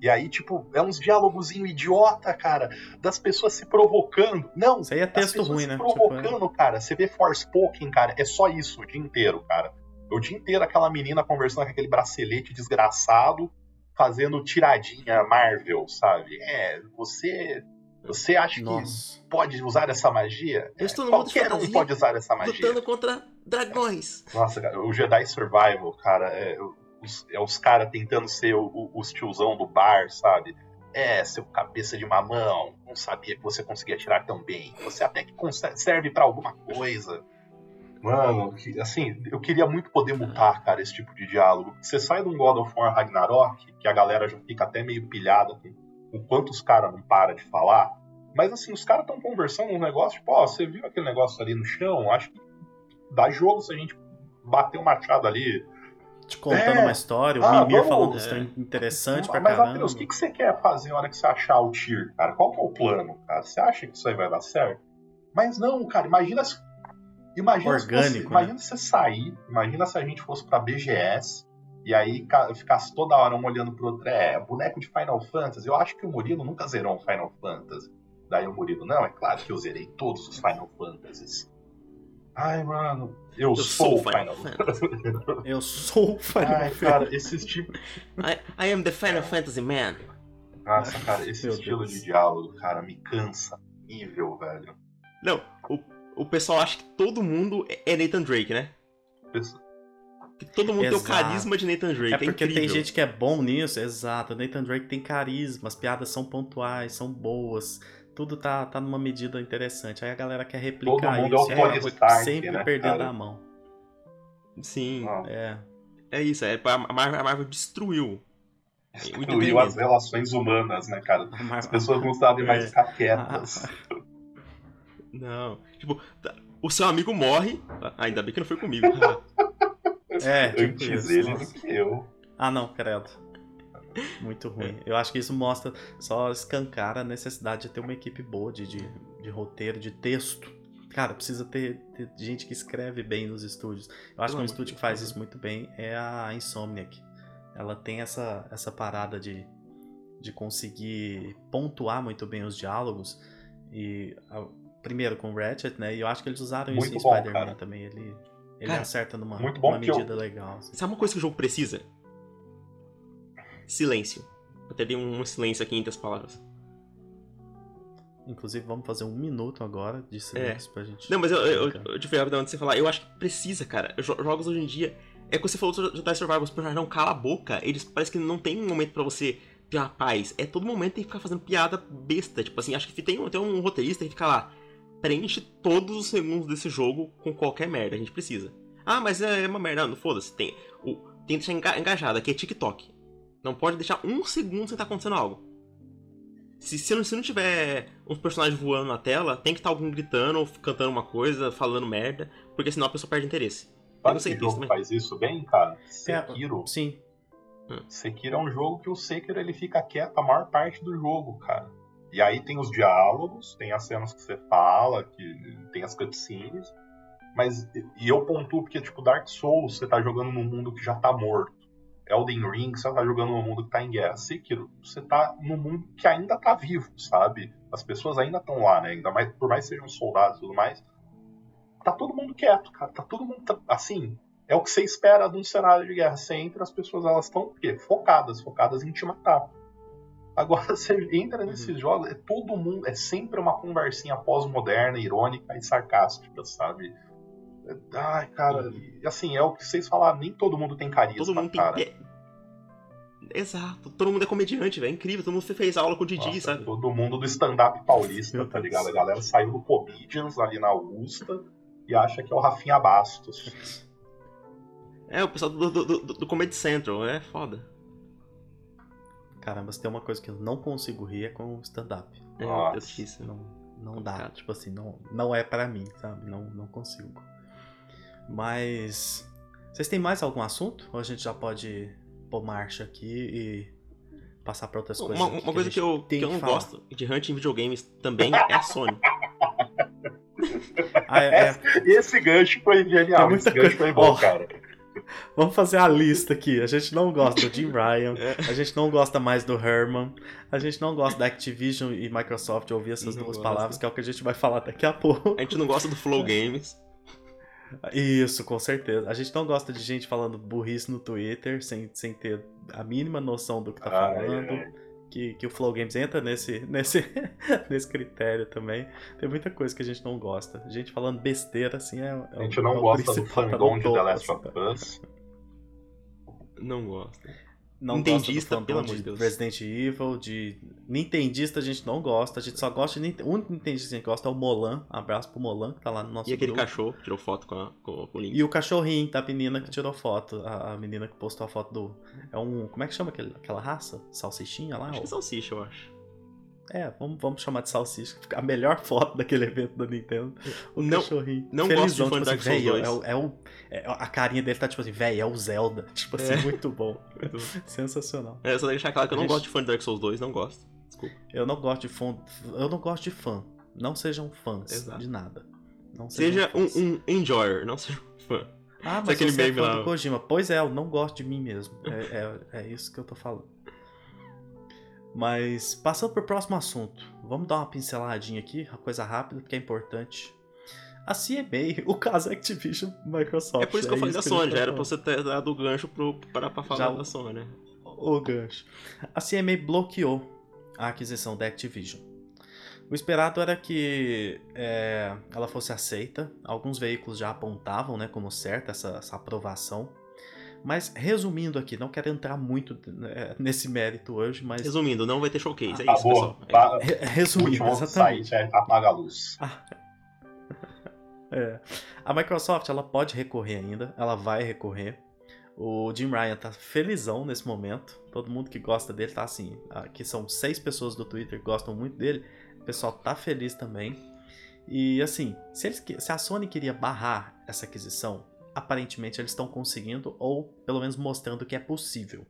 Speaker 3: E aí, tipo, é uns diálogozinho idiota, cara, das pessoas se provocando. Não,
Speaker 1: isso aí é texto ruim,
Speaker 3: né? Se tipo, provocando, tipo, cara. Você vê Forspoken, cara, é só isso o dia inteiro, cara. O dia inteiro aquela menina conversando com aquele bracelete desgraçado, fazendo tiradinha Marvel, sabe? É, você você acha Nossa. que pode usar essa magia?
Speaker 2: Eu estou no Qualquer
Speaker 3: um pode usar essa magia.
Speaker 2: Lutando contra dragões.
Speaker 3: Nossa, cara, o Jedi Survival, cara, é os, é os caras tentando ser o, o, os tiozão do bar, sabe? É, seu cabeça de mamão, não sabia que você conseguia atirar tão bem. Você até que serve para alguma coisa. Mano, assim, eu queria muito poder mutar, cara, esse tipo de diálogo. Você sai de um God of War Ragnarok, que a galera já fica até meio pilhada com o quanto os caras não param de falar. Mas assim, os caras estão conversando um negócio, tipo, ó, você viu aquele negócio ali no chão? Acho que dá jogo se a gente bater o um machado ali.
Speaker 1: Te contando é, uma história, o ah, Mimir falando é. interessante pra
Speaker 3: mas,
Speaker 1: caramba.
Speaker 3: Mas, o que, que você quer fazer na hora que você achar o tier, cara? Qual que é o plano, cara? Você acha que isso aí vai dar certo? Mas não, cara, imagina se. Imagina
Speaker 1: Orgânico,
Speaker 3: se você, imagina né? se você sair, imagina se a gente fosse pra BGS e aí ficasse toda hora um olhando pro outro, é, boneco de Final Fantasy. Eu acho que o Murilo nunca zerou um Final Fantasy. Daí o Murilo, não, é claro que eu zerei todos os Final Fantasies. Ai, mano, eu, eu sou, o Final, Fantasy.
Speaker 1: eu sou o Final
Speaker 3: Ai, Fantasy. cara, esses tipos.
Speaker 2: I, I am the Final Fantasy man.
Speaker 3: Nossa, cara, esse Meu estilo Deus. de diálogo, cara, me cansa. Nível, velho.
Speaker 2: Não, o, o pessoal acha que todo mundo é Nathan Drake, né? Que todo mundo exato. tem o carisma de Nathan Drake. É,
Speaker 1: é porque tem gente que é bom nisso, exato. Nathan Drake tem carisma, as piadas são pontuais, são boas. Tudo tá, tá numa medida interessante. Aí a galera quer replicar
Speaker 3: todo mundo isso. É,
Speaker 1: é sempre né, perdendo cara? a mão.
Speaker 2: Sim.
Speaker 1: Ah. É.
Speaker 2: É isso, é, a, Marvel, a Marvel destruiu.
Speaker 3: Destruiu as relações humanas, né, cara? As pessoas não sabem mais é. ficar quietas.
Speaker 2: Não. Tipo, o seu amigo morre. Ainda bem que não foi comigo.
Speaker 1: É,
Speaker 3: tipo antes dele do que eu.
Speaker 1: Ah, não, credo. Muito ruim. Eu acho que isso mostra, só escancara a necessidade de ter uma equipe boa de, de, de roteiro, de texto. Cara, precisa ter, ter, gente que escreve bem nos estúdios. Eu acho que um estúdio que faz isso muito bem é a Insomniac. Ela tem essa, essa parada de, de conseguir pontuar muito bem os diálogos. E primeiro com o Ratchet, né? E eu acho que eles usaram muito isso em Spider-Man também. Ele, ele Cara, acerta numa, muito bom medida eu... legal. Assim.
Speaker 2: Sabe uma coisa que o jogo precisa? Silêncio. Eu até dei um silêncio aqui entre as palavras.
Speaker 1: Inclusive, vamos fazer um minuto agora de silêncio é. pra gente.
Speaker 2: Não, mas eu, eu, eu, eu tive rápido antes de você falar. Eu acho que precisa, cara. Jogos hoje em dia. É que você falou do Jedi Survival, os personagens não cala a boca. Eles parece que não tem um momento para você ter uma paz. É todo momento tem que ficar fazendo piada besta. Tipo assim, acho que tem, tem um roteirista que fica lá preenche todos os segundos desse jogo com qualquer merda. A gente precisa. Ah, mas é uma merda. Não, foda-se. Tem, o, tem que deixar engajado. Aqui é TikTok. Não pode deixar um segundo sem estar tá acontecendo algo. Se, se, não, se não tiver uns personagens voando na tela, tem que estar tá alguém gritando, cantando uma coisa, falando merda, porque senão a pessoa perde interesse.
Speaker 3: Sabe que jogo faz isso bem, cara? É, Sekiro.
Speaker 1: É, sim.
Speaker 3: Hum. Sekiro é um jogo que o Sekiro ele fica quieto a maior parte do jogo, cara. E aí tem os diálogos, tem as cenas que você fala, que tem as cutscenes, Mas, e eu pontuo porque, tipo, Dark Souls, você tá jogando num mundo que já tá morto. Elden Ring, você tá jogando num mundo que tá em guerra. Sekiro, você tá num mundo que ainda tá vivo, sabe? As pessoas ainda estão lá, né? Ainda mais, por mais sejam soldados e tudo mais. Tá todo mundo quieto, cara. Tá todo mundo, tá, assim, é o que você espera de um cenário de guerra. Você entra, as pessoas elas estão focadas, focadas em te matar. Agora você entra nesses uhum. jogos, é todo mundo, é sempre uma conversinha pós-moderna, irônica e sarcástica, sabe? Ai, cara, uhum. assim, é o que vocês falaram, nem todo mundo tem carisma, todo mundo cara. Tem...
Speaker 2: Exato, todo mundo é comediante, velho, é incrível, todo mundo fez aula com o Didi, Nossa, sabe?
Speaker 3: Todo mundo do stand-up paulista, tá ligado? A galera saiu do Comedians ali na Augusta e acha que é o Rafinha Bastos.
Speaker 2: É, o pessoal do, do, do, do Comedy Central, é foda.
Speaker 1: Caramba, se tem uma coisa que eu não consigo rir é com stand-up.
Speaker 2: É, Nossa. é difícil.
Speaker 1: Não, não dá, tipo assim, não, não é para mim, sabe? Não, não consigo. Mas. Vocês têm mais algum assunto? Ou a gente já pode pôr marcha aqui e passar para outras coisas?
Speaker 2: Uma, uma
Speaker 1: que
Speaker 2: coisa que, eu, que eu não falar. gosto de hunting videogames também é a Sony.
Speaker 3: ah, é, é. Esse gancho foi genial. Esse gancho foi bom, oh, cara.
Speaker 1: Vamos fazer a lista aqui. A gente não gosta do Jim Ryan, é. a gente não gosta mais do Herman, a gente não gosta da Activision e Microsoft ouvir essas não duas gosta. palavras, que é o que a gente vai falar daqui a pouco.
Speaker 2: A gente não gosta do Flow Games.
Speaker 1: Isso, com certeza. A gente não gosta de gente falando burrice no Twitter sem, sem ter a mínima noção do que tá falando. Ai, ai. Que, que o Flow Games entra nesse, nesse, nesse critério também. Tem muita coisa que a gente não gosta. A gente falando besteira, assim, é. é
Speaker 3: a gente não é gosta do fandom de The Last of Us.
Speaker 2: Não gosta.
Speaker 1: Não Nintendista, gosta pelo amor de Deus. Resident Evil, de. Nintendista a gente não gosta, a gente só gosta de. O único Nintendista que a gente gosta é o Molan. Abraço pro Molan, que tá lá no nosso
Speaker 2: E aquele grupo. cachorro que tirou foto com, a, com, com, o link.
Speaker 1: E o cachorrinho da menina que tirou foto. A, a, menina que postou a foto do. É um. Como é que chama aquele, aquela raça? Salsichinha lá?
Speaker 2: Acho ou... que é salsicha, eu acho.
Speaker 1: É, vamos, vamos chamar de salsicha. A melhor foto daquele evento da Nintendo. O não, cachorrinho.
Speaker 2: Não Felizão, gosto de tipo assim, véio,
Speaker 1: é, é, o, é, a carinha dele tá tipo assim, velho, é o Zelda. Tipo assim, é. muito bom. Sensacional.
Speaker 2: É, só deixar claro que eu não gente... gosto de fã de Dark Souls 2, não gosto. Desculpa.
Speaker 1: Eu não gosto de fã. Eu não gosto de fã. Não sejam fãs
Speaker 2: Exato.
Speaker 1: de nada.
Speaker 2: Não seja um, um, enjoyer, não seja um fã.
Speaker 1: Ah, mas aquele você é fã lá... do Kojima. Pois é, eu não gosto de mim mesmo. É, é, é isso que eu tô falando. Mas passando para o próximo assunto, vamos dar uma pinceladinha aqui, uma coisa rápida, porque é importante. A CMA, o caso Activision Microsoft.
Speaker 2: É por isso que eu é falei da Sony, já era pra você ter dado o gancho pro, para pra falar já, da Sony. Né?
Speaker 1: O gancho. A CMA bloqueou a aquisição da Activision. O esperado era que é, ela fosse aceita. Alguns veículos já apontavam né, como certa essa, essa aprovação. Mas resumindo aqui, não quero entrar muito né, nesse mérito hoje, mas.
Speaker 2: Resumindo, não vai ter showcase, é isso, pessoal.
Speaker 3: Tá, resumindo, exatamente. Site, é, apaga a luz.
Speaker 1: é. A Microsoft ela pode recorrer ainda, ela vai recorrer. O Jim Ryan tá felizão nesse momento. Todo mundo que gosta dele tá assim. Aqui são seis pessoas do Twitter que gostam muito dele. O pessoal tá feliz também. E assim, se, eles, se a Sony queria barrar essa aquisição, aparentemente eles estão conseguindo, ou pelo menos mostrando que é possível.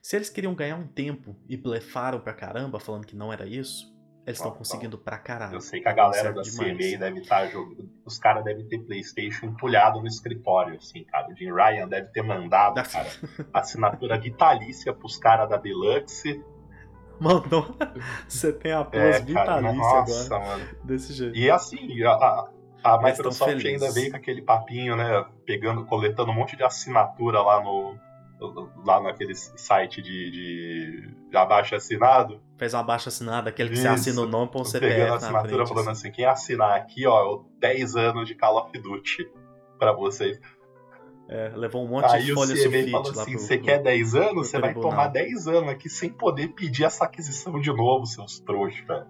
Speaker 1: Se eles queriam ganhar um tempo e blefaram pra caramba, falando que não era isso, eles estão conseguindo pra caralho.
Speaker 3: Eu sei que a galera da demais. CMA deve estar tá jogando. Os caras devem ter PlayStation empulhado no escritório, assim, cara. O Jim Ryan deve ter mandado, cara, assinatura vitalícia pros caras da Deluxe.
Speaker 1: Mandou. Você tem a pós é, vitalícia nossa, agora. Mano. Desse jeito.
Speaker 3: E assim, a, a Microsoft ainda veio com aquele papinho, né? Pegando, coletando um monte de assinatura lá no. Lá naquele site de, de, de abaixo assinado.
Speaker 1: Fez um abaixo assinado, aquele que Isso. você assina o nome com o CPF.
Speaker 3: Pegando a assinatura frente, falando assim: quem assinar aqui, ó, 10 anos de Call of Duty pra vocês.
Speaker 1: É, levou um monte Aí de folha sulfite
Speaker 3: falou assim, Você quer 10 anos? Você vai tomar 10 anos aqui sem poder pedir essa aquisição de novo, seus trouxas, velho.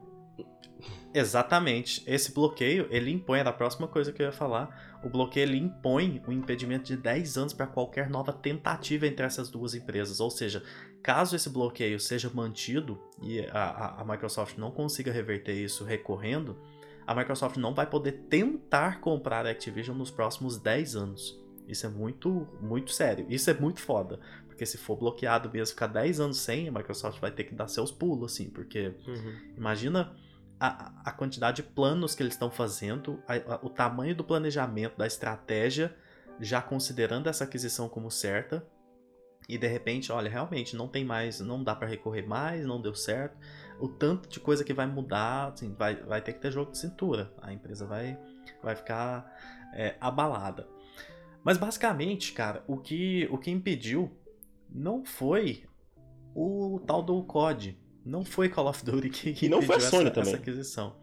Speaker 1: Exatamente. Esse bloqueio, ele impõe, era a próxima coisa que eu ia falar. O bloqueio ele impõe um impedimento de 10 anos para qualquer nova tentativa entre essas duas empresas. Ou seja, caso esse bloqueio seja mantido e a, a Microsoft não consiga reverter isso recorrendo, a Microsoft não vai poder tentar comprar a Activision nos próximos 10 anos. Isso é muito, muito sério. Isso é muito foda. Porque se for bloqueado mesmo, ficar 10 anos sem, a Microsoft vai ter que dar seus pulos, assim. Porque, uhum. imagina a, a quantidade de planos que eles estão fazendo, a, a, o tamanho do planejamento, da estratégia, já considerando essa aquisição como certa. E de repente, olha, realmente não tem mais, não dá para recorrer mais, não deu certo. O tanto de coisa que vai mudar, assim, vai, vai ter que ter jogo de cintura. A empresa vai, vai ficar é, abalada. Mas basicamente, cara, o que, o que impediu não foi o tal do COD. Não foi Call of Duty que, que
Speaker 2: e não foi a Sony
Speaker 1: essa,
Speaker 2: também.
Speaker 1: essa aquisição.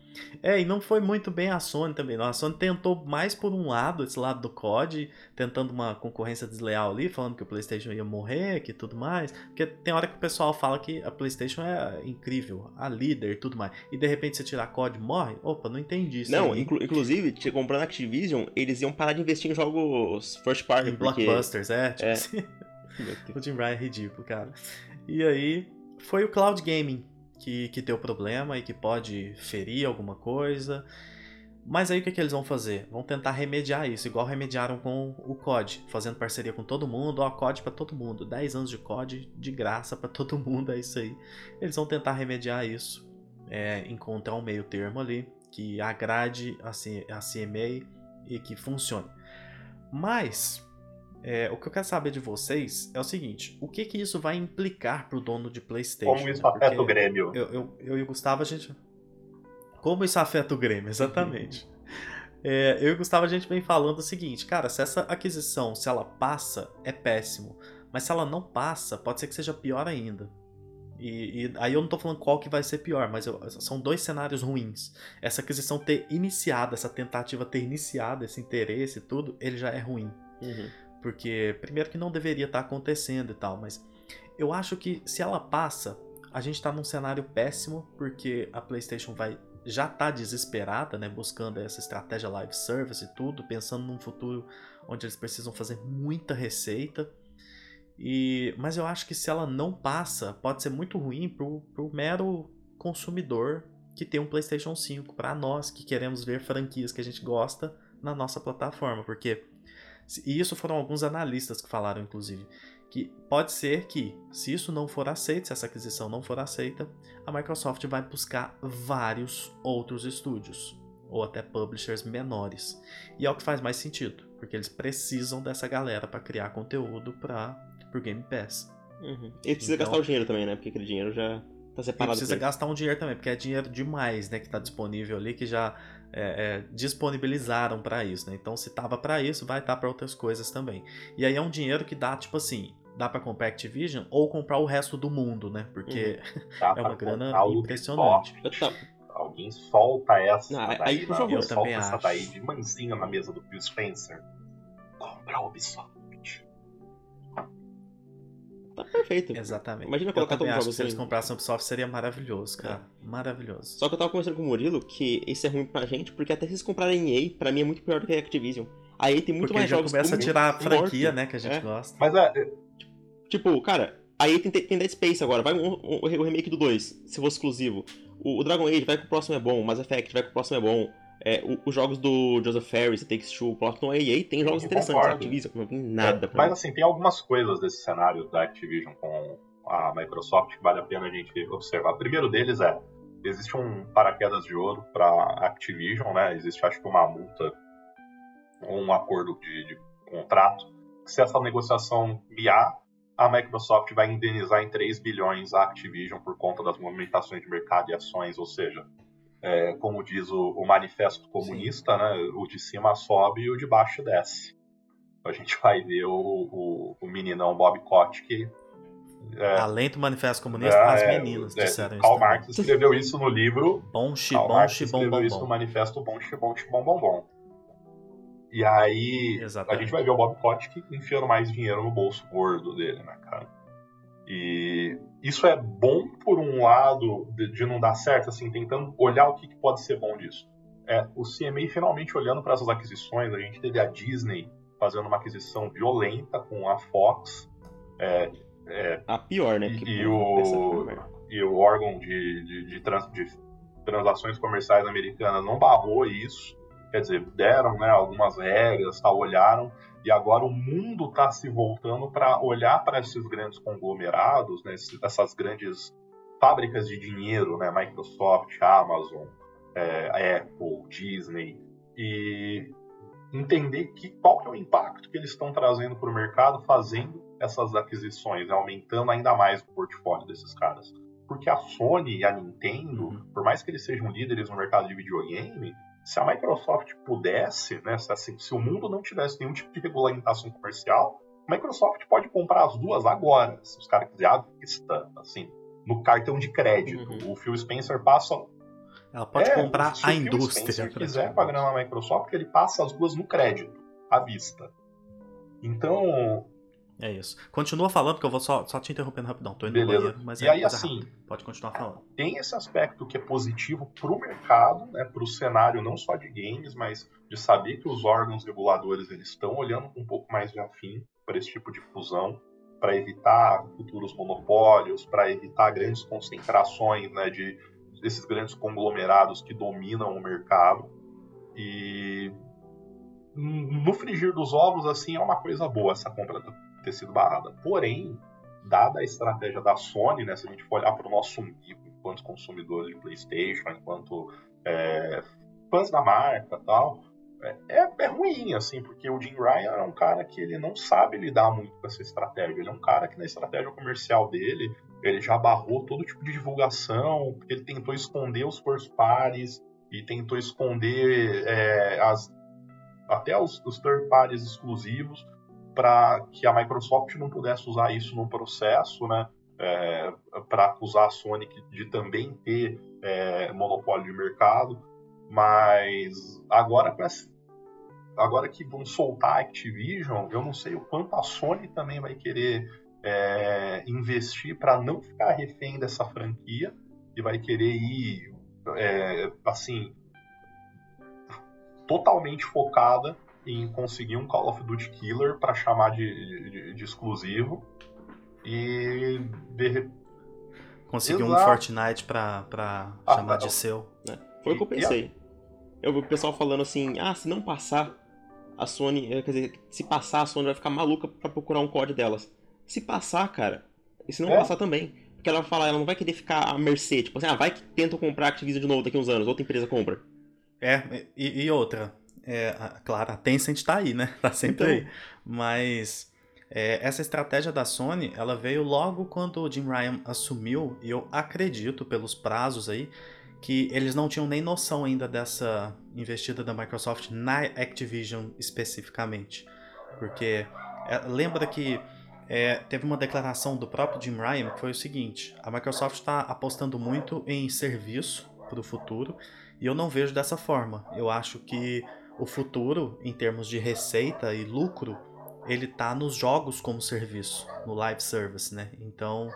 Speaker 1: É, e não foi muito bem a Sony também. A Sony tentou mais por um lado, esse lado do COD, tentando uma concorrência desleal ali, falando que o PlayStation ia morrer, que tudo mais. Porque tem hora que o pessoal fala que a PlayStation é incrível, a líder e tudo mais. E de repente você tirar COD morre? Opa, não entendi isso.
Speaker 2: Não, inclu inclusive, comprando a Activision, eles iam parar de investir em jogos first party.
Speaker 1: Em
Speaker 2: porque...
Speaker 1: blockbusters, é, tipo
Speaker 2: É.
Speaker 1: assim. o Jim Ryan é ridículo, cara. E aí, foi o cloud gaming que, que deu problema e que pode ferir alguma coisa. Mas aí o que, que eles vão fazer? Vão tentar remediar isso, igual remediaram com o COD, fazendo parceria com todo mundo, ó, COD pra todo mundo, 10 anos de COD de graça pra todo mundo, é isso aí. Eles vão tentar remediar isso, é, encontrar um meio termo ali, que agrade a, a CMA e que funcione. Mas, é, o que eu quero saber de vocês é o seguinte: o que que isso vai implicar pro dono de PlayStation?
Speaker 3: Como isso
Speaker 1: né?
Speaker 3: afeta
Speaker 1: Porque
Speaker 3: o Grêmio?
Speaker 1: Eu, eu, eu e o Gustavo, a gente. Como isso afeta o Grêmio, exatamente. É, eu e o Gustavo, a gente vem falando o seguinte, cara, se essa aquisição, se ela passa, é péssimo. Mas se ela não passa, pode ser que seja pior ainda. E, e aí eu não tô falando qual que vai ser pior, mas eu- são dois cenários ruins. Essa aquisição ter iniciado, essa tentativa ter iniciado, esse interesse e tudo, ele já é ruim.
Speaker 2: Uhum.
Speaker 1: Porque, primeiro, que não deveria estar acontecendo e tal, mas eu acho que se ela passa, a gente tá num cenário péssimo, porque a PlayStation vai já tá desesperada, né, buscando essa estratégia live service e tudo, pensando num futuro onde eles precisam fazer muita receita. E, mas eu acho que se ela não passa, pode ser muito ruim pro, pro mero consumidor que tem um PlayStation 5, para nós que queremos ver franquias que a gente gosta na nossa plataforma, porque e isso foram alguns analistas que falaram, inclusive, que pode ser que, se isso não for aceito, se essa aquisição não for aceita, a Microsoft vai buscar vários outros estúdios, ou até publishers menores. E é o que faz mais sentido, porque eles precisam dessa galera para criar conteúdo para o Game Pass.
Speaker 2: Uhum. Ele precisa
Speaker 1: Então-
Speaker 2: gastar o dinheiro também, né? Porque aquele dinheiro já tá
Speaker 1: E
Speaker 2: separado.
Speaker 1: precisa
Speaker 2: pra ele.
Speaker 1: gastar um dinheiro também, porque é dinheiro demais, né, que está disponível ali, que já é, é, disponibilizaram para isso, né? Então, se tava para isso, vai estar para outras coisas também. E aí é um dinheiro que dá, tipo assim, dá para comprar Activision ou comprar o resto do mundo, né? Porque
Speaker 3: Dá
Speaker 1: é uma grana
Speaker 3: o
Speaker 1: impressionante.
Speaker 3: Alguém solta essa
Speaker 2: Não, aí,
Speaker 3: daí,
Speaker 2: por
Speaker 3: não,
Speaker 2: favor.
Speaker 1: Eu
Speaker 3: solta
Speaker 1: também
Speaker 3: essa
Speaker 1: acho.
Speaker 3: daí de mansinho na mesa do Phil Spencer. Compra a Ubisoft.
Speaker 2: Tá perfeito.
Speaker 1: Exatamente.
Speaker 2: Imagina
Speaker 1: eu
Speaker 2: colocar
Speaker 1: também
Speaker 2: todos os
Speaker 1: acho que
Speaker 2: jogos
Speaker 1: se eles comprassem a Ubisoft seria maravilhoso, cara. Maravilhoso.
Speaker 2: Só que eu tava conversando com o Murilo que isso é ruim pra gente, porque até se eles comprarem EA, pra mim é muito pior do que a Activision. A EA tem muito
Speaker 1: Porque
Speaker 2: mais
Speaker 1: já
Speaker 2: jogos
Speaker 1: começa a tirar a franquia,
Speaker 2: morto.
Speaker 1: né, que a gente
Speaker 2: É.
Speaker 1: gosta.
Speaker 3: Mas é,
Speaker 2: Tipo, cara, a EA tem, tem Dead Space agora, vai um, um- o remake do 2, se for exclusivo. O, o Dragon Age vai que o próximo é bom, o Mass Effect vai que o próximo é bom. É, o- os jogos do Joseph Ferris, Takes Two, a EA tem jogos
Speaker 3: Eu
Speaker 2: interessantes.
Speaker 3: concordo.
Speaker 2: Activision não tem nada
Speaker 3: É, mas
Speaker 2: mim.
Speaker 3: assim, tem algumas coisas desse cenário da Activision com a Microsoft que vale a pena a gente observar. O primeiro deles é, existe um paraquedas de ouro para Activision, né? Existe acho que uma multa ou um acordo de, de contrato. Se essa negociação viar, a Microsoft vai indenizar em 3 bilhões a Activision por conta das movimentações de mercado e ações, ou seja, é, como diz o, o manifesto comunista, né, o de cima sobe e o de baixo desce. A gente vai ver o, o, o meninão Bob Kotick.
Speaker 1: Além do Manifesto Comunista,
Speaker 3: é,
Speaker 1: as
Speaker 3: é,
Speaker 1: meninas
Speaker 3: é,
Speaker 1: disseram isso.
Speaker 3: Karl
Speaker 1: também.
Speaker 3: Marx escreveu isso no livro.
Speaker 1: Bom, xi,
Speaker 3: Karl
Speaker 1: bom,
Speaker 3: Marx
Speaker 1: bom,
Speaker 3: escreveu
Speaker 1: bom,
Speaker 3: isso no
Speaker 1: bom.
Speaker 3: manifesto Bom, xi, bom, xi, bom, bom. E aí a
Speaker 1: Exatamente.
Speaker 3: gente vai ver o Bob Kotick enfiando mais dinheiro no bolso gordo dele, né, cara? E isso é bom por um lado de, de não dar certo, assim, tentando olhar o que, que pode ser bom disso. É, o CMA finalmente olhando para essas aquisições, a gente teve a Disney fazendo uma aquisição violenta com a Fox, é, é,
Speaker 2: A pior, né?
Speaker 3: E- e
Speaker 2: pô,
Speaker 3: o- e o órgão de, de, de, trans- de transações comerciais americanas não barrou isso. Quer dizer, deram né, algumas regras, tá, olharam, e agora o mundo está se voltando para olhar para esses grandes conglomerados, né, essas grandes fábricas de dinheiro, né, Microsoft, Amazon, é, Apple, Disney, e entender que, qual que é o impacto que eles estão trazendo para o mercado fazendo essas aquisições, aumentando ainda mais o portfólio desses caras. Porque a Sony e a Nintendo, uhum. por mais que eles sejam líderes no mercado de videogame, se a Microsoft pudesse, né, se, assim, se o mundo não tivesse nenhum tipo de regulamentação comercial, a Microsoft pode comprar as duas agora, se os caras quiserem à vista, assim, no cartão de crédito. Uhum. O Phil Spencer passa
Speaker 1: ela pode é, comprar a indústria.
Speaker 3: Se quiser com a grana da Microsoft, ele passa as duas no crédito, à vista. Então.
Speaker 1: É isso. Continua falando, que eu vou só, só te interrompendo rapidão. Tô indo
Speaker 3: Beleza.
Speaker 1: no banheiro, mas
Speaker 3: e
Speaker 1: é
Speaker 3: aí, assim,
Speaker 1: rápida. Pode continuar falando.
Speaker 3: Tem esse aspecto que é positivo pro mercado, né, pro cenário não só de games, mas de saber que os órgãos reguladores eles estão olhando com um pouco mais de afim para esse tipo de fusão, para evitar futuros monopólios, para evitar grandes concentrações né, de desses grandes conglomerados que dominam o mercado. E no frigir dos ovos, assim, é uma coisa boa essa compra ter sido barrada. Porém, dada a estratégia da Sony, né, se a gente for olhar para o nosso umbigo, enquanto consumidores de PlayStation, enquanto é, fãs da marca tal, é, é, é, ruim, assim, porque o Jim Ryan é um cara que ele não sabe lidar muito com essa estratégia. Ele é um cara que na estratégia comercial dele, ele já barrou todo tipo de divulgação, ele tentou esconder os first pares e tentou esconder é, as, até os, os third parties exclusivos para que a Microsoft não pudesse usar isso no processo, né? É, para acusar a Sony de também ter é, monopólio de mercado, mas agora com essa, agora que vão soltar a Activision, eu não sei o quanto a Sony também vai querer é, investir para não ficar refém dessa franquia e vai querer ir é, assim totalmente focada em conseguir um Call of Duty Killer para chamar de, de, de, exclusivo e de...
Speaker 1: conseguir Exato. um Fortnite para ah, chamar de seu.
Speaker 2: É, foi o que eu pensei. Eu vi o pessoal falando assim, ah, se não passar a Sony, quer dizer, se passar a Sony vai ficar maluca para procurar um código delas. Se passar, cara, e se não é. passar também. Porque ela vai falar, ela não vai querer ficar à mercê. Tipo assim, ah, vai que tentam comprar a Activision de novo daqui uns anos, outra empresa compra.
Speaker 1: É, e, e outra. É, claro, a Tencent tá aí, né? Tá sempre então... aí. Mas é, essa estratégia da Sony, ela veio logo quando o Jim Ryan assumiu, e eu acredito, pelos prazos aí, que eles não tinham nem noção ainda dessa investida da Microsoft na Activision especificamente. Porque é, lembra que é, teve uma declaração do próprio Jim Ryan que foi o seguinte: a Microsoft está apostando muito em serviço para o futuro e eu não vejo dessa forma. Eu acho que o futuro, em termos de receita e lucro, ele está nos jogos como serviço, no live service, né? Então,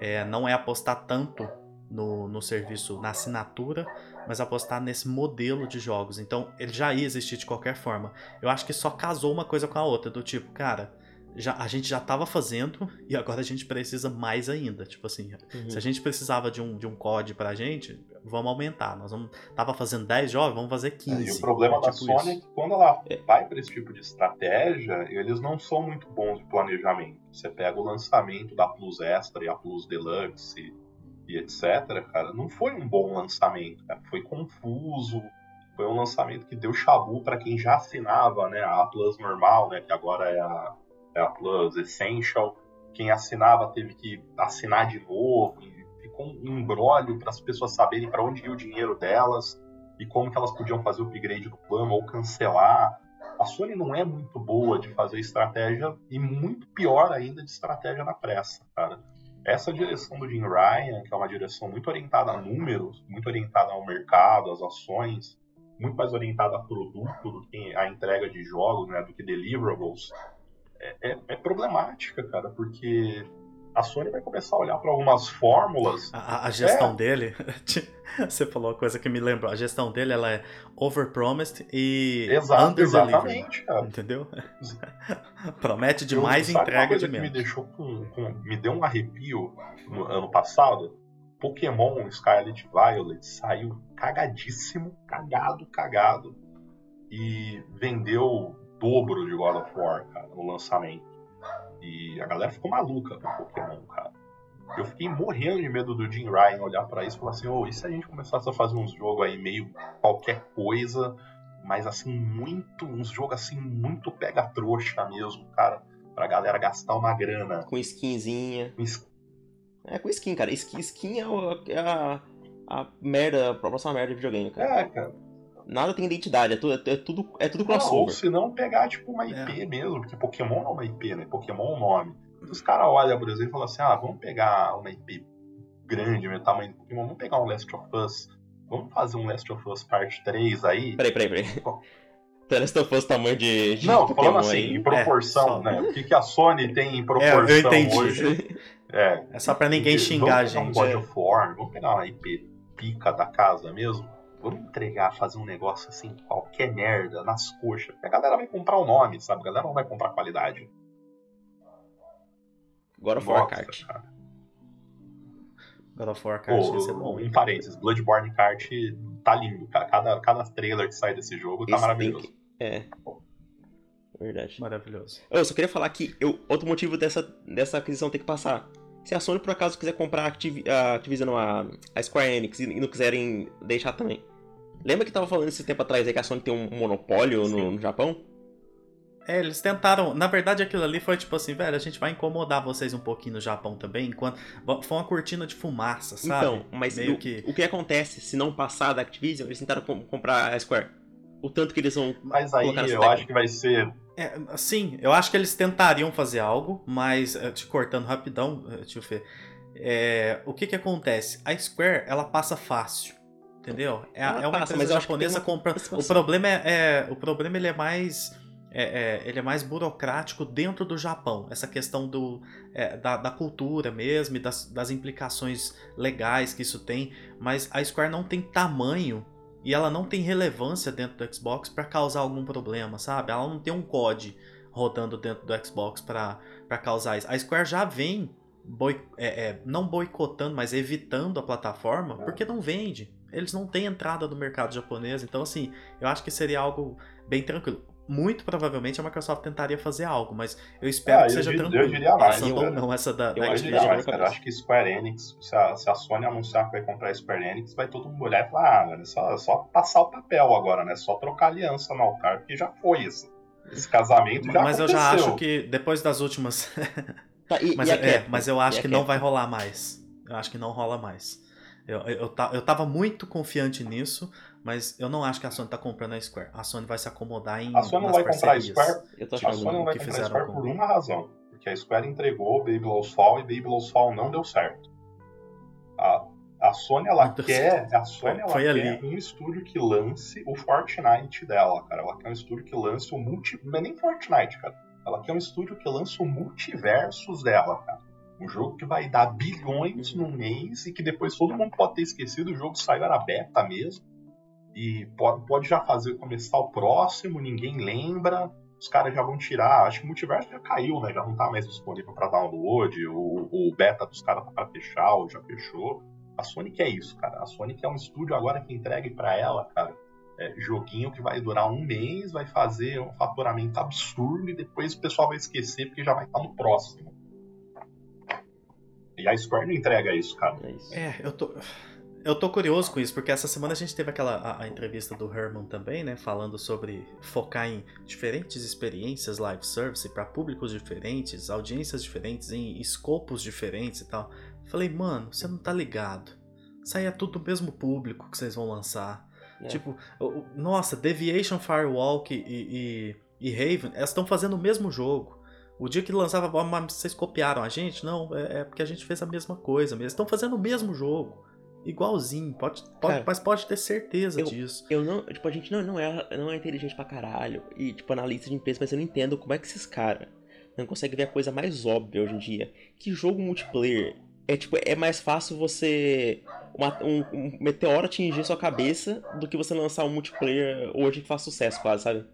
Speaker 1: é, não é apostar tanto no, no serviço, na assinatura, mas apostar nesse modelo de jogos. Então, ele já ia existir de qualquer forma. Eu acho que só casou uma coisa com a outra, do tipo, cara, já, a gente já estava fazendo e agora a gente precisa mais ainda. Tipo assim, uhum. se a gente precisava de um, de um COD pra gente, vamos aumentar. Nós vamos, tava fazendo 10 jogos, vamos fazer 15.
Speaker 3: É, e o problema é, da tipo Sony isso. é que quando ela é. vai para esse tipo de estratégia, eles não são muito bons de planejamento. Você pega o lançamento da Plus Extra e a Plus Deluxe e, e etc, cara, não foi um bom lançamento, cara. Foi confuso. Foi um lançamento que deu chabu para quem já assinava, né, a Plus normal, né, que agora é a a Plus Essential. Quem assinava teve que assinar de novo, e ficou um embrólio para as pessoas saberem para onde ia o dinheiro delas e como que elas podiam fazer o upgrade do plano ou cancelar. A Sony não é muito boa de fazer estratégia e muito pior ainda de estratégia na pressa, cara. Essa direção do Jim Ryan, que é uma direção muito orientada a números, muito orientada ao mercado, às ações, muito mais orientada a produto do que a entrega de jogos, né, do que deliverables, é, é, é problemática, cara, porque a Sony vai começar a olhar para algumas fórmulas.
Speaker 1: A, a gestão é. dele, você falou uma coisa que me lembrou. A gestão dele ela é overpromised e
Speaker 3: Exato, exatamente, cara.
Speaker 1: Entendeu? Promete demais e entrega de menos.
Speaker 3: me deixou com, com, me deu um arrepio no ano passado. Pokémon Scarlet Violet saiu cagadíssimo, cagado, cagado e vendeu dobro de God of War, cara, no lançamento. E a galera ficou maluca com Pokémon, cara. Eu fiquei morrendo de medo do Jim Ryan olhar para isso e falar assim: oh, e se a gente começasse a fazer uns jogos aí meio qualquer coisa, mas assim, muito. uns jogos assim, muito pega-trouxa mesmo, cara, pra galera gastar uma grana.
Speaker 2: Com skinzinha.
Speaker 3: Com es-
Speaker 2: É, com skin, cara. Skin, skin é, o- é a, a merda, a próxima merda de videogame, cara.
Speaker 3: É, cara.
Speaker 2: Nada tem identidade, é, tu, é, é tudo, é tudo
Speaker 3: Não, ou
Speaker 2: crossover.
Speaker 3: se não pegar, tipo, uma IP mesmo, porque Pokémon não é uma IP, né? Pokémon é um nome. Os caras olham, por exemplo, e falam assim: ah, vamos pegar uma IP grande, meu tamanho de Pokémon, vamos pegar um Last of Us. Vamos fazer um Last of Us Parte 3 aí.
Speaker 2: Peraí, peraí, peraí. The Last of Us tamanho de, de
Speaker 3: Não,
Speaker 2: Pokémon
Speaker 3: falando assim,
Speaker 2: aí.
Speaker 3: em proporção,
Speaker 1: só-
Speaker 3: né? O que, que a Sony tem em
Speaker 1: É,
Speaker 3: proporção
Speaker 1: eu entendi.
Speaker 3: hoje. É,
Speaker 1: É só pra ninguém
Speaker 3: vamos
Speaker 1: xingar a
Speaker 3: pegar Um
Speaker 1: gente.
Speaker 3: God
Speaker 1: é.
Speaker 3: of War, vamos pegar uma IP pica da casa mesmo. Vamos entregar, fazer um negócio assim, qualquer merda, nas coxas. Porque a galera vai comprar o nome, sabe? A galera não vai comprar qualidade.
Speaker 2: God of War Kart.
Speaker 1: God of War,
Speaker 3: Pô,
Speaker 1: ia ser bom.
Speaker 3: em parênteses, Bloodborne Kart tá lindo, cara. Cada, cada trailer que sai desse jogo tá
Speaker 2: Esse tem
Speaker 3: maravilhoso.
Speaker 2: que- É. Verdade.
Speaker 1: Maravilhoso.
Speaker 2: Eu só queria falar que eu, outro motivo dessa, dessa aquisição ter que passar. Se a Sony por acaso quiser comprar a, Activ a Activision, a, a Square Enix, e, e não quiserem deixar também. Lembra que tava falando esse tempo atrás aí que a Sony tem um monopólio no, no Japão?
Speaker 1: É, eles tentaram. Na verdade, aquilo ali foi tipo assim, velho, a gente vai incomodar vocês um pouquinho no Japão também, enquanto. Foi uma cortina de fumaça, sabe?
Speaker 2: Então, mas
Speaker 1: Meio
Speaker 2: o,
Speaker 1: que.
Speaker 2: o que acontece se não passar da Activision, eles tentaram com- comprar a Square. O tanto que eles vão.
Speaker 3: Mas aí eu
Speaker 2: técnica.
Speaker 3: acho que vai ser.
Speaker 1: É, sim, eu acho que eles tentariam fazer algo, mas eh, te cortando rapidão, eh, tio Fê. é, o que que acontece? A Square, ela passa fácil. Entendeu? É,
Speaker 2: Ela
Speaker 1: é uma
Speaker 2: passa,
Speaker 1: empresa
Speaker 2: acho que
Speaker 1: japonesa
Speaker 2: uma
Speaker 1: comprando. O
Speaker 2: participação.
Speaker 1: problema é, é- o problema ele é mais é, é, ele é mais burocrático dentro do Japão. Essa questão do, é, da, da cultura mesmo e das, das implicações legais que isso tem. Mas a Square não tem tamanho e ela não tem relevância dentro do Xbox para causar algum problema, sabe? Ela não tem um COD rodando dentro do Xbox para causar isso. A Square já vem boi, é, é, não boicotando, mas evitando a plataforma porque não vende. Eles não têm entrada no mercado japonês. Então, assim, eu acho que seria algo bem tranquilo. Muito provavelmente a Microsoft tentaria fazer algo, mas eu espero
Speaker 3: Ah,
Speaker 1: que
Speaker 3: eu
Speaker 1: seja
Speaker 3: di- eu
Speaker 1: tranquilo.
Speaker 3: diria mais,
Speaker 1: Essa
Speaker 3: eu-
Speaker 1: não, essa da,
Speaker 2: eu
Speaker 1: da
Speaker 3: Eu
Speaker 2: acho que
Speaker 3: diria mais, cara. Eu acho que Square Enix, se a, se a Sony anunciar que vai comprar a Square Enix, vai todo mundo olhar e falar, ah, mano, é só, é só passar o papel agora, né? Só trocar aliança no altar, porque já foi isso. Esse casamento já
Speaker 1: Mas eu
Speaker 3: aconteceu.
Speaker 1: já acho que depois das últimas.
Speaker 2: Tá, e,
Speaker 1: mas,
Speaker 2: e
Speaker 1: é, mas eu acho
Speaker 2: E
Speaker 1: que não vai rolar mais. Eu acho que não rola mais. Eu, eu, eu, ta- eu tava muito confiante nisso, mas eu não acho que a Sony tá comprando a Square. A Sony vai se acomodar em.
Speaker 3: A Sony não vai comprar a. Square,
Speaker 2: Eu tô
Speaker 3: a
Speaker 2: achando.
Speaker 3: Sony não vai
Speaker 1: que
Speaker 3: comprar a Square
Speaker 1: com-
Speaker 3: por uma razão. Porque a Square entregou Baby Lows Fall e Baby Lows Fall não deu certo. A, a Sony, ela
Speaker 1: Não deu
Speaker 3: quer, a Sony, ela
Speaker 1: Foi
Speaker 3: quer
Speaker 1: ali.
Speaker 3: um estúdio que lance o Fortnite dela, cara. Ela quer um estúdio que lance o multi... Não é nem Fortnite, cara. Ela quer um estúdio que lance o multiversos dela, cara. Um jogo que vai dar bilhões no mês e que depois todo mundo pode ter esquecido. O jogo saiu, era beta mesmo. E pode, pode já fazer começar o próximo, ninguém lembra. Os caras já vão tirar. Acho que o multiverso já caiu, né? Já não tá mais disponível para download. O, o beta dos caras tá pra fechar, ou já fechou. A Sony quer isso, cara. A Sony quer um estúdio agora que entregue para ela, cara. é, joguinho que vai durar um mês, vai fazer um faturamento absurdo e depois o pessoal vai esquecer porque já vai estar no próximo. E a Square não entrega isso, cara.
Speaker 2: É isso.
Speaker 1: É, eu tô. Eu tô curioso com isso, porque essa semana a gente teve aquela a, a entrevista do Herman também, né? Falando sobre focar em diferentes experiências live service para públicos diferentes, audiências diferentes, em escopos diferentes e tal. Falei, mano, você não tá ligado. Isso aí é tudo do mesmo público que vocês vão lançar.
Speaker 2: É.
Speaker 1: Tipo, nossa, Deviation, Firewalk e, e, e Raven, elas estão fazendo o mesmo jogo. O dia que lançava, "Ah, mas vocês copiaram a gente? Não, é, é porque a gente fez a mesma coisa mesmo. Estão fazendo o mesmo jogo. Igualzinho, pode, pode,
Speaker 2: Cara,
Speaker 1: mas pode ter certeza
Speaker 2: eu-
Speaker 1: disso.
Speaker 2: Eu não, tipo, a gente não, não, é, não é inteligente pra caralho. E, tipo, analista de empresa, mas eu não entendo como é que esses caras não conseguem ver a coisa mais óbvia hoje em dia. Que jogo multiplayer é, tipo, é mais fácil você. uma- um, um meteoro atingir sua cabeça do que você lançar um multiplayer hoje que faz sucesso, quase, sabe?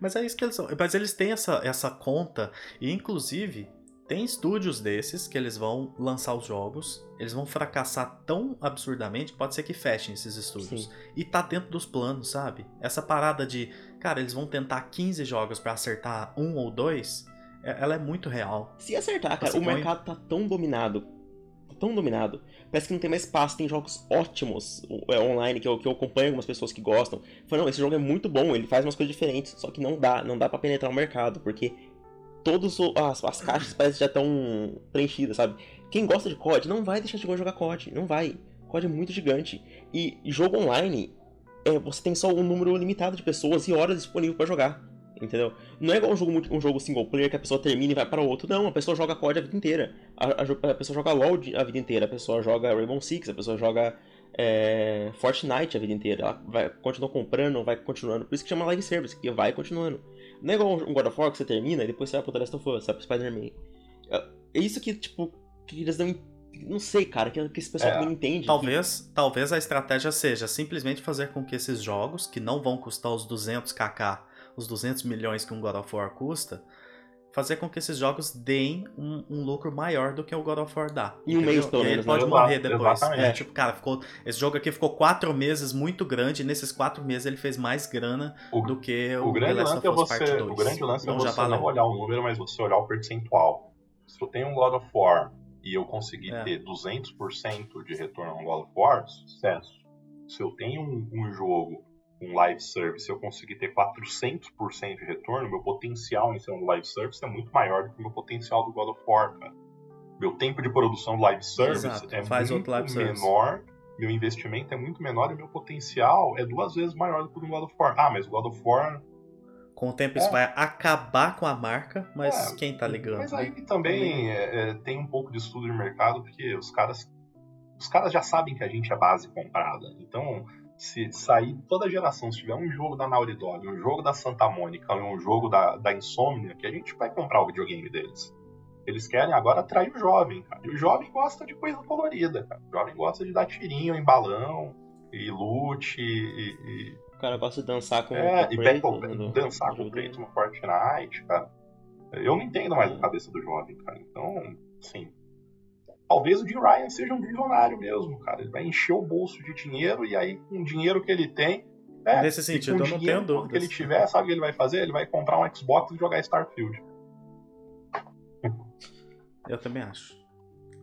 Speaker 1: Mas é isso que eles são. Mas eles têm essa, essa conta, e inclusive tem estúdios desses que eles vão lançar os jogos, eles vão fracassar tão absurdamente que pode ser que fechem esses estúdios.
Speaker 2: Sim.
Speaker 1: E tá dentro dos planos, sabe? Essa parada de, cara, eles vão tentar 15 jogos pra acertar um ou dois, é- ela é muito real.
Speaker 2: Se acertar, cara,
Speaker 1: Você
Speaker 2: o mercado tá tão dominado tão dominado. Parece que não tem mais espaço, tem jogos ótimos é, online que eu, que eu acompanho algumas pessoas que gostam. Falam, não, esse jogo é muito bom, ele faz umas coisas diferentes, só que não dá, não dá para penetrar o mercado, porque todas as, as caixas parecem já estão preenchidas, sabe? Quem gosta de COD não vai deixar de jogar COD, não vai. COD é muito gigante. E jogo online, é, você tem só um número limitado de pessoas e horas disponível para jogar. Entendeu? Não é igual um jogo, um jogo single player que a pessoa termina e vai para outro. Não, a pessoa joga COD a vida inteira. A, a, a, pessoa joga LoL a vida inteira. A pessoa joga Rainbow Six. A pessoa joga é, Fortnite a vida inteira. Ela vai, continua comprando, vai continuando. Por isso que chama live service, que vai continuando. Não é igual um God of War que você termina e depois você vai pro The Last of Us, vai pro Spider-Man. É, é isso que, tipo, que eles não não sei, cara, que, que esse pessoal é, também não entende.
Speaker 1: Talvez, que... talvez a estratégia seja simplesmente fazer com que esses jogos, que não vão custar os 200 kk, os 200 milhões que um God of War custa, fazer com que esses jogos deem um, um lucro maior do que o God of War dá.
Speaker 2: E um mês pelo
Speaker 1: menos. Ele pode né? morrer depois. É, tipo, cara, ficou, esse jogo aqui ficou quatro meses muito grande, e nesses quatro meses ele fez mais grana o, do que o, o grande The Last of Us Part 2.
Speaker 3: O grande lance é então, é você não olhar o número, mas você olhar o percentual. Se eu tenho um God of War e eu conseguir é. ter 200% de retorno no God of War, sucesso. Se eu tenho um, um jogo, um live service, eu conseguir ter 400% de retorno, meu potencial em ser um live service é muito maior do que o meu potencial do God of War, cara. Meu tempo de produção do live service Exato. é Faz muito menor, service. meu investimento é muito menor e meu potencial é duas vezes maior do que o do God of War. Ah, mas o God of War
Speaker 1: com o tempo isso é. vai acabar com a marca, mas é, quem tá ligando?
Speaker 3: Mas aí né? também é, é, tem um pouco de estudo de mercado, porque os caras, os caras já sabem que a gente é base comprada. Então, se sair toda a geração, se tiver um jogo da Naughty Dog, um jogo da Santa Mônica, um jogo da, da Insomnia, que a gente vai comprar o videogame deles. Eles querem agora atrair o jovem, cara. E o jovem gosta de coisa colorida, cara. O jovem gosta de dar tirinho em balão, e loot, e, e
Speaker 2: cara gosta de dançar com
Speaker 3: é, o e Battle, dançar com o Kratos no Fortnite, cara. Eu não entendo mais a cabeça do jovem, cara. Então, sim. Talvez o Jim Ryan seja um visionário mesmo, cara. Ele vai encher o bolso de dinheiro e aí, com o dinheiro que ele tem.
Speaker 1: É, Nesse sentido, eu não tenho dúvida.
Speaker 3: que ele tiver, sabe o que ele vai fazer? Ele vai comprar um Xbox e jogar Starfield.
Speaker 1: Eu também acho.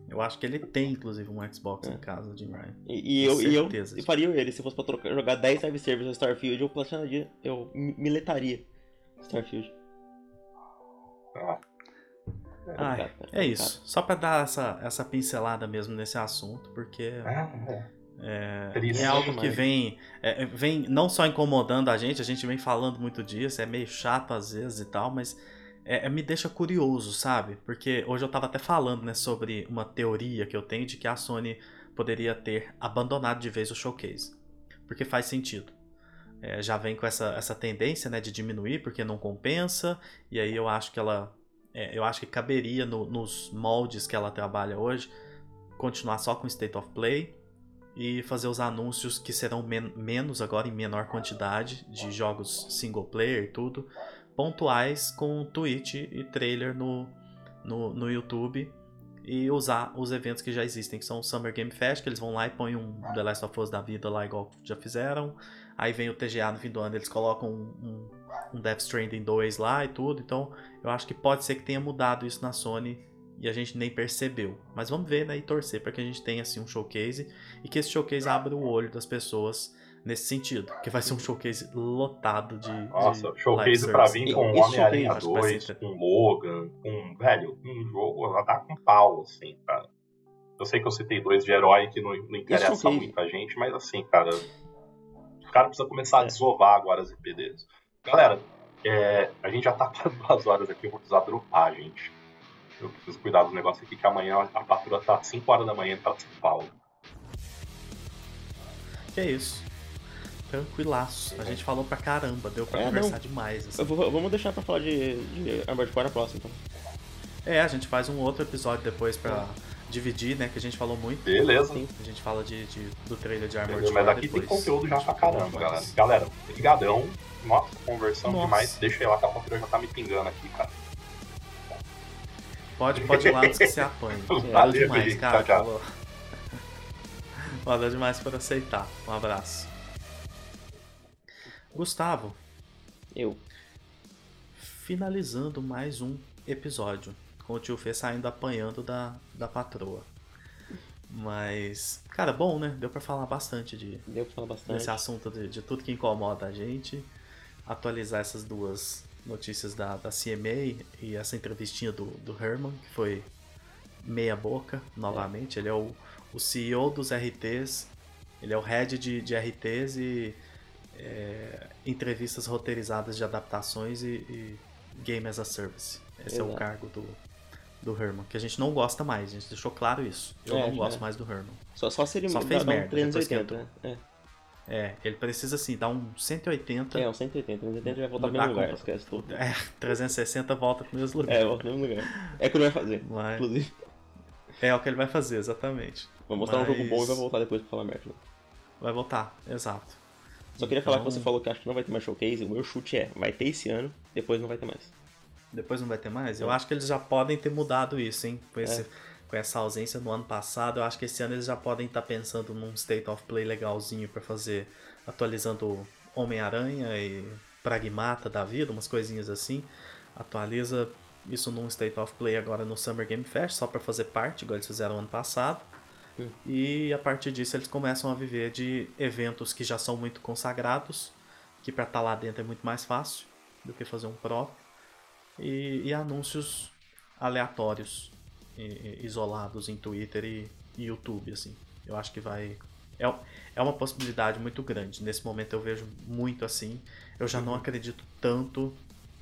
Speaker 1: Eu acho que ele tem, inclusive, um Xbox é. em casa, de Ryan.
Speaker 2: E, e eu, e eu e faria ele, se fosse pra trocar, jogar 10 live services no Starfield, eu platinaria, eu miletaria Starfield.
Speaker 1: Ah. Ai, é isso. Só pra dar essa, essa pincelada mesmo nesse assunto, porque é, é, é algo que vem, é, vem não só incomodando a gente, a gente vem falando muito disso, é meio chato às vezes e tal, mas é, é, me deixa curioso, sabe? Porque hoje eu tava até falando, né, sobre uma teoria que eu tenho de que a Sony poderia ter abandonado de vez o showcase. Porque faz sentido. É, já vem com essa, essa tendência, né, de diminuir porque não compensa, e aí eu acho que ela. É, eu acho que caberia no, nos moldes que ela trabalha hoje continuar só com State of Play e fazer os anúncios que serão men menos agora em menor quantidade de jogos single player e tudo pontuais com tweet e trailer no, no, no YouTube e usar os eventos que já existem, que são o Summer Game Fest, que eles vão lá e põem um The Last of Us da vida lá, igual já fizeram. Aí vem o TGA no fim do ano, eles colocam um, um, um Death Stranding 2 lá e tudo. Então, eu acho que pode ser que tenha mudado isso na Sony e a gente nem percebeu. Mas vamos ver, né, e torcer para que a gente tenha assim um showcase e que esse showcase abra o olho das pessoas nesse sentido, que vai ser um showcase lotado de.
Speaker 3: Nossa, de showcase pra vir com Homem-Aranha 2, com Logan, com. Velho, um jogo vai dar com pau, assim, cara. Eu sei que eu citei dois de herói que não, não interessa muita gente, mas assim, cara. O cara precisa começar a desovar agora as IP deles. Galera, é, a gente já tá com duas horas aqui, eu vou precisar dropar, gente. Eu preciso cuidar do negócio aqui, que amanhã a patrulha tá às 5 horas da manhã pra São Paulo.
Speaker 1: Que é isso. Tranquilaço. A gente falou pra caramba, deu pra é, conversar não. demais. Assim.
Speaker 2: Vou, vamos deixar pra falar de, de Armored Core a próxima, então.
Speaker 1: É, a gente faz um outro episódio depois pra dividir, né? Que a gente falou muito.
Speaker 3: Beleza.
Speaker 1: A gente fala de, de do trailer de Armored Core.
Speaker 3: Mas aqui depois. tem conteúdo já pra caramba, galera. Galera, ligadão. Nossa, conversando Nossa. demais. Deixa eu ir lá que a computer já tá me pingando aqui, cara.
Speaker 1: Pode, pode ir lá antes que você apanhe. Valeu demais, cara. Tchau, tchau. Valeu demais por aceitar. Um abraço. Gustavo.
Speaker 2: Eu.
Speaker 1: Finalizando mais um episódio. Com o tio Fê saindo apanhando da, da patroa. Mas, cara, bom, né? Deu pra falar bastante de,
Speaker 2: Deu pra falar bastante.
Speaker 1: desse assunto de, de tudo que incomoda a gente. Atualizar essas duas notícias da, da CMA e essa entrevistinha do, do Herman, que foi meia boca, novamente. Ele é o, o CEO dos RTs, ele é o head de, de RTs e é, entrevistas roteirizadas de adaptações e, e Game as a Service. Esse é o
Speaker 2: Exato.
Speaker 1: cargo do, do Herman, que a gente não gosta mais, a gente deixou claro isso. Eu
Speaker 2: É,
Speaker 1: não gosto
Speaker 2: é.
Speaker 1: mais do Herman.
Speaker 2: Só, só se ele
Speaker 1: Só fez merda,
Speaker 2: um 380,
Speaker 1: depois
Speaker 2: né?
Speaker 1: É, ele precisa assim, dar um 180.
Speaker 2: É, é, um 180. 180 vai voltar pro mesmo lugar, esquece tudo.
Speaker 1: É, 360 volta pro mesmo lugar.
Speaker 2: É, volta pro mesmo lugar. É o que ele vai fazer,
Speaker 1: Mas-
Speaker 2: inclusive.
Speaker 1: É o que ele vai fazer, exatamente.
Speaker 2: Vai mostrar um jogo
Speaker 1: Mas-
Speaker 2: bom e vai voltar depois pra falar merda. né?
Speaker 1: Vai voltar, exato.
Speaker 2: Só queria falar que
Speaker 1: Então-
Speaker 2: você falou que acho que não vai ter mais showcase. O meu chute é, vai ter esse ano, depois não vai ter mais.
Speaker 1: Depois não vai ter mais? Eu acho que eles já podem ter mudado isso, hein? Com, esse-
Speaker 2: É.
Speaker 1: com essa ausência no ano passado, eu acho que esse ano eles já podem estar pensando num State of Play legalzinho pra fazer, atualizando Homem-Aranha e Pragmata da vida, umas coisinhas assim. Atualiza isso num State of Play agora no Summer Game Fest, só pra fazer parte, igual eles fizeram ano passado.
Speaker 2: Hum.
Speaker 1: E a partir disso eles começam a viver de eventos que já são muito consagrados, que pra estar lá dentro é muito mais fácil do que fazer um próprio e, e anúncios aleatórios e- isolados em Twitter e, e YouTube assim. Eu acho que vai é, é uma possibilidade muito grande. Nesse momento eu vejo muito assim. Eu já não acredito tanto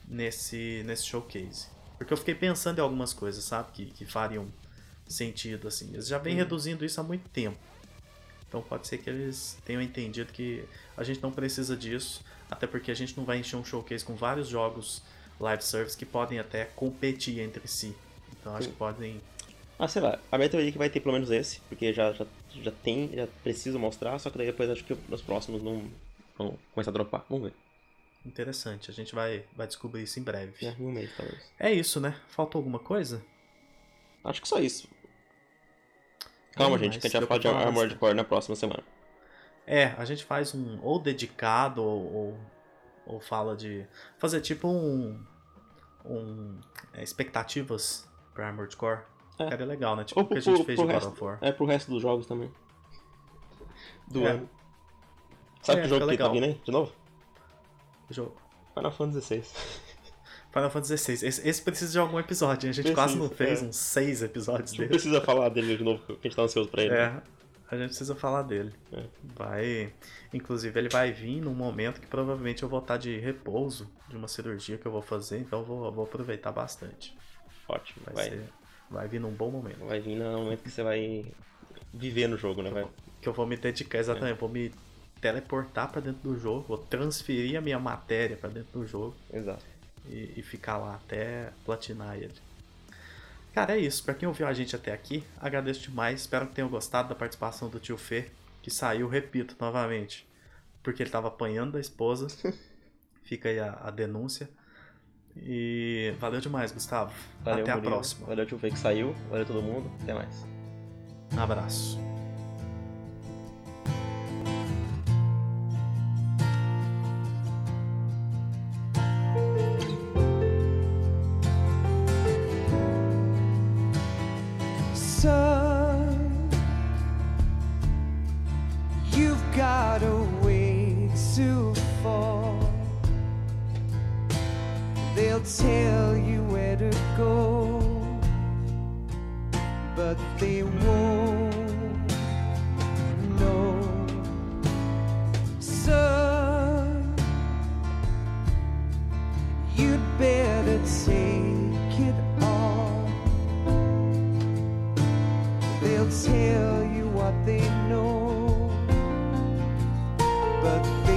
Speaker 1: nesse nesse showcase. Porque eu fiquei pensando em algumas coisas sabe que, que fariam sentido assim. Eles já vêm
Speaker 2: Uhum.
Speaker 1: reduzindo isso há muito tempo. Então pode ser que eles tenham entendido que a gente não precisa disso, até porque a gente não vai encher um showcase com vários jogos live service que podem até competir entre si. Então acho
Speaker 2: Sim.
Speaker 1: que podem.
Speaker 2: Ah, sei lá, a minha teoria é que vai ter pelo menos esse, porque já, já, já tem, já precisa mostrar, só que daí depois acho que nos próximos não vão começar a dropar. Vamos ver.
Speaker 1: Interessante, a gente vai, vai descobrir isso em breve.
Speaker 2: É, em um mês talvez.
Speaker 1: É isso, né? Faltou alguma coisa?
Speaker 2: Acho que só isso. Calma, gente, que a gente vai falar de Armored. Core na próxima semana.
Speaker 1: É, a gente faz um ou dedicado ou, ou, ou fala de. Fazer tipo um. um é, expectativas pra Armored Core.
Speaker 2: É.
Speaker 1: Cara, é legal, né? Tipo o que a
Speaker 2: pro-
Speaker 1: gente fez de
Speaker 2: pro
Speaker 1: God
Speaker 2: resto.
Speaker 1: of War.
Speaker 2: É pro resto dos jogos também. Do
Speaker 1: É.
Speaker 2: ano. Sabe
Speaker 1: É,
Speaker 2: que jogo que tá vindo aí? De novo?
Speaker 1: Jogo.
Speaker 2: Final Fantasy XVI.
Speaker 1: Final Fantasy XVI. Esse, esse precisa de algum episódio. hein? A gente
Speaker 2: Precisa,
Speaker 1: quase não fez
Speaker 2: é.
Speaker 1: uns seis episódios
Speaker 2: Não
Speaker 1: dele.
Speaker 2: precisa falar dele de novo, que a gente tá ansioso pra ele.
Speaker 1: É, a gente precisa falar dele.
Speaker 2: É.
Speaker 1: Vai. Inclusive, ele vai vir num momento que provavelmente eu vou estar de repouso de uma cirurgia que eu vou fazer, então eu vou, vou aproveitar bastante.
Speaker 2: Ótimo.
Speaker 1: Vai,
Speaker 2: Vai,
Speaker 1: ser. Vai vir num bom momento.
Speaker 2: vai vir no momento que você vai viver no jogo, né? Vai...
Speaker 1: Que eu vou me dedicar exatamente, vou me teleportar pra dentro do jogo, vou transferir a minha matéria pra dentro do jogo.
Speaker 2: Exato.
Speaker 1: e, e ficar lá até platinar ele. Cara, é isso. Pra quem ouviu a gente até aqui, agradeço demais. Espero que tenham gostado da participação do tio Fê, que saiu, repito novamente, porque ele tava apanhando da esposa. Fica aí a, a denúncia. E valeu demais, Gustavo.
Speaker 2: Valeu,
Speaker 1: até a
Speaker 2: Murilo.
Speaker 1: próxima.
Speaker 2: Valeu, tio Fê que saiu. Valeu todo mundo. Até mais.
Speaker 1: Um abraço.
Speaker 4: But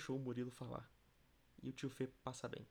Speaker 2: deixou o Murilo falar. E o tio Fê passa bem.